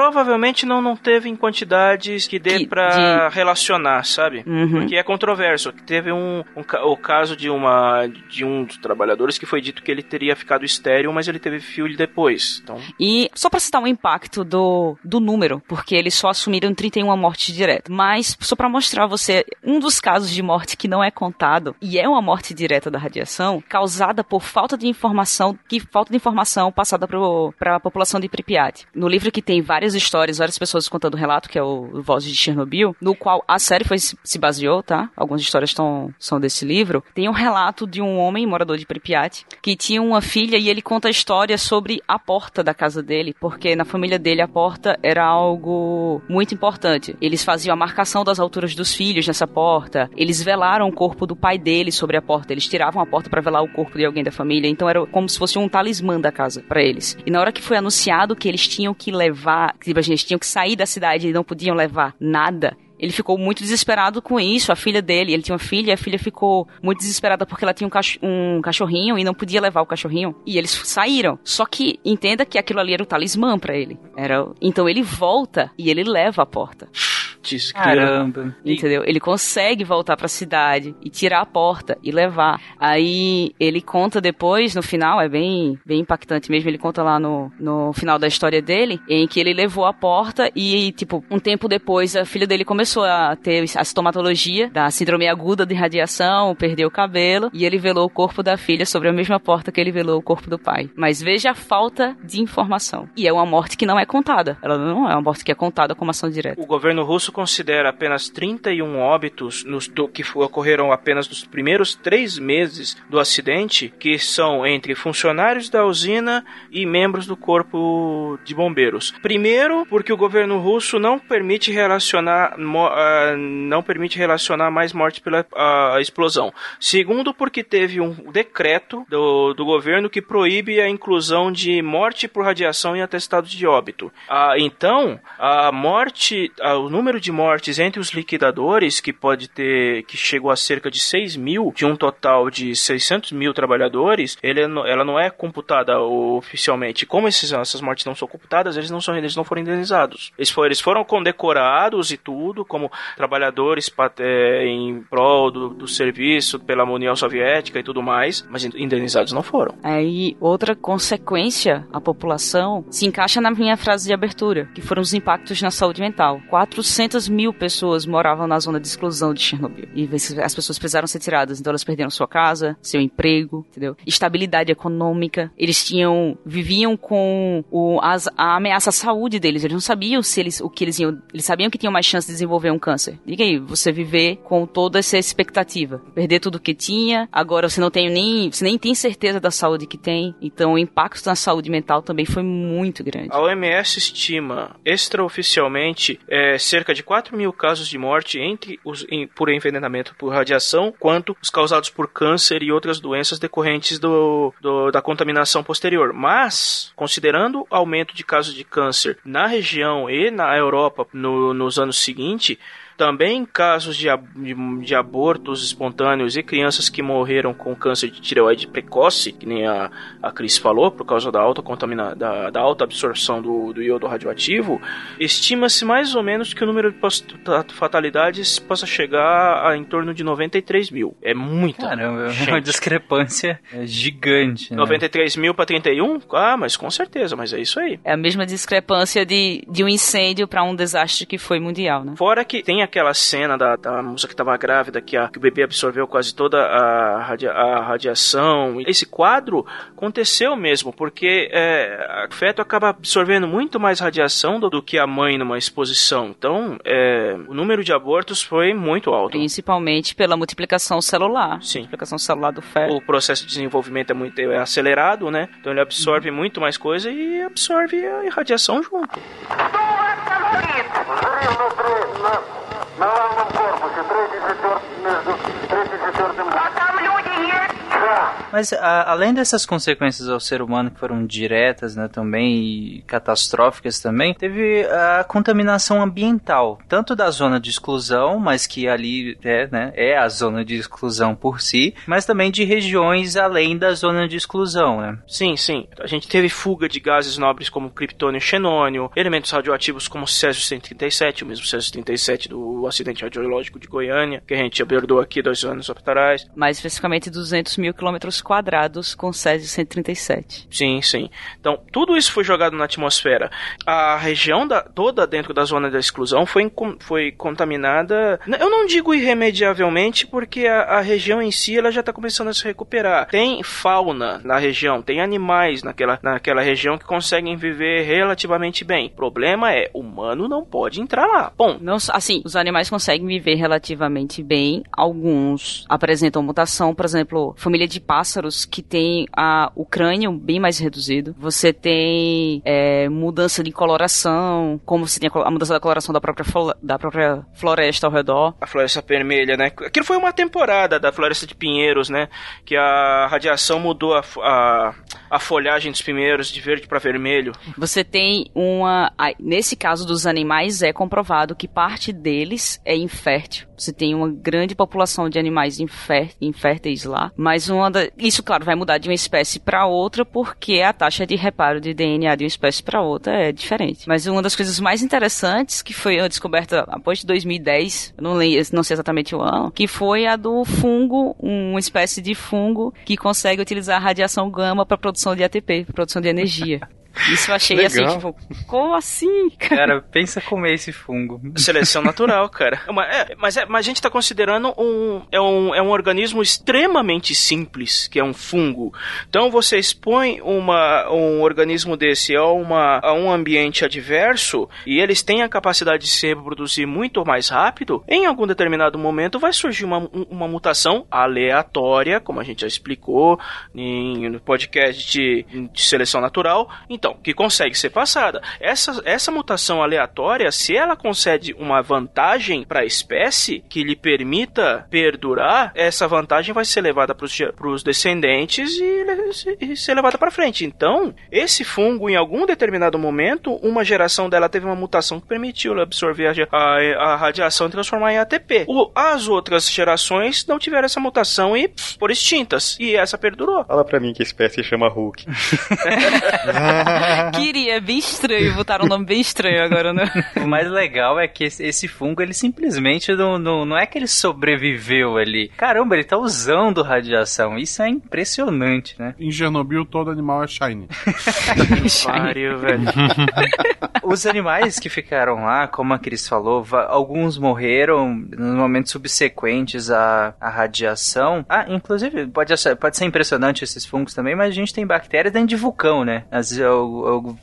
provavelmente não, não teve em quantidades que dê pra de... relacionar, sabe? Uhum. Porque é controverso. Teve um, um, o caso de uma de um dos trabalhadores que foi dito que ele teria ficado estéreo, mas ele teve filho depois. Então... E só para citar o um impacto do, do número, porque eles só assumiram 31 mortes diretas. Mas só para mostrar a você um dos casos de morte que não é contado e é uma morte direta da radiação causada por falta de informação, que falta de informação passada para a população de Pripyat. No livro que tem várias histórias, várias pessoas contando o relato, que é o Vozes de Chernobyl, no qual a série foi, se baseou, tá? Algumas histórias tão, são desse livro. Tem um relato de um homem, morador de Pripyat, que tinha uma filha e ele conta a história sobre a porta da casa dele, porque na família dele a porta era algo muito importante. Eles faziam a marcação das alturas dos filhos nessa porta, eles velaram o corpo do pai dele sobre a porta, eles tiravam a porta revelar o corpo de alguém da família. Então era como se fosse um talismã da casa para eles. E na hora que foi anunciado que eles tinham que levar, tipo, a gente tinham que sair da cidade e não podiam levar nada, ele ficou muito desesperado com isso. A filha dele, ele tinha uma filha, a filha ficou muito desesperada porque ela tinha um, cach um cachorrinho e não podia levar o cachorrinho. E eles saíram. Só que entenda que aquilo ali era o talismã para ele. Era, então ele volta e ele leva a porta. Caramba. Entendeu? Ele consegue voltar para a cidade e tirar a porta e levar. Aí ele conta depois, no final, é bem, bem impactante mesmo. Ele conta lá no, no final da história dele, em que ele levou a porta e, tipo, um tempo depois a filha dele começou a ter a sintomatologia da síndrome aguda de radiação, perdeu o cabelo e ele velou o corpo da filha sobre a mesma porta que ele velou o corpo do pai. Mas veja a falta de informação. E é uma morte que não é contada. Ela não é uma morte que é contada como ação direta. O governo russo considera apenas 31 óbitos nos, do, que ocorreram apenas nos primeiros três meses do acidente, que são entre funcionários da usina e membros do corpo de bombeiros. Primeiro, porque o governo russo não permite relacionar uh, não permite relacionar mais mortes pela uh, explosão. Segundo, porque teve um decreto do, do governo que proíbe a inclusão de morte por radiação em atestado de óbito. Uh, então, a morte, o número de mortes entre os liquidadores, que pode ter, que chegou a cerca de 6 mil, de um total de 600 mil trabalhadores, ele, ela não é computada oficialmente. Como esses, essas mortes não são computadas, eles não, são, eles não foram indenizados. Eles foram, eles foram condecorados e tudo, como trabalhadores é, em prol do, do serviço pela União Soviética e tudo mais, mas indenizados não foram. Aí, outra consequência, a população se encaixa na minha frase de abertura, que foram os impactos na saúde mental. 400 mil pessoas moravam na zona de exclusão de Chernobyl. E as pessoas precisaram ser tiradas. Então elas perderam sua casa, seu emprego, entendeu? Estabilidade econômica. Eles tinham. viviam com o, as, a ameaça à saúde deles. Eles não sabiam se eles, o que eles iam. Eles sabiam que tinham mais chance de desenvolver um câncer. Diga aí, você viver com toda essa expectativa. Perder tudo que tinha, agora você não tem nem. Você nem tem certeza da saúde que tem. Então o impacto na saúde mental também foi muito grande. A OMS estima extraoficialmente é, cerca de 4 mil casos de morte entre os em, por envenenamento por radiação, quanto os causados por câncer e outras doenças decorrentes do, do, da contaminação posterior. Mas, considerando o aumento de casos de câncer na região e na Europa no, nos anos seguintes, também casos de, de, de, abortos espontâneos e crianças que morreram com câncer de tireoide precoce, que nem a, a Cris falou, por causa da alta, contamina, da, da alta absorção do, do iodo radioativo, estima-se mais ou menos que o número de fatalidades possa chegar a em torno de 93 mil. É muita. Caramba, é uma discrepância gigante. Né? 93 mil para 31? Ah, mas com certeza, mas é isso aí. É a mesma discrepância de, de um incêndio para um desastre que foi mundial, né? Fora que tem a aquela cena da, da moça que estava grávida, que, a, que o bebê absorveu quase toda a, radia, a radiação. Esse quadro aconteceu mesmo, porque é, o feto acaba absorvendo muito mais radiação do, do que a mãe numa exposição. Então, é, o número de abortos foi muito alto. Principalmente pela multiplicação celular. Sim. Multiplicação celular do feto. O processo de desenvolvimento é muito é acelerado, né? Então ele absorve uhum. muito mais coisa e absorve a radiação junto. На корпусе, третий, четвертый, между третий, четвертым. А там люди есть? Да. Mas a, além dessas consequências ao ser humano que foram diretas, né, também e catastróficas também, teve a contaminação ambiental, tanto da zona de exclusão, mas que ali é, né, é a zona de exclusão por si, mas também de regiões além da zona de exclusão, né? Sim, sim. A gente teve fuga de gases nobres como criptônio e xenônio, elementos radioativos como Césio-137, o mesmo Césio-37 do acidente radiológico de Goiânia, que a gente abordou aqui dois anos atrás. Mais especificamente 200 mil quilômetros quadrados com Césio 137. Sim, sim. Então, tudo isso foi jogado na atmosfera. A região da, toda dentro da zona da exclusão foi, foi contaminada, eu não digo irremediavelmente, porque a, a região em si ela já está começando a se recuperar. Tem fauna na região, tem animais naquela, naquela região que conseguem viver relativamente bem. O problema é, humano não pode entrar lá. Bom, não, assim, os animais conseguem viver relativamente bem. Alguns apresentam mutação, por exemplo, família de pássaros pássaros que têm a, o crânio bem mais reduzido. Você tem é, mudança de coloração, como você tem a mudança da coloração da própria, da própria floresta ao redor. A floresta vermelha, né? Aquilo foi uma temporada da floresta de pinheiros, né? Que a radiação mudou a, a, a folhagem dos pinheiros de verde para vermelho. Você tem uma. Nesse caso dos animais, é comprovado que parte deles é infértil. Você tem uma grande população de animais inférteis lá, mas uma da... isso, claro, vai mudar de uma espécie para outra porque a taxa de reparo de DNA de uma espécie para outra é diferente. Mas uma das coisas mais interessantes que foi descoberta após de 2010, eu não, não sei exatamente o ano, que foi a do fungo, uma espécie de fungo que consegue utilizar a radiação gama para produção de ATP, produção de energia. Isso eu achei assim, Legal. assim, tipo, como assim? Cara, pensa comer esse fungo. Seleção natural, cara. É, mas, é, mas a gente está considerando um é, um. é um organismo extremamente simples, que é um fungo. Então você expõe uma, um organismo desse a, uma, a um ambiente adverso e eles têm a capacidade de se reproduzir muito mais rápido. Em algum determinado momento vai surgir uma, uma mutação aleatória, como a gente já explicou em, no podcast de, de seleção natural. Então, que consegue ser passada. Essa, essa mutação aleatória, se ela concede uma vantagem para a espécie que lhe permita perdurar, essa vantagem vai ser levada para os descendentes e, e ser levada para frente. Então, esse fungo, em algum determinado momento, uma geração dela teve uma mutação que permitiu absorver a, a, a radiação e transformar em ATP. O, as outras gerações não tiveram essa mutação e pff, foram extintas. E essa perdurou. Fala pra mim que espécie chama Hulk. Queria, é bem estranho, botaram um nome bem estranho agora, né? O mais legal é que esse, esse fungo, ele simplesmente não, não, não é que ele sobreviveu ali. Caramba, ele tá usando radiação. Isso é impressionante, né? Em Chernobyl, todo animal é shiny. Pariu, velho. Os animais que ficaram lá, como a Cris falou, alguns morreram nos momentos subsequentes à, à radiação. Ah, inclusive, pode, pode ser impressionante esses fungos também, mas a gente tem bactérias dentro de vulcão, né? Às vezes,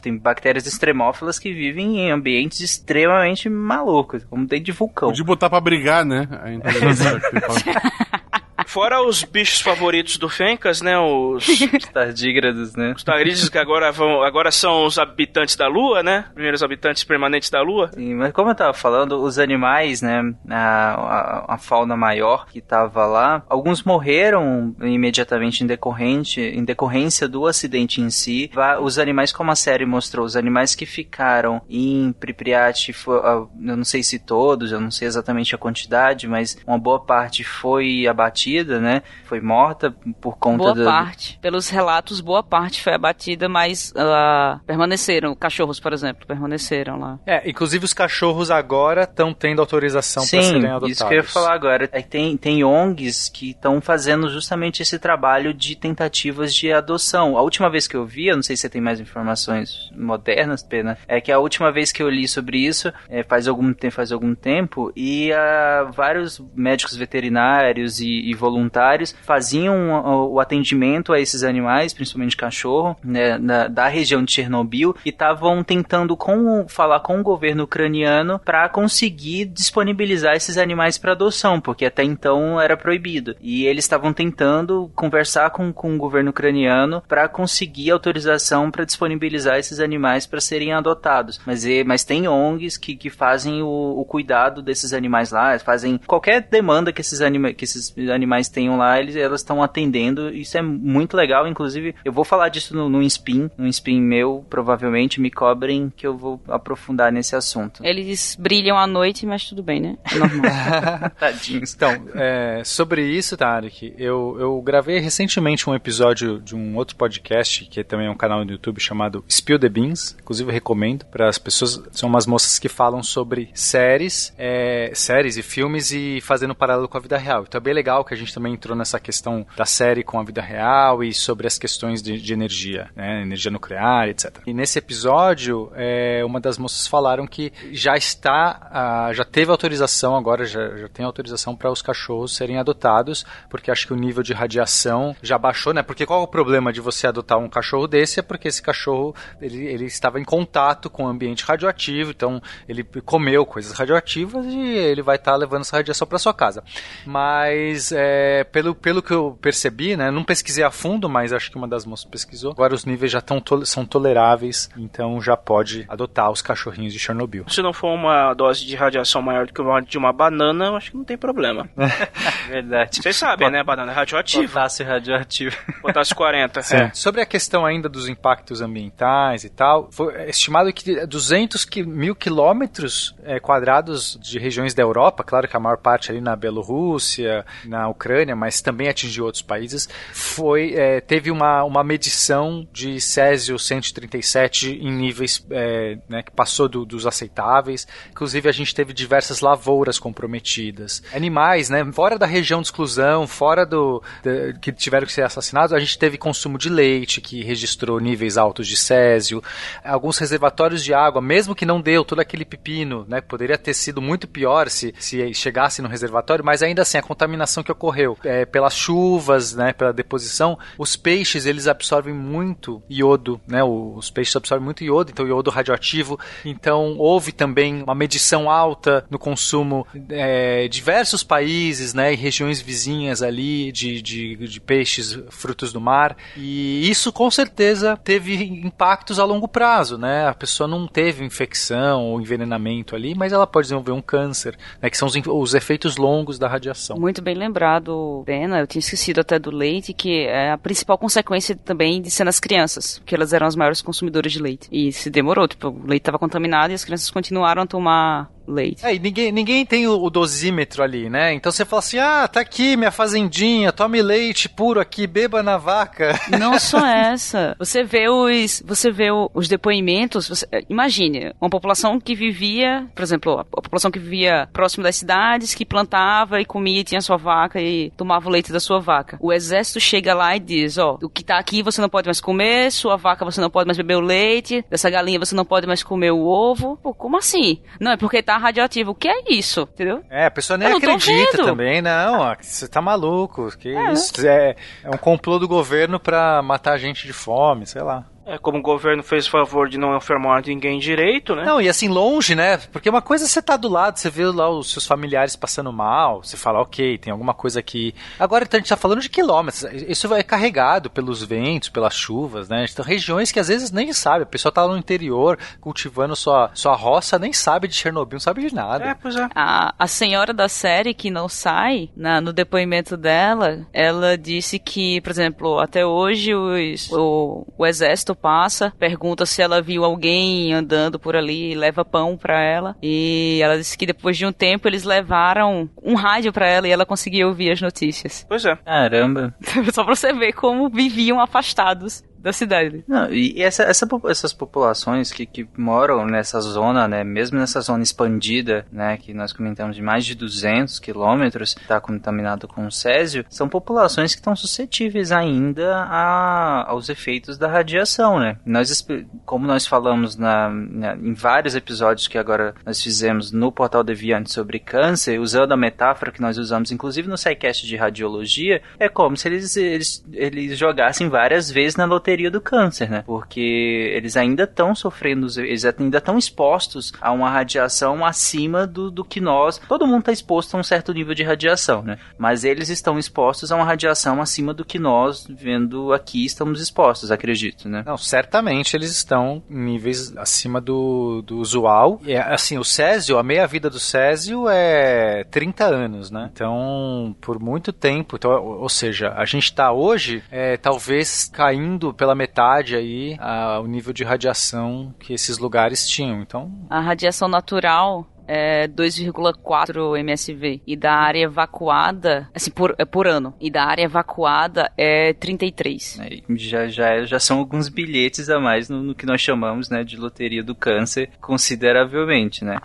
tem bactérias extremófilas que vivem em ambientes extremamente malucos, como dentro de vulcão. Podia botar pra brigar, né? Fora os bichos favoritos do Fencas, né? Os, os tardígrados, né? Os tardígrados que agora, vão, agora são os habitantes da Lua, né? Primeiros habitantes permanentes da Lua. Sim, mas como eu tava falando, os animais, né? A, a, a fauna maior que tava lá, alguns morreram imediatamente em, decorrente, em decorrência do acidente em si. Os animais, como a série mostrou, os animais que ficaram em Pripyat, eu não sei se todos, eu não sei exatamente a quantidade, mas uma boa parte foi abatida abatida, né? Foi morta por conta boa da... parte. Pelos relatos, boa parte foi abatida, mas uh, permaneceram. Cachorros, por exemplo, permaneceram lá. É, inclusive os cachorros agora estão tendo autorização para serem adotados. isso que eu ia falar agora. É, tem, tem ONGs que estão fazendo justamente esse trabalho de tentativas de adoção. A última vez que eu vi, eu não sei se você tem mais informações modernas, Pena, é que a última vez que eu li sobre isso é, faz, algum, faz algum tempo e uh, vários médicos veterinários e, e voluntários faziam o atendimento a esses animais, principalmente cachorro, né, da, da região de Chernobyl, e estavam tentando com, falar com o governo ucraniano para conseguir disponibilizar esses animais para adoção, porque até então era proibido. E eles estavam tentando conversar com, com o governo ucraniano para conseguir autorização para disponibilizar esses animais para serem adotados. Mas, mas tem ONGs que, que fazem o, o cuidado desses animais lá, fazem qualquer demanda que esses, anima, que esses animais animais tenham lá, eles, elas estão atendendo. Isso é muito legal. Inclusive, eu vou falar disso no, no Spin, no Spin meu, provavelmente me cobrem que eu vou aprofundar nesse assunto. Eles brilham à noite, mas tudo bem, né? É normal. Tadinhos. Então, é, sobre isso, Tarek, eu, eu gravei recentemente um episódio de um outro podcast, que também é um canal no YouTube chamado Spill the Beans. Inclusive, eu recomendo para as pessoas. São umas moças que falam sobre séries, é, séries e filmes e fazendo paralelo com a vida real. Então é bem legal que a gente também entrou nessa questão da série com a vida real e sobre as questões de, de energia, né? Energia nuclear, etc. E nesse episódio, é, uma das moças falaram que já está, uh, já teve autorização agora, já, já tem autorização para os cachorros serem adotados, porque acho que o nível de radiação já baixou, né? Porque qual é o problema de você adotar um cachorro desse? É porque esse cachorro ele, ele estava em contato com o ambiente radioativo, então ele comeu coisas radioativas e ele vai estar tá levando essa radiação para sua casa. Mas é, é, pelo, pelo que eu percebi, né? Não pesquisei a fundo, mas acho que uma das moças pesquisou. Agora os níveis já tão são toleráveis, então já pode adotar os cachorrinhos de Chernobyl. Se não for uma dose de radiação maior do que uma de uma banana, eu acho que não tem problema. Verdade. Vocês sabem, né? Banana é radioativa. Potássio radioativo. Potássio 40. É. Sobre a questão ainda dos impactos ambientais e tal, foi estimado que 200 qui- mil quilômetros é, quadrados de regiões da Europa, claro que a maior parte ali na Bielorrússia, na Ucrânia, mas também atingiu outros países, foi é, teve uma, uma medição de Césio 137 em níveis é, né, que passou do- dos aceitáveis. Inclusive a gente teve diversas lavouras comprometidas, animais, né, fora da região de exclusão, fora do da- que tiveram que ser assassinados, a gente teve consumo de leite que registrou níveis altos de Césio, alguns reservatórios de água, mesmo que não deu todo aquele pepino, né, poderia ter sido muito pior se, se chegasse no reservatório, mas ainda assim a contaminação que ocorreu é, pelas chuvas, né, pela deposição, os peixes eles absorvem muito iodo, né, os peixes absorvem muito iodo, então iodo radioativo, então houve também uma medição alta no consumo é, diversos países, né, e regiões vizinhas ali de, de, de peixes, frutos do mar, e isso com certeza teve impactos a longo prazo, né, a pessoa não teve infecção ou envenenamento ali, mas ela pode desenvolver um câncer, né, que são os, os efeitos longos da radiação. Muito bem lembrado, Pena. Eu tinha esquecido até do leite, que é a principal consequência também de ser nas crianças, porque elas eram as maiores consumidoras de leite. E se demorou, tipo, o leite estava contaminado e as crianças continuaram a tomar leite. É, e ninguém, ninguém tem o, o dosímetro ali, né? Então você fala assim: ah, tá aqui minha fazendinha, tome leite puro aqui, beba na vaca. Não só essa. Você vê os, você vê os depoimentos. Você, eh, imagine uma população que vivia, por exemplo, a, população que vivia próximo das cidades, que plantava e comia, e tinha sua vaca e tomava o leite da sua vaca. O exército chega lá e diz: ó, o que tá aqui você não pode mais comer, sua vaca você não pode mais beber o leite, dessa galinha você não pode mais comer o ovo. Pô, como assim? Não, é porque tá radioativo. O que é isso? Entendeu? É, a pessoa nem acredita também, não. Você tá maluco. Que isso? É, é um complô do governo pra matar gente de fome, sei lá. É como o governo fez favor de não enfermar ninguém direito, né? Não, e assim, longe, né? Porque uma coisa é você tá do lado, você vê lá os seus familiares passando mal, você fala, ok, tem alguma coisa aqui. Agora então, a gente tá falando de quilômetros. Isso é carregado pelos ventos, pelas chuvas, né? Então, regiões que às vezes nem sabe. A pessoa tá no interior cultivando sua, sua roça, nem sabe de Chernobyl, não sabe de nada. É, pois é. A, a senhora da série que não sai, na- no depoimento dela, ela disse que, por exemplo, até hoje os- o, o exército passa, pergunta se ela viu alguém andando por ali, leva pão pra ela. E ela disse que depois de um tempo eles levaram um rádio pra ela e ela conseguia ouvir as notícias. Pois é. Caramba. Só pra você ver como viviam afastados da cidade. Não, e essa, essa essas populações que, que moram nessa zona, né, mesmo nessa zona expandida, né, que nós comentamos de mais de 200 quilômetros, está contaminado com césio, são populações que estão suscetíveis ainda a- aos efeitos da radiação, né. Nós, como nós falamos na, na- em vários episódios que agora nós fizemos no Portal Deviante sobre câncer, usando a metáfora que nós usamos, inclusive no SciCast de radiologia, é como se eles, eles, eles jogassem várias vezes na loteria do câncer, né? Porque eles ainda estão sofrendo, eles ainda estão expostos a uma radiação acima do, do que nós. Todo mundo está exposto a um certo nível de radiação, né? Mas eles estão expostos a uma radiação acima do que nós, vendo aqui, estamos expostos, acredito, né? Não, certamente eles estão em níveis acima do, do usual. E, assim, o Césio, a meia-vida do Césio é 30 anos, né? Então, por muito tempo, então, ou seja, a gente está hoje, é, talvez caindo pela metade aí a- o nível de radiação que esses lugares tinham. Então, A radiação natural é 2,4 MSV e da área evacuada, assim, por, é por ano, e da área evacuada é 33. Aí Já, já, já são alguns bilhetes a mais no, no que nós chamamos né, de loteria do câncer, consideravelmente, né?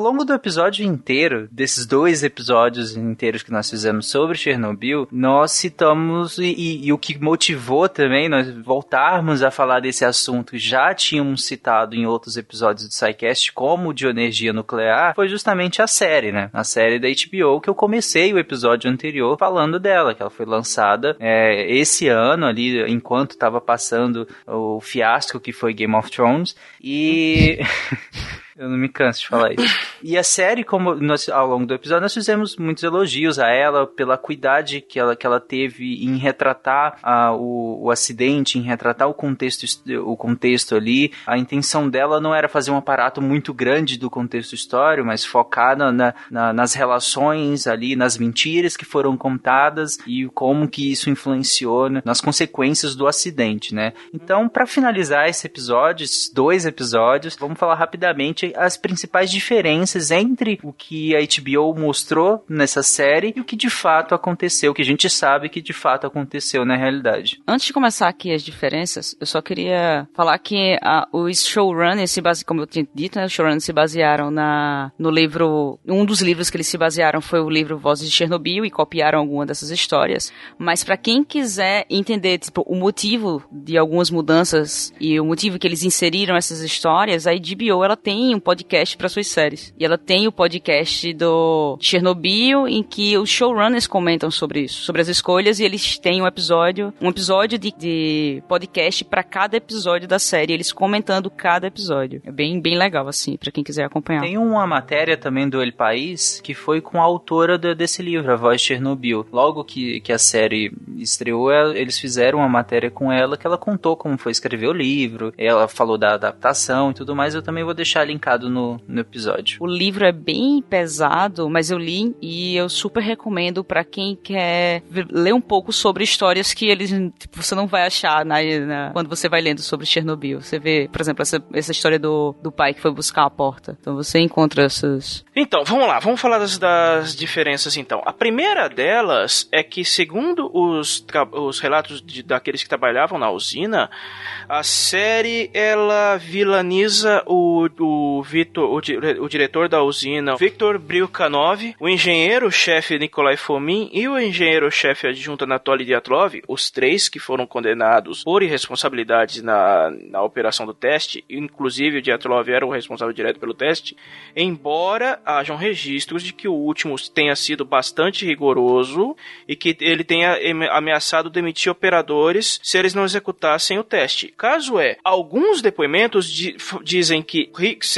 Longo do episódio inteiro, desses dois episódios inteiros que nós fizemos sobre Chernobyl, nós citamos e, e, e o que motivou também nós voltarmos a falar desse assunto, já tínhamos citado em outros episódios do SciCast, como de energia nuclear, foi justamente a série, né? A série da HBO que eu comecei o episódio anterior falando dela, que ela foi lançada é, esse ano ali, enquanto estava passando o fiasco que foi Game of Thrones. E. Eu não me canso de falar isso. E a série, como nós, ao longo do episódio, nós fizemos muitos elogios a ela pela cuidade que ela, que ela teve em retratar a, o, o acidente, em retratar o contexto, o contexto ali. A intenção dela não era fazer um aparato muito grande do contexto histórico, mas focar na, na, na, nas relações ali, nas mentiras que foram contadas e como que isso influenciou né, nas consequências do acidente, né? Então, para finalizar esse episódio, esses dois episódios, vamos falar rapidamente as principais diferenças entre o que a HBO mostrou nessa série e o que de fato aconteceu, que a gente sabe que de fato aconteceu na realidade. Antes de começar aqui as diferenças, eu só queria falar que a, os showrunners se base, como eu tinha dito, né, os showrunners se basearam na, no livro, um dos livros que eles se basearam foi o livro Vozes de Chernobyl e copiaram alguma dessas histórias. Mas para quem quiser entender tipo, o motivo de algumas mudanças e o motivo que eles inseriram essas histórias, a HBO ela tem um podcast para suas séries. E ela tem o podcast do Chernobyl em que os showrunners comentam sobre isso, sobre as escolhas e eles têm um episódio, um episódio de, de podcast para cada episódio da série, eles comentando cada episódio. É bem bem legal assim, para quem quiser acompanhar. Tem uma matéria também do El País que foi com a autora do, desse livro, A Voz Chernobyl. Logo que, que a série estreou, eles fizeram uma matéria com ela que ela contou como foi escrever o livro, ela falou da adaptação e tudo mais. Eu também vou deixar linkado no, no episódio. O livro é bem pesado, mas eu li e eu super recomendo para quem quer ler um pouco sobre histórias que eles tipo, você não vai achar na, na, quando você vai lendo sobre Chernobyl. Você vê, por exemplo, essa, essa história do, do pai que foi buscar a porta. Então você encontra essas. Então, vamos lá, vamos falar das, das diferenças então. A primeira delas é que, segundo os, os relatos de, daqueles que trabalhavam na usina, a série ela vilaniza o, o Victor, o, o, diretor da usina, Victor Brilkanov, o engenheiro-chefe Nikolai Fomin e o engenheiro-chefe adjunto Anatoly Dyatlov, os três que foram condenados por irresponsabilidade na, na operação do teste, inclusive o Dyatlov era o responsável direto pelo teste, embora hajam registros de que o último tenha sido bastante rigoroso e que ele tenha ameaçado demitir operadores se eles não executassem o teste. Caso é, alguns depoimentos dizem que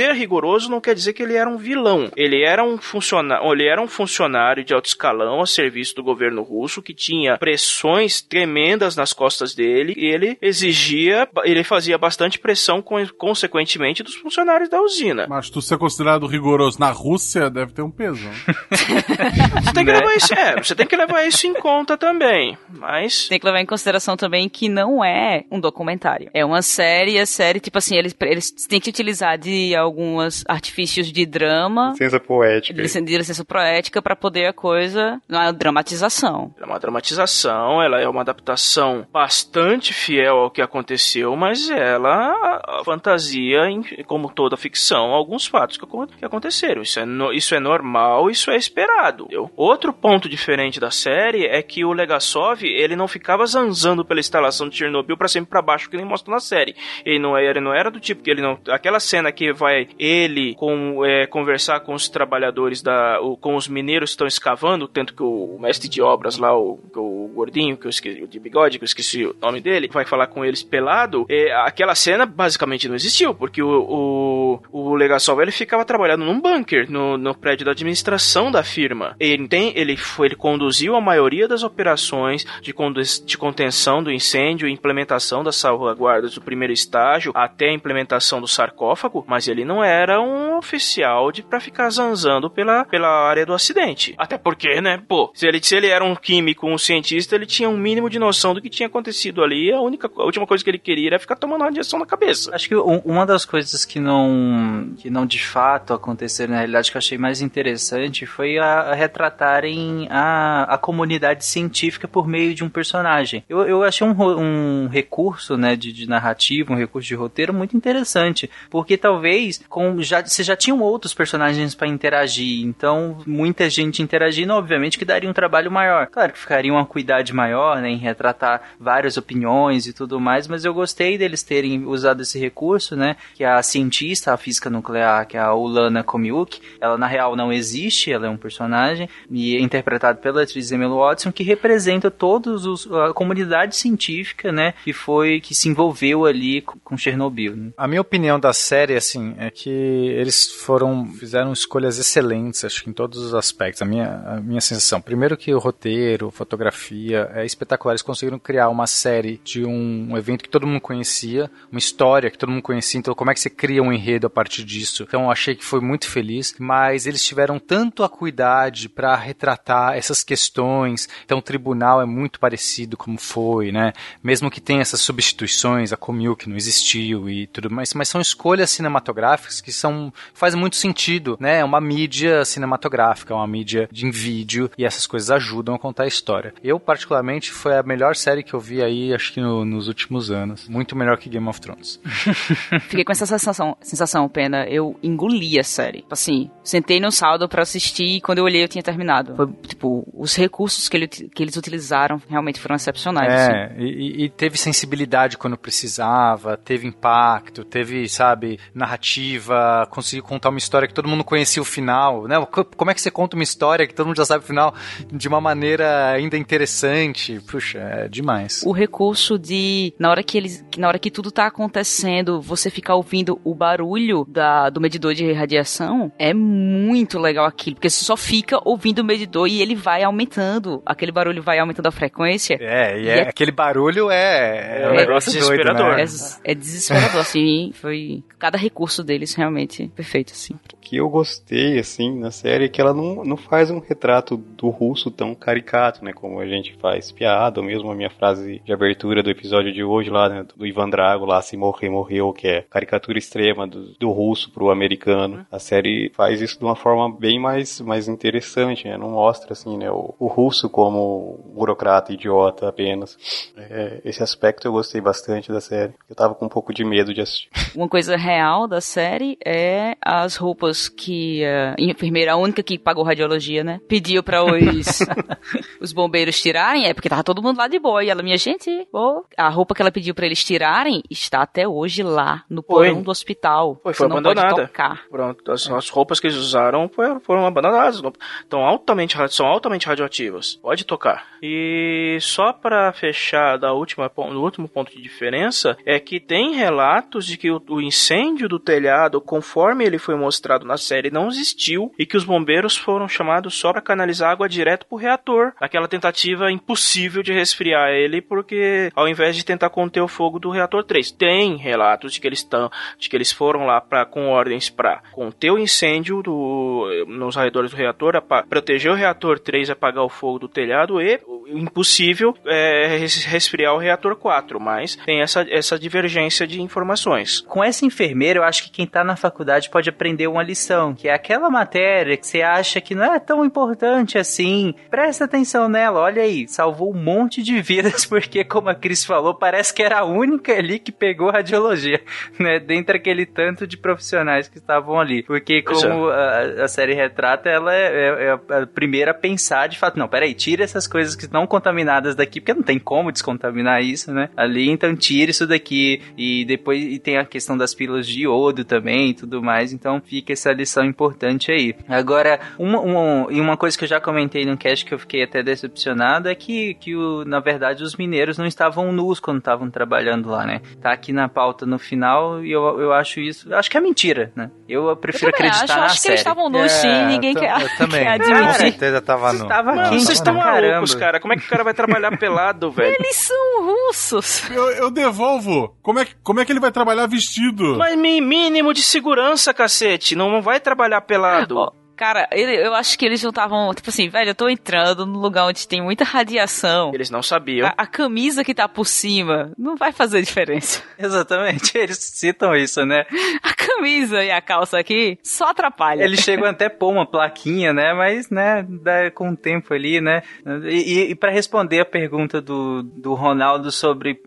ser rigoroso não quer dizer que ele era um vilão. Ele era um funcionário, ele era um funcionário de alto escalão a serviço do governo russo que tinha pressões tremendas nas costas dele e ele exigia, ele fazia bastante pressão consequentemente dos funcionários da usina. Mas tu ser considerado rigoroso na Rússia deve ter um peso. você tem que levar isso, é, você tem que levar isso em conta também, mas tem que levar em consideração também que não é um documentário. É uma série, a série tipo assim, eles eles têm que utilizar de algumas artifícios de drama, licença poética, de, de licença poética para poder a coisa, não é uma dramatização. É uma dramatização, ela é uma adaptação bastante fiel ao que aconteceu, mas ela fantasia, como toda ficção, alguns fatos que, que aconteceram. Isso é, no, isso é normal, isso é esperado. Entendeu? Outro ponto diferente da série é que o Legasov, ele não ficava zanzando pela instalação de Chernobyl para sempre para baixo que nem mostra na série. Ele não era, ele não era do tipo que ele não, aquela cena que vai ele com é, conversar com os trabalhadores da, com os mineiros que estão escavando, tanto que o, mestre de obras lá, o, o gordinho que eu esqueci, o de bigode que eu esqueci o nome dele, vai falar com eles pelado. É, aquela cena basicamente não existiu, porque o, o, o Legasov ele ficava trabalhando num bunker no, no prédio da administração da firma. Ele tem, ele foi, ele conduziu a maioria das operações de, de contenção do incêndio implementação das salvaguardas do primeiro estágio até a implementação do sarcófago, mas ele não era um oficial de para ficar zanzando pela, pela área do acidente. Até porque, né, pô, se ele, se ele era um químico, um cientista, ele tinha um mínimo de noção do que tinha acontecido ali. A única, a última coisa que ele queria era ficar tomando uma radiação na cabeça. Acho que um, uma das coisas que não, que não de fato aconteceram na realidade que eu achei mais interessante foi a, a retratarem a, a comunidade científica por meio de um personagem. Eu, eu achei um, um recurso né, de, de narrativa, um recurso de roteiro muito interessante, porque talvez com já, você já tinham outros personagens para interagir, então muita gente interagindo, obviamente que daria um trabalho maior. Claro que ficaria uma cuidade maior né, em retratar várias opiniões e tudo mais, mas eu gostei deles terem usado esse recurso, né, que a cientista, a física nuclear, que é a Ulana Komiuk, ela na real não existe, ela é um personagem e é interpretado pela atriz Emily Watson, que representa todos os a comunidade científica, né, que foi que se envolveu ali com Chernobyl. Né? A minha opinião da série assim é que eles foram fizeram escolhas excelentes, acho que em todos os aspectos. A minha a minha sensação, primeiro que o roteiro, fotografia é espetacular, eles conseguiram criar uma série de um, evento que todo mundo conhecia, uma história que todo mundo conhecia, então como é que você cria um enredo a partir disso? Então achei que foi muito feliz, mas eles tiveram tanto a cuidade para retratar essas questões. Então o tribunal é muito parecido como foi, né? Mesmo que tenha essas substituições, a Comil que não existiu e tudo mais, mas são escolhas cinematográficas que são faz muito sentido, né? É uma mídia cinematográfica, é uma mídia de vídeo e essas coisas ajudam a contar a história. Eu particularmente foi a melhor série que eu vi aí, acho que no, nos últimos anos, muito melhor que Game of Thrones. Fiquei com essa sensação, sensação, pena. Eu engoli a série. Assim, sentei no saldo para assistir e quando eu olhei eu tinha terminado. Foi, tipo, os recursos que, ele, que eles utilizaram realmente foram excepcionais. É, assim. e, e teve sensibilidade quando precisava, teve impacto, teve, sabe, narrativa, conseguiu contar uma história que todo mundo conhecia o final, né? Como é que você conta uma história que todo mundo já sabe o final de uma maneira ainda interessante? Puxa, é demais. O recurso de, na hora que eles, na hora que tudo tá acontecendo, você ficar ouvindo o barulho da, do medidor de radiação, é muito legal aquilo, porque você só fica ouvindo o medidor e ele vai aumentando, aquele barulho vai aumentando a frequência. É, e, é, é, aquele barulho é, é um negócio desesperador. Doido, né? É, é desesperador, assim, foi cada recurso deles realmente perfeito, assim. O que eu gostei, assim, na série é que ela não, não faz um retrato do russo tão caricato, né, como a gente faz piada, ou mesmo a minha frase de abertura do episódio de hoje lá, né, do Ivan Drago lá, se morrer, morreu, que é caricatura extrema do, do russo pro americano. A série faz isso de uma forma bem mais, mais interessante, né, não mostra, assim, né, o, o russo como burocrata, idiota apenas. É, esse aspecto eu gostei bastante da série. Eu tava com um pouco de medo de assistir. Uma coisa real da série é as roupas que a enfermeira, a única que pagou radiologia, né, pediu para os, os bombeiros tirarem, é porque tava todo mundo lá de boa. E ela, minha gente, oh, a roupa que ela pediu para eles tirarem está até hoje lá, no porão do hospital. Foi, foi abandonada. Pronto, as, as roupas que eles usaram foram, foram abandonadas. não- Tão altamente, são altamente radioativas. Pode tocar. E só pra fechar da última, do último ponto de diferença, é que tem relatos de que o, o incêndio do telhado, conforme ele foi mostrado na série, não existiu e que os bombeiros foram chamados só pra canalizar água direto pro reator. Aquela tentativa impossível de resfriar ele, porque ao invés de tentar conter o fogo do reator 3. Tem relatos de que eles estão, de que eles foram lá para com ordens para conter o incêndio do, nos arredores do reator, proteger o reator 3 e apagar o fogo do telhado e o impossível é res- resfriar o reator 4, mas tem essa, essa divergência de informações. Com essa enfermeira, eu acho que quem tá na faculdade pode aprender uma lição, que é aquela matéria que você acha que não é tão importante assim. Presta atenção nela, olha aí, salvou um monte de vidas, porque, como a Cris falou, parece que era a única ali que pegou radiologia, né? Dentre aquele tanto de profissionais que estavam ali. Porque, como a, a série retrata, ela é, é- é a primeira a pensar de fato, não, peraí, tira essas coisas que estão contaminadas daqui, porque não tem como descontaminar isso, né? Ali, então tira isso daqui. E depois e tem a questão das pílulas de iodo também e tudo mais. Então fica essa lição importante aí. Agora, uma, uma, e uma coisa que eu já comentei no cast que eu fiquei até decepcionado é que, que o, na verdade, os mineiros não estavam nus quando estavam trabalhando lá, né? Tá aqui na pauta no final e eu, eu acho isso. Acho que é mentira, né? Eu prefiro Eu acreditar acho, na acho que série. eles estavam nus, sim, É, ninguém eu quer, eu também. quer Com admitir. certeza tava no. Estava Mano, quente vocês estão malucos, cara. Como é que o cara vai trabalhar pelado, velho? Eles são russos. Eu, eu devolvo. Como é, que, como é que ele vai trabalhar vestido? Mas mi- mínimo de segurança, cacete. Não vai trabalhar pelado. Ó, Cara, ele, eu acho que eles não estavam, tipo assim, velho, eu tô entrando num lugar onde tem muita radiação. Eles não sabiam. A, a camisa que tá por cima não vai fazer diferença. Exatamente, eles citam isso, né? A camisa e a calça aqui só atrapalha. Eles chegam até a pôr uma plaquinha, né? Mas, né, dá com o tempo ali, né? E, e para responder a pergunta do, do Ronaldo sobre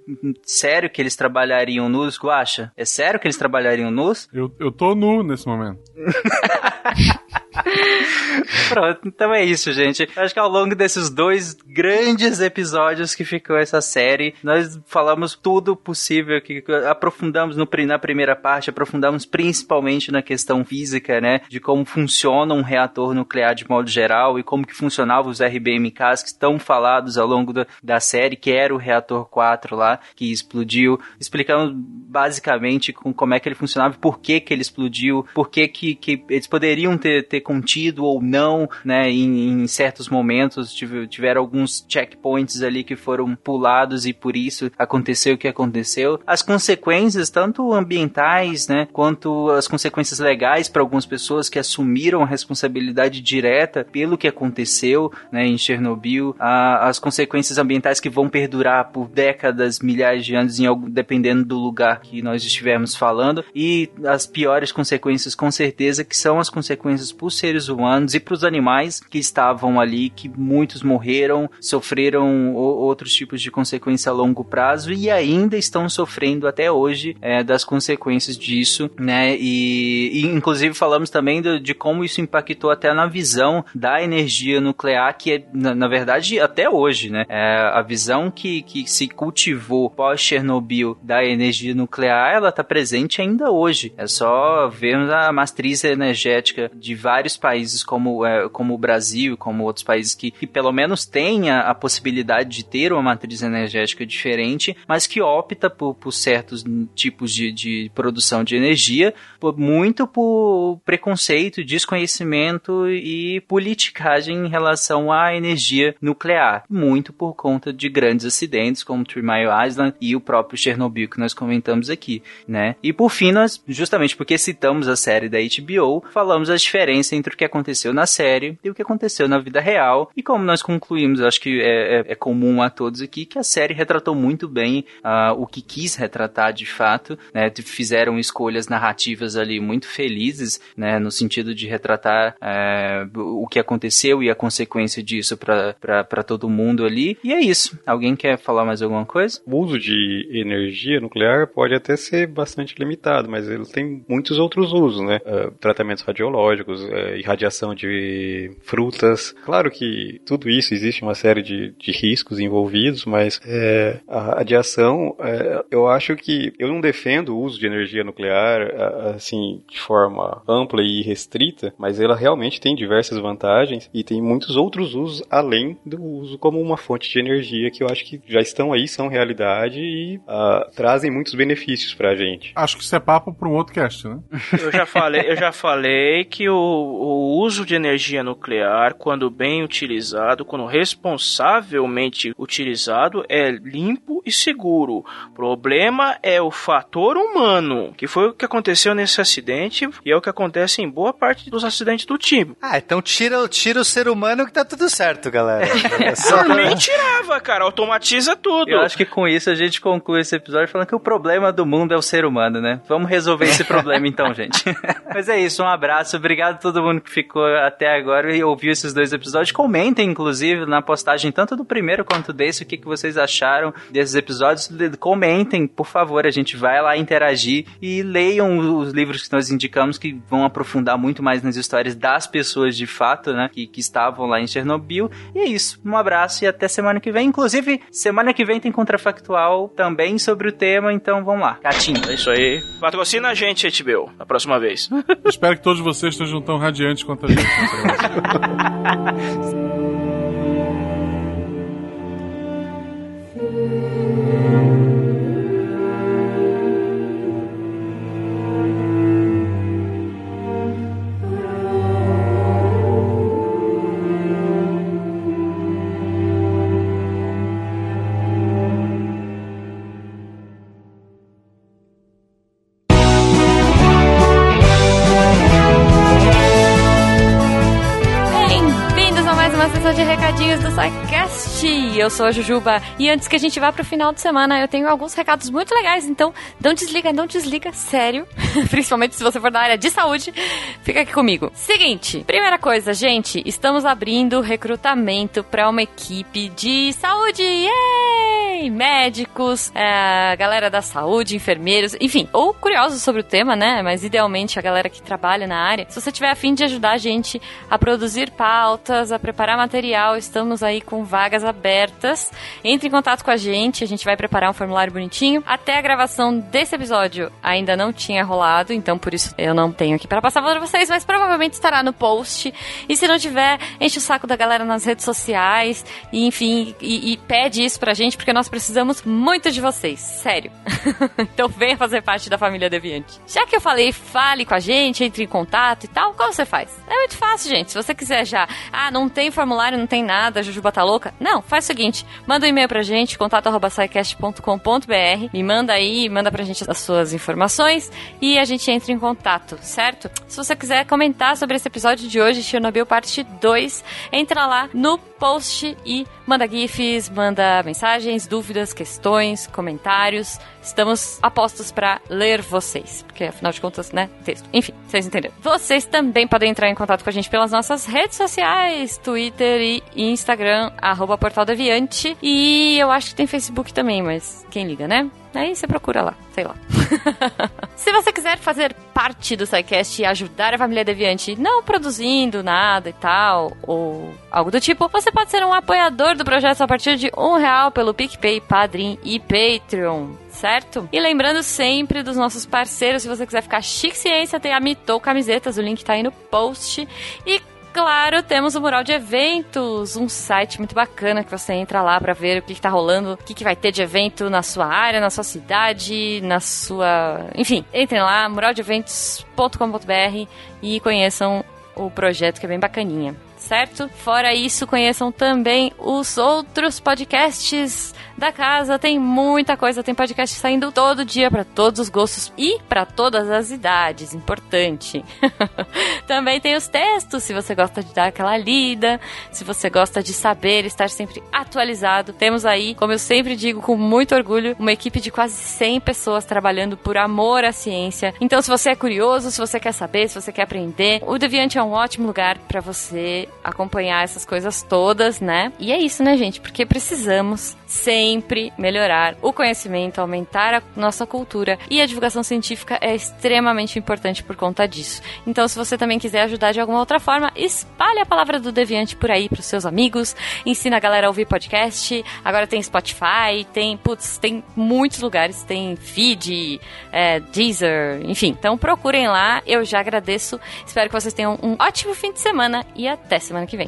sério que eles trabalhariam nus, Guacha? É sério que eles trabalhariam nus? Eu, eu tô nu nesse momento. Pronto, então é isso, gente. Acho que ao longo desses dois grandes episódios que ficou essa série, nós falamos tudo possível, que aprofundamos no, na primeira parte, aprofundamos principalmente na questão física, né, de como funciona um reator nuclear de modo geral e como que funcionavam os RBMKs que estão falados ao longo da, da série, que era o reator 4 lá, que explodiu. Explicamos basicamente com como é que ele funcionava, por que que ele explodiu, por que que, que eles poderiam ter, ter contido ou não, né, em, em certos momentos tiveram alguns checkpoints ali que foram pulados e por isso aconteceu o que aconteceu. As consequências, tanto ambientais, né, quanto as consequências legais para algumas pessoas que assumiram a responsabilidade direta pelo que aconteceu, né, em Chernobyl, a, as consequências ambientais que vão perdurar por décadas, milhares de anos, em algum, dependendo do lugar que nós estivermos falando, e as piores consequências, com certeza, que são as consequências para os seres humanos e para os animais que estavam ali, que muitos morreram, sofreram outros tipos de consequência a longo prazo e ainda estão sofrendo até hoje é, das consequências disso, né? E, e inclusive falamos também de, de, como isso impactou até na visão da energia nuclear, que é, na, na verdade, até hoje, né? É, a visão que, que se cultivou pós-Chernobyl da energia nuclear, ela está presente ainda hoje. É só vermos a matriz energética de vários países como, é, como o Brasil, como outros países que, que pelo menos tenha a possibilidade de ter uma matriz energética diferente, mas que opta por, por certos tipos de, de produção de energia, por, muito por preconceito, desconhecimento e politicagem em relação à energia nuclear, muito por conta de grandes acidentes como Three Mile Island e o próprio Chernobyl que nós comentamos aqui, né? E por fim, nós, justamente porque citamos a série da HBO, falamos as diferença entre o que aconteceu na série e o que aconteceu na vida real. E como nós concluímos, acho que é, é, é comum a todos aqui, que a série retratou muito bem uh, o que quis retratar de fato, né? Fizeram escolhas narrativas ali muito felizes, né? No sentido de retratar uh, o que aconteceu e a consequência disso para todo mundo ali. E é isso. Alguém quer falar mais alguma coisa? O uso de energia nuclear pode até ser bastante limitado, mas ele tem muitos outros usos, né? Uh, tratamentos radiológicos, é, irradiação de frutas. Claro que tudo isso existe uma série de, de riscos envolvidos, mas é, a radiação, é, eu acho que eu não defendo o uso de energia nuclear assim de forma ampla e restrita, mas ela realmente tem diversas vantagens e tem muitos outros usos além do uso como uma fonte de energia que eu acho que já estão aí, são realidade e uh, trazem muitos benefícios pra gente. Acho que isso é papo para um outro cast, né? Eu já falei, eu já falei que o, o uso de energia nuclear, quando bem utilizado, quando responsavelmente utilizado, é limpo e seguro. O problema é o fator humano, que foi o que aconteceu nesse acidente e é o que acontece em boa parte dos acidentes do time. Ah, então tira, tira o ser humano que tá tudo certo, galera. É só... nem tirava, cara, automatiza tudo. Eu acho que com isso a gente conclui esse episódio falando que o problema do mundo é o ser humano, né? Vamos resolver esse problema então, gente. Mas é isso, um abraço, obrigado a todo mundo que ficou até agora e ouviu esses dois episódios. Comentem, inclusive, na postagem tanto do primeiro quanto desse, o que, que vocês acharam desses episódios. Comentem, por favor, a gente vai lá interagir e leiam os livros que nós indicamos que vão aprofundar muito mais nas histórias das pessoas de fato, né, que, que estavam lá em Chernobyl. E é isso, um abraço e até semana que vem. Inclusive, semana que vem tem Contrafactual também sobre o tema, então vamos lá. Gatinho. É isso aí. Patrocina a gente, HBO, na próxima vez. Espero que todos vocês estejam tão radiantes quanto a gente. Eu sou a Jujuba e antes que a gente vá pro final de semana, eu tenho alguns recados muito legais, então não desliga, não desliga, sério. Principalmente se você for da área de saúde, fica aqui comigo. Seguinte, primeira coisa, gente, estamos abrindo recrutamento para uma equipe de saúde. Médicos, é, galera da saúde, enfermeiros, enfim, ou curiosos sobre o tema, né? Mas idealmente a galera que trabalha na área. Se você tiver afim de ajudar a gente a produzir pautas, a preparar material, estamos aí com vagas abertas. Entre em contato com a gente, a gente vai preparar um formulário bonitinho. Até a gravação desse episódio ainda não tinha rolado, então por isso eu não tenho aqui para passar para vocês, mas provavelmente estará no post. E se não tiver, enche o saco da galera nas redes sociais e enfim, e, e pede isso pra gente porque nós precisamos muito de vocês, sério. então venha fazer parte da família Deviante. Já que eu falei, fale com a gente, entre em contato e tal, como você faz? É muito fácil, gente. Se você quiser já, ah, não tem formulário, não tem nada, Jujuba tá louca. Não, faz o seguinte, manda um e-mail pra gente, contato.com.br, me manda aí, manda pra gente as suas informações e a gente entra em contato, certo? Se você quiser comentar sobre esse episódio de hoje, Chernobyl parte 2, entra lá no post e manda gifs, manda mensagens, dúvidas, questões, comentários. Estamos apostos para ler vocês, porque afinal de contas, né, texto. Enfim, vocês entenderam. Vocês também podem entrar em contato com a gente pelas nossas redes sociais, Twitter e Instagram, arroba. E eu acho que tem Facebook também, mas quem liga, né? Aí você procura lá, sei lá. Se você quiser fazer parte do SciCast e ajudar a família Deviante, não produzindo nada e tal, ou algo do tipo, você pode ser um apoiador do projeto a partir de um real pelo PicPay, Padrim e Patreon certo? E lembrando sempre dos nossos parceiros, se você quiser ficar chique ciência, tem a Mitou Camisetas, o link tá aí no post. E claro, temos o Mural de Eventos, um site muito bacana que você entra lá para ver o que, está rolando, o que, que vai ter de evento na sua área, na sua cidade, na sua. Enfim, entrem lá, muraldeeventos.com.br e conheçam o projeto que é bem bacaninha certo? Fora isso, conheçam também os outros podcasts da casa. Tem muita coisa, tem podcast saindo todo dia para todos os gostos e para todas as idades, importante. também tem os textos, se você gosta de dar aquela lida, se você gosta de saber, estar sempre atualizado. Temos aí, como eu sempre digo com muito orgulho, uma equipe de quase 100 pessoas trabalhando por amor à ciência. Então, se você é curioso, se você quer saber, se você quer aprender, o Deviante é um ótimo lugar para você acompanhar essas coisas todas, né? E é isso, né, gente? Porque precisamos sempre melhorar o conhecimento, aumentar a nossa cultura e a divulgação científica é extremamente importante por conta disso. Então, se você também quiser ajudar de alguma outra forma, espalhe a palavra do Deviante por aí pros seus amigos, ensina a galera a ouvir podcast. Agora tem Spotify, tem, putz, tem muitos lugares, tem feed, é, Deezer, enfim. Então procurem lá, eu já agradeço. Espero que vocês tenham um ótimo fim de semana e até semana que vem.